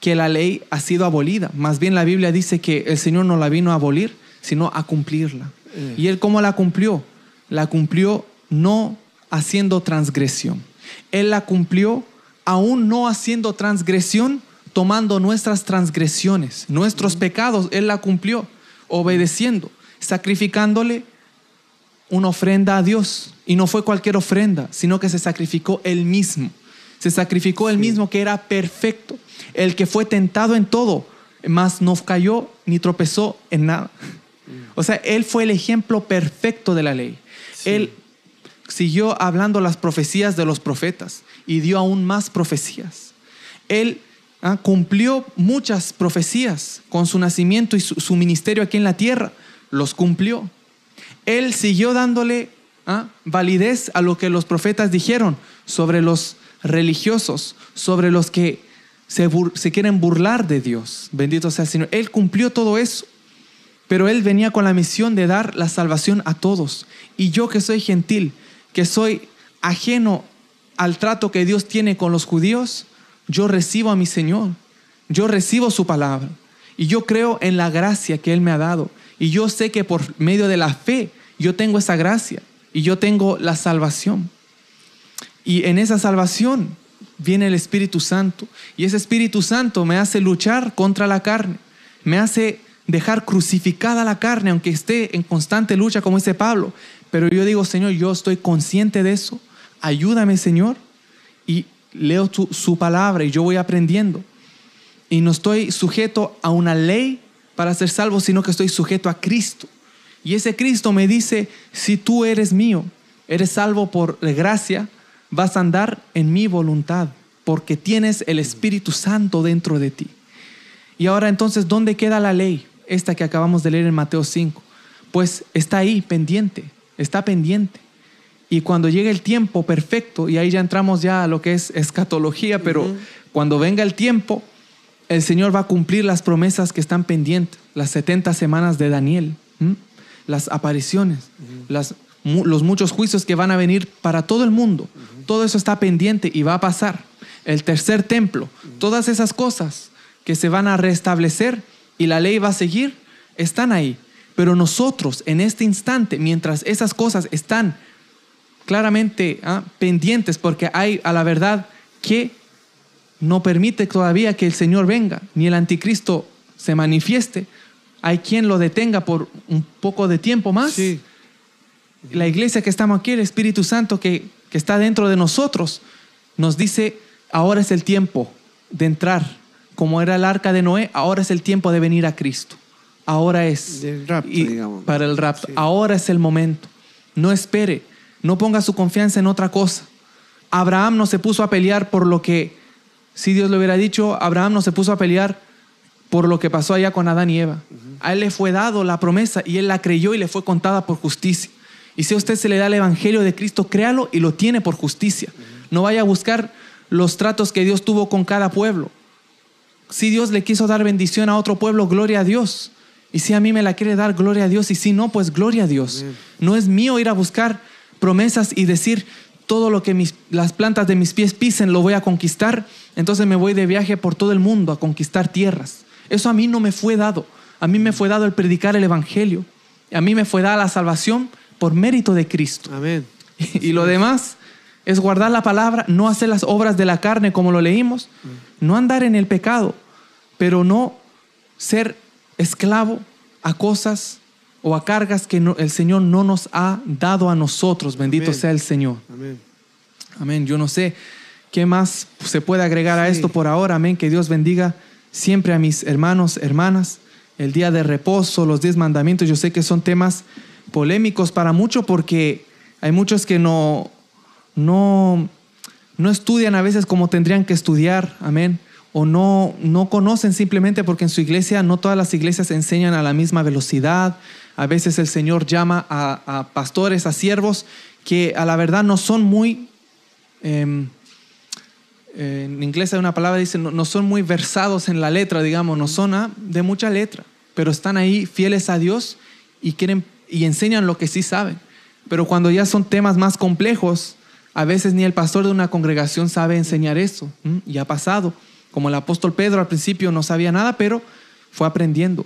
que la ley ha sido abolida. Más bien la Biblia dice que el Señor no la vino a abolir, sino a cumplirla. Eh. ¿Y Él cómo la cumplió? La cumplió no haciendo transgresión. Él la cumplió aún no haciendo transgresión, tomando nuestras transgresiones, nuestros pecados. Él la cumplió, obedeciendo, sacrificándole una ofrenda a Dios. Y no fue cualquier ofrenda, sino que se sacrificó él mismo. Se sacrificó él mismo que era perfecto, el que fue tentado en todo, mas no cayó ni tropezó en nada. O sea, él fue el ejemplo perfecto de la ley. Él siguió hablando las profecías de los profetas y dio aún más profecías. Él ah, cumplió muchas profecías con su nacimiento y su, su ministerio aquí en la tierra. Los cumplió. Él siguió dándole ah, validez a lo que los profetas dijeron sobre los religiosos, sobre los que se, se quieren burlar de Dios. Bendito sea el Señor. Él cumplió todo eso. Pero Él venía con la misión de dar la salvación a todos. Y yo que soy gentil, que soy ajeno al trato que Dios tiene con los judíos, yo recibo a mi Señor. Yo recibo su palabra. Y yo creo en la gracia que Él me ha dado. Y yo sé que por medio de la fe yo tengo esa gracia. Y yo tengo la salvación. Y en esa salvación viene el Espíritu Santo. Y ese Espíritu Santo me hace luchar contra la carne. Me hace dejar crucificada la carne, aunque esté en constante lucha, como dice Pablo. Pero yo digo, Señor, yo estoy consciente de eso. Ayúdame, Señor. Y leo su palabra y yo voy aprendiendo. Y no estoy sujeto a una ley para ser salvo, sino que estoy sujeto a Cristo. Y ese Cristo me dice, si tú eres mío, eres salvo por gracia, vas a andar en mi voluntad, porque tienes el Espíritu Santo dentro de ti. Y ahora entonces, ¿dónde queda la ley? Esta que acabamos de leer en Mateo 5. Pues está ahí, pendiente, está pendiente. Y cuando llegue el tiempo perfecto, y ahí ya entramos ya a lo que es escatología, pero cuando venga el tiempo, el Señor va a cumplir las promesas que están pendientes, las 70 semanas de Daniel, ¿m? las apariciones, las, mu- los muchos juicios que van a venir para todo el mundo. Todo eso está pendiente y va a pasar. El tercer templo, todas esas cosas que se van a restablecer y la ley va a seguir, están ahí. Pero nosotros en este instante, mientras esas cosas están claramente ah, pendientes, porque hay a la verdad que no permite todavía que el Señor venga, ni el anticristo se manifieste. Hay quien lo detenga por un poco de tiempo más. Sí. La iglesia que estamos aquí, el Espíritu Santo que, que está dentro de nosotros, nos dice, ahora es el tiempo de entrar. Como era el arca de Noé, ahora es el tiempo de venir a Cristo. Ahora es. Del rapto, Y digamos. Para el rapto. Sí. Ahora es el momento. No espere. No ponga su confianza en otra cosa. Abraham no se puso a pelear por lo que, si Dios le hubiera dicho, Abraham no se puso a pelear por lo que pasó allá con Adán y Eva. A él le fue dado la promesa y él la creyó y le fue contada por justicia. Y si a usted se le da el evangelio de Cristo, créalo y lo tiene por justicia. No vaya a buscar los tratos que Dios tuvo con cada pueblo. Si Dios le quiso dar bendición a otro pueblo, gloria a Dios. Y si a mí me la quiere dar, gloria a Dios. Y si no, pues gloria a Dios. No es mío ir a buscar promesas y decir todo lo que mis- las plantas de mis pies pisen lo voy a conquistar. Entonces me voy de viaje por todo el mundo a conquistar tierras. Eso a mí no me fue dado. A mí me fue dado el predicar el evangelio. A mí me fue dada la salvación por mérito de Cristo. Amén. Y lo demás es guardar la palabra, no hacer las obras de la carne como lo leímos, no andar en el pecado, pero no ser esclavo a cosas o a cargas que no- el Señor no nos ha dado a nosotros. Bendito Amén. sea el Señor. Amén. Amén. Yo no sé qué más se puede agregar a esto por ahora. Amén. Que Dios bendiga siempre a mis hermanos, hermanas. El día de reposo, los diez mandamientos. Yo sé que son temas polémicos para muchos porque hay muchos que no, no, no estudian a veces como tendrían que estudiar, amén, o no, no conocen simplemente porque en su iglesia, no todas las iglesias enseñan a la misma velocidad. A veces el Señor llama a, pastores, a siervos, que a la verdad no son muy, em, en inglés hay una palabra, dice, no, son muy versados en la letra, digamos, no son ah, de mucha letra, pero están ahí fieles a Dios y quieren y enseñan lo que sí saben. Pero cuando ya son temas más complejos, a veces ni el pastor de una congregación sabe enseñar eso. Y ha pasado. Como el apóstol Pedro al principio no sabía nada, pero fue aprendiendo.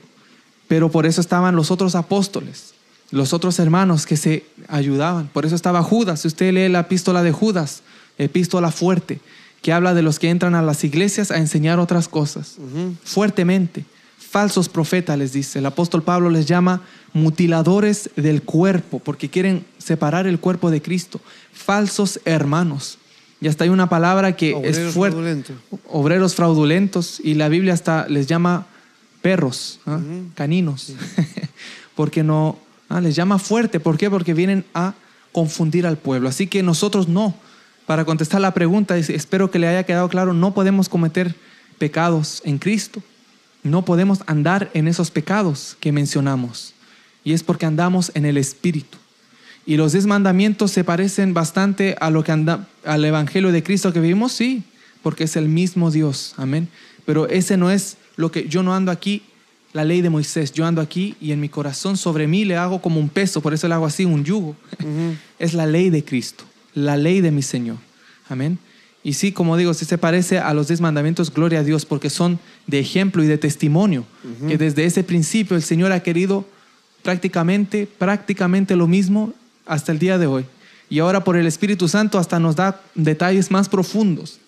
Pero por eso estaban los otros apóstoles, los otros hermanos que se ayudaban. Por eso estaba Judas. Si usted lee la epístola de Judas, epístola fuerte, que habla de los que entran a las iglesias a enseñar otras cosas, fuertemente. Falsos profetas les dice. El apóstol Pablo les llama mutiladores del cuerpo, porque quieren separar el cuerpo de Cristo. Falsos hermanos. Y hasta hay una palabra que es fuerte. Obreros fraudulentos. Y la Biblia hasta les llama perros, ¿ah? caninos. porque no, ¿ah? les llama fuerte. ¿Por qué? Porque vienen a confundir al pueblo. Así que nosotros no. Para contestar la pregunta, espero que le haya quedado claro, no podemos cometer pecados en Cristo. No podemos andar en esos pecados que mencionamos. Y es porque andamos en el Espíritu. Y los diez mandamientos se parecen bastante a lo que anda, al Evangelio de Cristo que vivimos, sí, porque es el mismo Dios. Amén. Pero ese no es lo que yo no ando aquí, la ley de Moisés. Yo ando aquí y en mi corazón sobre mí le hago como un peso, por eso le hago así, un yugo. es la ley de Cristo, la ley de mi Señor. Amén. Y sí, como digo, si se parece a los diez mandamientos, gloria a Dios, porque son de ejemplo y de testimonio, que desde ese principio el Señor ha querido prácticamente, prácticamente lo mismo hasta el día de hoy. Y ahora por el Espíritu Santo hasta nos da detalles más profundos.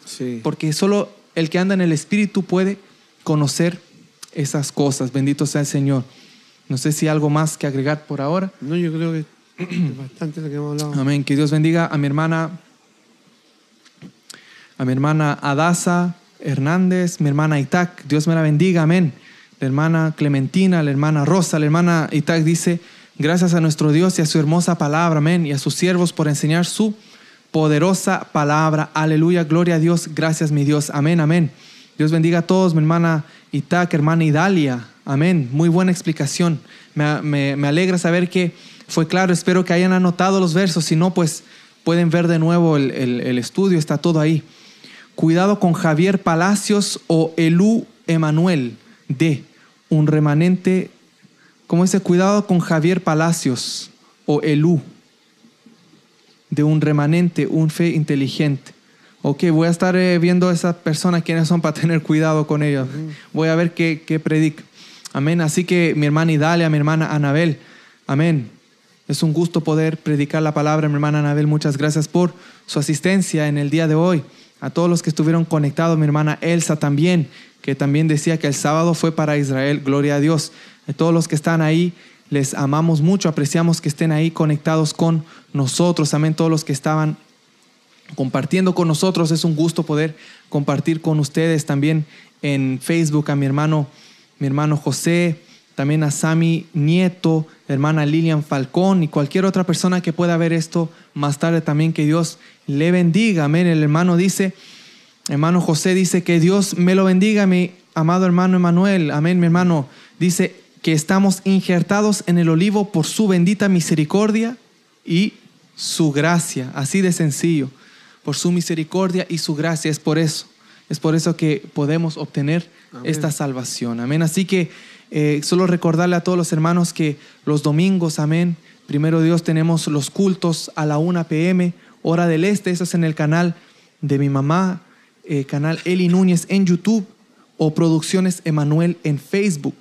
Porque solo el que anda en el Espíritu puede conocer esas cosas. Bendito sea el Señor. No sé si hay algo más que agregar por ahora. No, yo creo que es bastante lo que hemos hablado. Amén. Que Dios bendiga a mi hermana, a mi hermana Adasa Hernández, mi hermana Itac. Dios me la bendiga. Amén. La hermana Clementina, la hermana Rosa, la hermana Itac dice, Gracias a nuestro Dios y a su hermosa palabra, amén, y a sus siervos por enseñar su poderosa palabra. Aleluya, gloria a Dios, gracias mi Dios, amén, amén. Dios bendiga a todos, mi hermana Itac, hermana Idalia, amén. Muy buena explicación. Me, alegra saber que fue claro, espero que hayan anotado los versos, si no, pues pueden ver de nuevo el, el estudio, está todo ahí. Cuidado con Javier Palacios o Elú Emanuel de un remanente como dice, cuidado con Javier Palacios o Elú, de un remanente, un fe inteligente. Ok, voy a estar eh, viendo a esa persona quiénes son para tener cuidado con ellos. Voy a ver qué, qué predica. Amén. Así que mi hermana Idalia, mi hermana Anabel, amén. Es un gusto poder predicar la palabra, mi hermana Anabel. Muchas gracias por su asistencia en el día de hoy. A todos los que estuvieron conectados, mi hermana Elsa también, que también decía que el sábado fue para Israel. Gloria a Dios. A todos los que están ahí, les amamos mucho, apreciamos que estén ahí conectados con nosotros. Amén. Todos los que estaban compartiendo con nosotros, es un gusto poder compartir con ustedes también en Facebook a mi hermano, mi hermano José, también a Sami Nieto, hermana Lilian Falcón y cualquier otra persona que pueda ver esto más tarde también que Dios le bendiga. Amén. El hermano dice, hermano José dice que Dios me lo bendiga, mi amado hermano Emanuel. Amén, mi hermano. Dice, que estamos injertados en el olivo por su bendita misericordia y su gracia, así de sencillo, por su misericordia y su gracia, es por eso, es por eso que podemos obtener esta salvación, amén. Así que eh, solo recordarle a todos los hermanos que los domingos, amén, primero Dios tenemos los cultos a la 1 pm, hora del este, eso es en el canal de mi mamá, eh, canal Eli Núñez en YouTube o Producciones Emanuel en Facebook.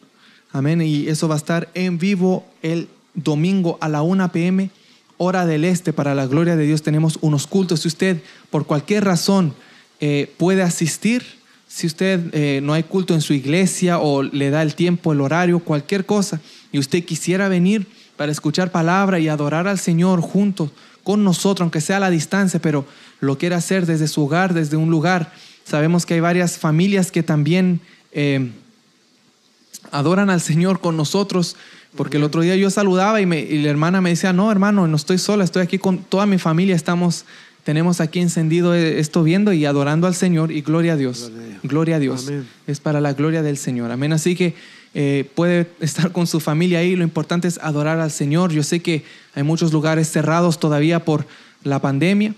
Amén. Y eso va a estar en vivo el domingo a la 1 pm, hora del este. Para la gloria de Dios tenemos unos cultos. Si usted por cualquier razón eh, puede asistir, si usted eh, no hay culto en su iglesia o le da el tiempo, el horario, cualquier cosa, y usted quisiera venir para escuchar palabra y adorar al Señor juntos con nosotros, aunque sea a la distancia, pero lo quiere hacer desde su hogar, desde un lugar. Sabemos que hay varias familias que también eh, adoran al Señor con nosotros. Porque el otro día yo saludaba y, la hermana me decía, no, hermano, no estoy sola, estoy aquí con toda mi familia, estamos tenemos aquí encendido eh, esto viendo y adorando al Señor y gloria a Dios. Gloria a Dios. Gloria a Dios. Es para la gloria del Señor. Amén. Así que eh, puede estar con su familia ahí. Lo importante es adorar al Señor. Yo sé que hay muchos lugares cerrados todavía por la pandemia.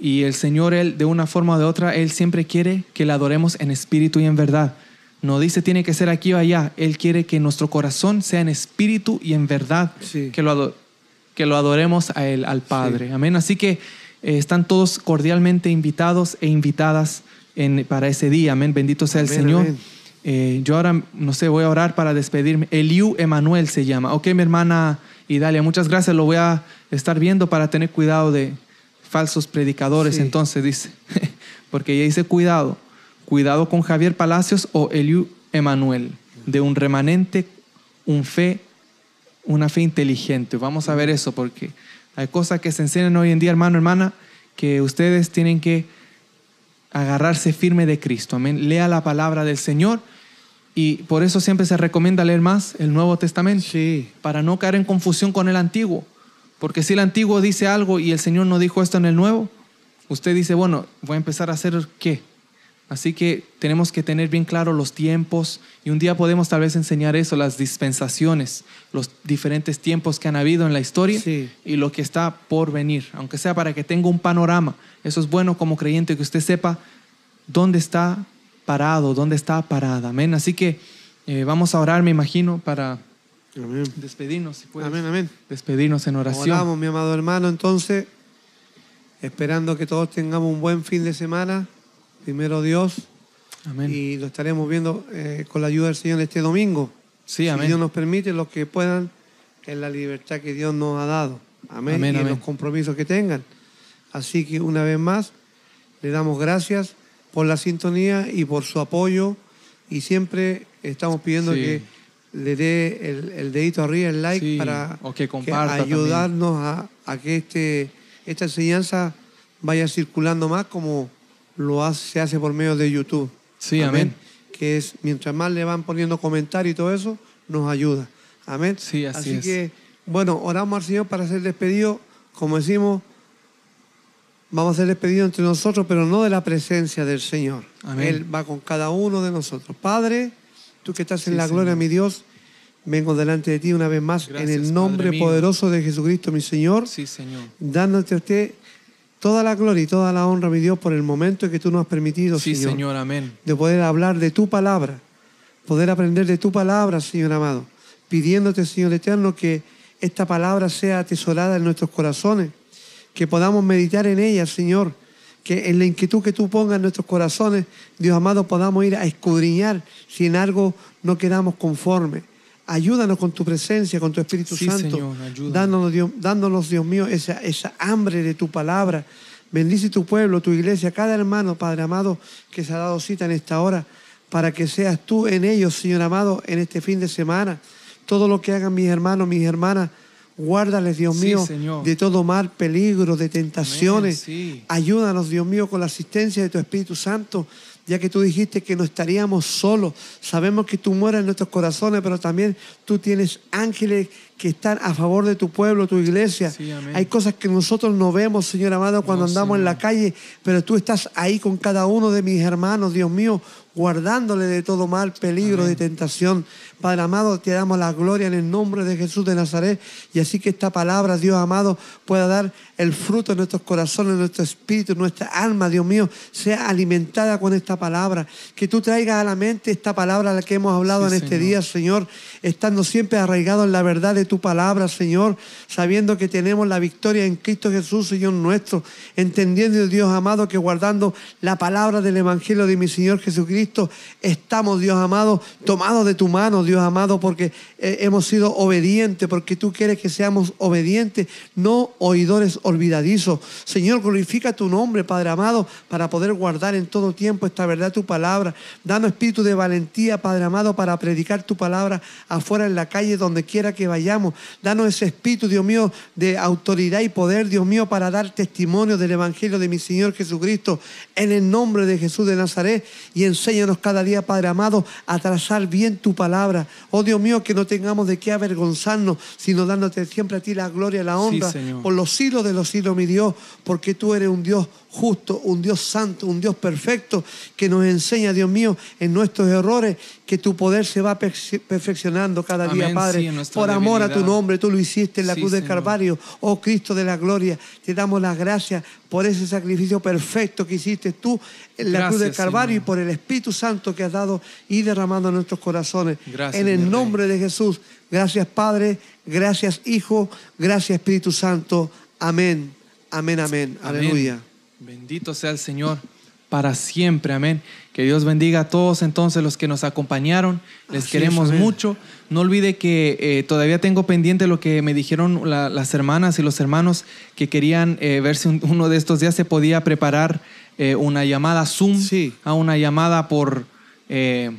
Y el Señor, Él, de una forma o de otra, Él siempre quiere que le adoremos en espíritu y en verdad. No dice tiene que ser aquí o allá. Él quiere que nuestro corazón sea en espíritu y en verdad. Sí. Que, lo que lo adoremos a Él, al Padre. Amén. Así que eh, están todos cordialmente invitados e invitadas en- para ese día. Amén. Bendito sea el Señor. amén. Eh, yo ahora, no sé, voy a orar para despedirme. Eliu Emanuel se llama. Ok, mi hermana Idalia, muchas gracias. Lo voy a estar viendo para tener cuidado de falsos predicadores. Sí. Entonces dice, porque ella dice cuidado. Cuidado con Javier Palacios o Eliu Emanuel, de un remanente, un fe, una fe inteligente. Vamos a ver eso porque hay cosas que se enseñan hoy en día, hermano, hermana, que ustedes tienen que agarrarse firme de Cristo. Amén. Lea la palabra del Señor y por eso siempre se recomienda leer más el Nuevo Testamento Sí. para no caer en confusión con el antiguo. Porque si el antiguo dice algo y el Señor no dijo esto en el nuevo, usted dice, bueno, voy a empezar a hacer qué. Así que tenemos que tener bien claro los tiempos y un día podemos tal vez enseñar eso, las dispensaciones, los diferentes tiempos que han habido en la historia Sí. y lo que está por venir, aunque sea para que tenga un panorama. Eso es bueno como creyente que usted sepa dónde está parado, dónde está parada. Amén. Así que eh, vamos a orar, me imagino, para Amén. despedirnos. Si puedes Amén, amén. despedirnos en oración. Oramos, mi amado hermano, entonces, esperando que todos tengamos un buen fin de semana. Primero Dios, Amén. y lo estaremos viendo eh, con la ayuda del Señor este domingo. sí, Si amén. Dios nos permite, los que puedan, en la libertad que Dios nos ha dado. Amén. Amén, y en los compromisos que tengan. Así que una vez más, le damos gracias por la sintonía y por su apoyo. Y siempre estamos pidiendo Sí. que le dé el, el dedito arriba, el like, Sí, para o que comparta ayudarnos a, a que este, esta enseñanza vaya circulando más como lo hace, se hace por medio de YouTube. Sí, amén. Que es, mientras más le van poniendo comentarios y todo eso, nos ayuda. Amén. Sí, así es. que, bueno, oramos al Señor para ser despedido. Como decimos, vamos a ser despedidos entre nosotros, pero no de la presencia del Señor. Amén. Él va con cada uno de nosotros. Padre, tú que estás en la gloria, Señor. mi Dios, vengo delante de ti una vez más Gracias, en el nombre poderoso de Jesucristo, mi Señor Sí, Señor. dándote a usted toda la gloria y toda la honra, mi Dios, por el momento que tú nos has permitido, Sí, Señor, Señor, amén. de poder hablar de tu palabra, poder aprender de tu palabra, Señor amado, pidiéndote, Señor eterno, que esta palabra sea atesorada en nuestros corazones, que podamos meditar en ella, Señor, que en la inquietud que tú pongas en nuestros corazones, Dios amado, podamos ir a escudriñar si en algo no quedamos conformes. Ayúdanos con tu presencia, con tu Espíritu Sí, Santo. Señor. Dándonos, Dios, dándonos, Dios mío, esa, esa hambre de tu palabra. Bendice tu pueblo, tu iglesia, cada hermano, Padre amado, que se ha dado cita en esta hora, para que seas tú en ellos, Señor amado, en este fin de semana. Todo lo que hagan mis hermanos, mis hermanas, guárdales, Dios Sí, mío, Señor. de todo mal, peligro, de tentaciones. Amén, sí. Ayúdanos, Dios mío, con la asistencia de tu Espíritu Santo, ya que tú dijiste que no estaríamos solos. Sabemos que tú mueres en nuestros corazones, pero también tú tienes ángeles que están a favor de tu pueblo, tu iglesia. Sí, amén. Hay cosas que nosotros no vemos, Señor amado, cuando No, andamos en la calle, pero tú estás ahí con cada uno de mis hermanos, Dios mío, guardándole de todo mal, peligro, de tentación. Padre amado, te damos la gloria en el nombre de Jesús de Nazaret y así que esta palabra, Dios amado, pueda dar el fruto en nuestros corazones, en nuestro espíritu, en nuestra alma, Dios mío, sea alimentada con esta palabra. Que tú traigas a la mente esta palabra a la que hemos hablado Sí, en este Señor. día, Señor, estando siempre arraigado en la verdad de tu palabra, Señor, sabiendo que tenemos la victoria en Cristo Jesús, Señor nuestro, entendiendo, Dios amado, que guardando la palabra del Evangelio de mi Señor Jesucristo, estamos, Dios amado, tomados de tu mano, Dios amado, porque eh, hemos sido obedientes, porque tú quieres que seamos obedientes, no oidores olvidadizos. Señor, glorifica tu nombre, Padre amado, para poder guardar en todo tiempo esta verdad, tu palabra. Danos espíritu de valentía, Padre amado, para predicar tu palabra afuera en la calle, donde quiera que vayamos. Danos ese espíritu, Dios mío, de autoridad y poder, Dios mío, para dar testimonio del Evangelio de mi Señor Jesucristo en el nombre de Jesús de Nazaret. Y enséñanos cada día, Padre amado, a trazar bien tu palabra. Oh Dios mío, que no tengamos de qué avergonzarnos, sino dándote siempre a ti la gloria y la honra. Por los siglos de los siglos, mi Dios, porque tú eres un Dios justo, un Dios santo, un Dios perfecto, que nos enseña, Dios mío, en nuestros errores, que tu poder se va perfeccionando cada día, Padre. por amor a tu nombre, tú lo hiciste en la cruz del Calvario. Oh Cristo de la gloria, te damos las gracias por ese sacrificio perfecto que hiciste tú en la cruz del Calvario y por el Espíritu Santo que has dado y derramado en nuestros corazones. en el nombre de Jesús. Gracias Padre, gracias Hijo, gracias Espíritu Santo. Amén. Amén, amén. Aleluya. Bendito sea el Señor para siempre, amén. Que Dios bendiga a todos entonces los que nos acompañaron. Les queremos mucho. No olvide que eh, todavía tengo pendiente lo que me dijeron las hermanas y los hermanos que querían eh, ver si uno de estos días se podía preparar eh, una llamada Zoom, a una llamada por, que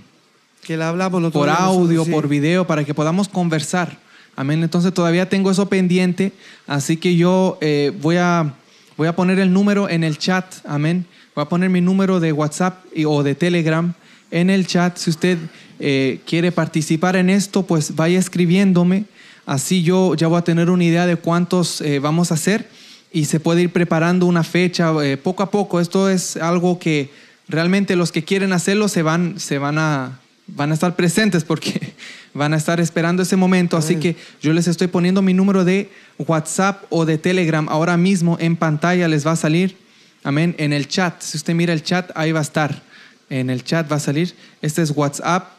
la hablamos por audio, por video, para que podamos conversar. Amén. Entonces todavía tengo eso pendiente, así que yo voy a Voy a poner el número en el chat, amén. Voy a poner mi número de WhatsApp o de Telegram en el chat. Si usted eh, quiere participar en esto, pues vaya escribiéndome. Así yo ya voy a tener una idea de cuántos eh, vamos a hacer y se puede ir preparando una fecha eh, poco a poco. Esto es algo que realmente los que quieren hacerlo se van, se van a, van a estar presentes porque van a estar esperando ese momento. Así que yo les estoy poniendo mi número de WhatsApp o de Telegram ahora mismo en pantalla les va a salir. Amén. En el chat. Si usted mira el chat, ahí va a estar. En el chat va a salir. Este es WhatsApp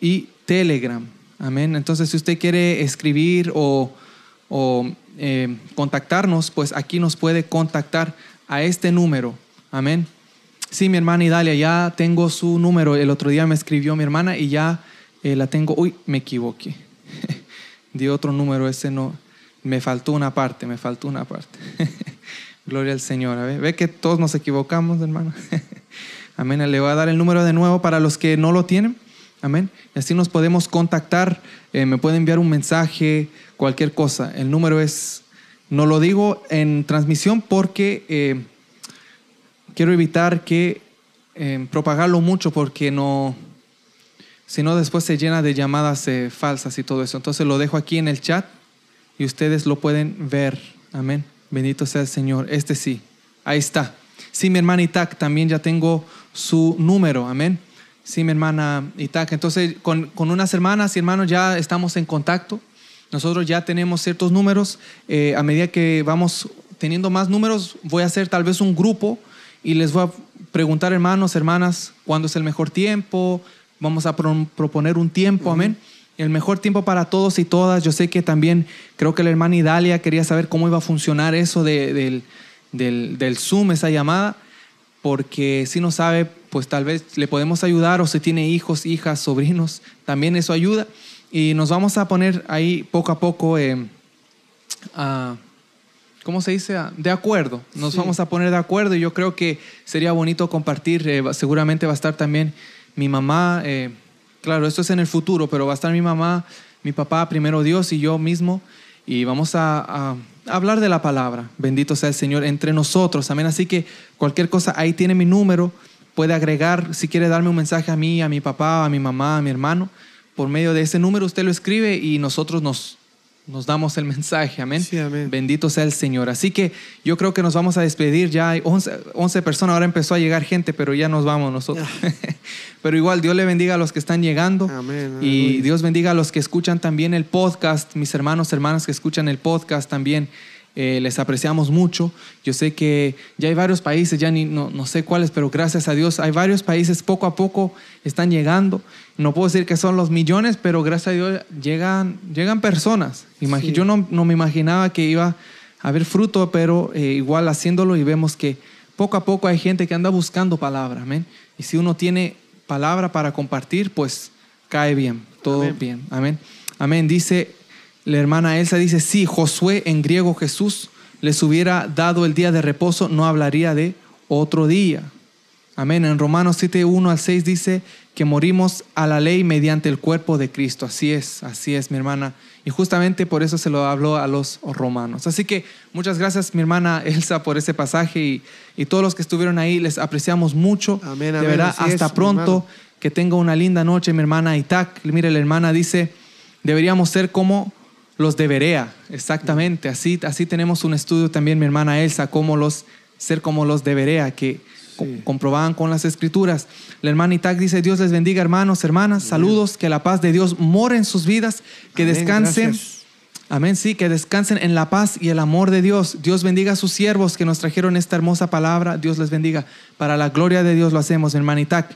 y Telegram. Amén. Entonces, si usted quiere escribir o, eh, contactarnos, pues aquí nos puede contactar a este número. Amén. Sí, mi hermana Idalia, ya tengo su número. El otro día me escribió mi hermana y ya eh, la tengo. Uy, me equivoqué. Di otro número, ese no. Me faltó una parte, me faltó una parte. Gloria al Señor. Ve que todos nos equivocamos, hermano. Amén. Le voy a dar el número de nuevo para los que no lo tienen. Amén. Así nos podemos contactar. Eh, me puede enviar un mensaje, cualquier cosa. El número es, no lo digo en transmisión porque eh, quiero evitar que propagarlo mucho porque no, si no después se llena de llamadas eh, falsas y todo eso. Entonces lo dejo aquí en el chat y ustedes lo pueden ver. Amén. Bendito sea el Señor. Este sí. Ahí está. Sí, mi hermana Itac, también ya tengo su número. Amén. Sí, mi hermana Itac. Entonces, con, con unas hermanas y hermanos ya estamos en contacto. Nosotros ya tenemos ciertos números. Eh, a medida que vamos teniendo más números, voy a hacer tal vez un grupo y les voy a preguntar, hermanos, hermanas, cuándo es el mejor tiempo. Vamos a proponer un tiempo, amén. El mejor tiempo para todos y todas. Yo sé que también creo que la hermana Idalia quería saber cómo iba a funcionar eso del, del, Zoom, esa llamada, porque si no sabe, pues tal vez le podemos ayudar o si tiene hijos, hijas, sobrinos, también eso ayuda. Y nos vamos a poner ahí poco a poco eh, a ¿cómo se dice? De acuerdo. Nos vamos a poner de acuerdo y yo creo que sería bonito compartir. Eh, seguramente va a estar también mi mamá. Eh, claro, esto es en el futuro, pero va a estar mi mamá, mi papá, primero Dios y yo mismo. Y vamos a, hablar de la palabra. Bendito sea el Señor entre nosotros. Amén. Así que cualquier cosa, ahí tiene mi número. Puede agregar, si quiere darme un mensaje a mí, a mi papá, a mi mamá, a mi hermano. Por medio de ese número usted lo escribe y nosotros nos, nos damos el mensaje, amén. Bendito sea el Señor. Así que yo creo que nos vamos a despedir. Ya hay 11, personas, ahora empezó a llegar gente, pero ya nos vamos nosotros. pero igual, Dios le bendiga a los que están llegando. y Dios bendiga a los que escuchan también el podcast, mis hermanos, hermanas que escuchan el podcast también. Eh, les apreciamos mucho. Yo sé que ya hay varios países, ya ni, no, no, sé cuáles, pero gracias a Dios hay varios países poco a poco están llegando. No puedo decir que son los millones, pero gracias a Dios llegan, llegan personas. Yo no, no, me imaginaba que iba a haber fruto, pero eh, igual haciéndolo y vemos que poco a poco hay gente que anda buscando palabra. Amén. Y si uno tiene palabra para compartir, pues cae bien, todo bien. Amén. Amén. Dice la hermana Elsa dice, si Josué en griego Jesús les hubiera dado el día de reposo, no hablaría de otro día. Amén. En Romanos 7, 1 al 6 dice que morimos a la ley mediante el cuerpo de Cristo. Así es, así es, mi hermana. Y justamente por eso se lo habló a los romanos. Así que muchas gracias, mi hermana Elsa, por ese pasaje y, y todos los que estuvieron ahí, les apreciamos mucho. Amén, de amén, verdad, así hasta es, pronto. Que tenga una linda noche, mi hermana Itac. Mire, la hermana dice, deberíamos ser como los de Berea. Exactamente, así, así tenemos un estudio también, mi hermana Elsa, como los, ser como los de Berea, que Sí. comprobaban con las escrituras. La hermana Itac dice, Dios les bendiga, hermanos, hermanas, saludos, que la paz de Dios more en sus vidas, que Amén, descansen. gracias. Amén, sí, que descansen en la paz y el amor de Dios. Dios bendiga a sus siervos que nos trajeron esta hermosa palabra. Dios les bendiga. Para la gloria de Dios lo hacemos, hermana Itac.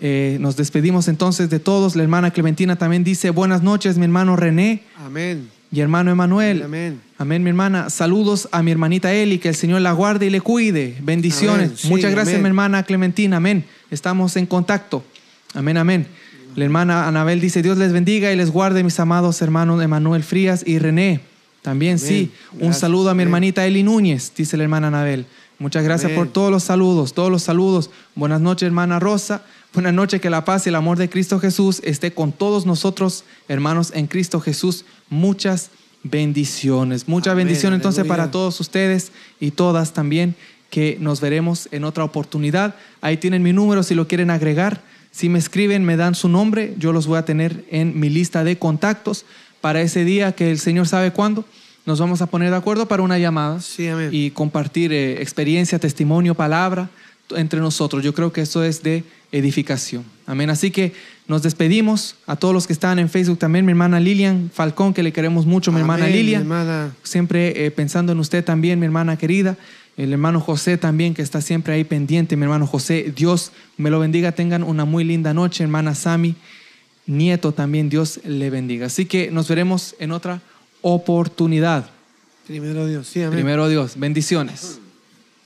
Eh, nos despedimos entonces de todos. La hermana Clementina también dice, buenas noches, mi hermano René Amén. Y hermano Emanuel. Amén. Amén, mi hermana. Saludos a mi hermanita Eli, que el Señor la guarde y le cuide. Bendiciones. Amén. Sí, Muchas gracias, amén. mi hermana Clementina. Amén. Estamos en contacto. Amén, amén. La hermana Anabel dice, Dios les bendiga y les guarde, mis amados hermanos Emanuel Frías y René. También Amén. sí. Un saludo a mi hermanita Eli Núñez, dice la hermana Anabel. Muchas gracias por todos los saludos, todos los saludos. Buenas noches, hermana Rosa. Buenas noches, que la paz y el amor de Cristo Jesús esté con todos nosotros, hermanos en Cristo Jesús. Muchas bendiciones. Mucha Amén, bendición entonces para todos ustedes y todas también, que nos veremos en otra oportunidad. Ahí tienen mi número si lo quieren agregar. Si me escriben, me dan su nombre, yo los voy a tener en mi lista de contactos para ese día que el Señor sabe cuándo. Nos vamos a poner de acuerdo para una llamada Sí, y compartir eh, experiencia, testimonio, palabra entre nosotros. Yo creo que eso es de edificación. Amén. Así que nos despedimos a todos los que están en Facebook también. Mi hermana Lilian Falcón, que le queremos mucho, mi hermana Lilian. Mi hermana. Siempre eh, pensando en usted también, mi hermana querida. El hermano José también, que está siempre ahí pendiente. Mi hermano José, Dios me lo bendiga. Tengan una muy linda noche. Hermana Sami, nieto también, Dios le bendiga. Así que nos veremos en otra oportunidad. Primero Dios. Sí, amén. Primero Dios, bendiciones.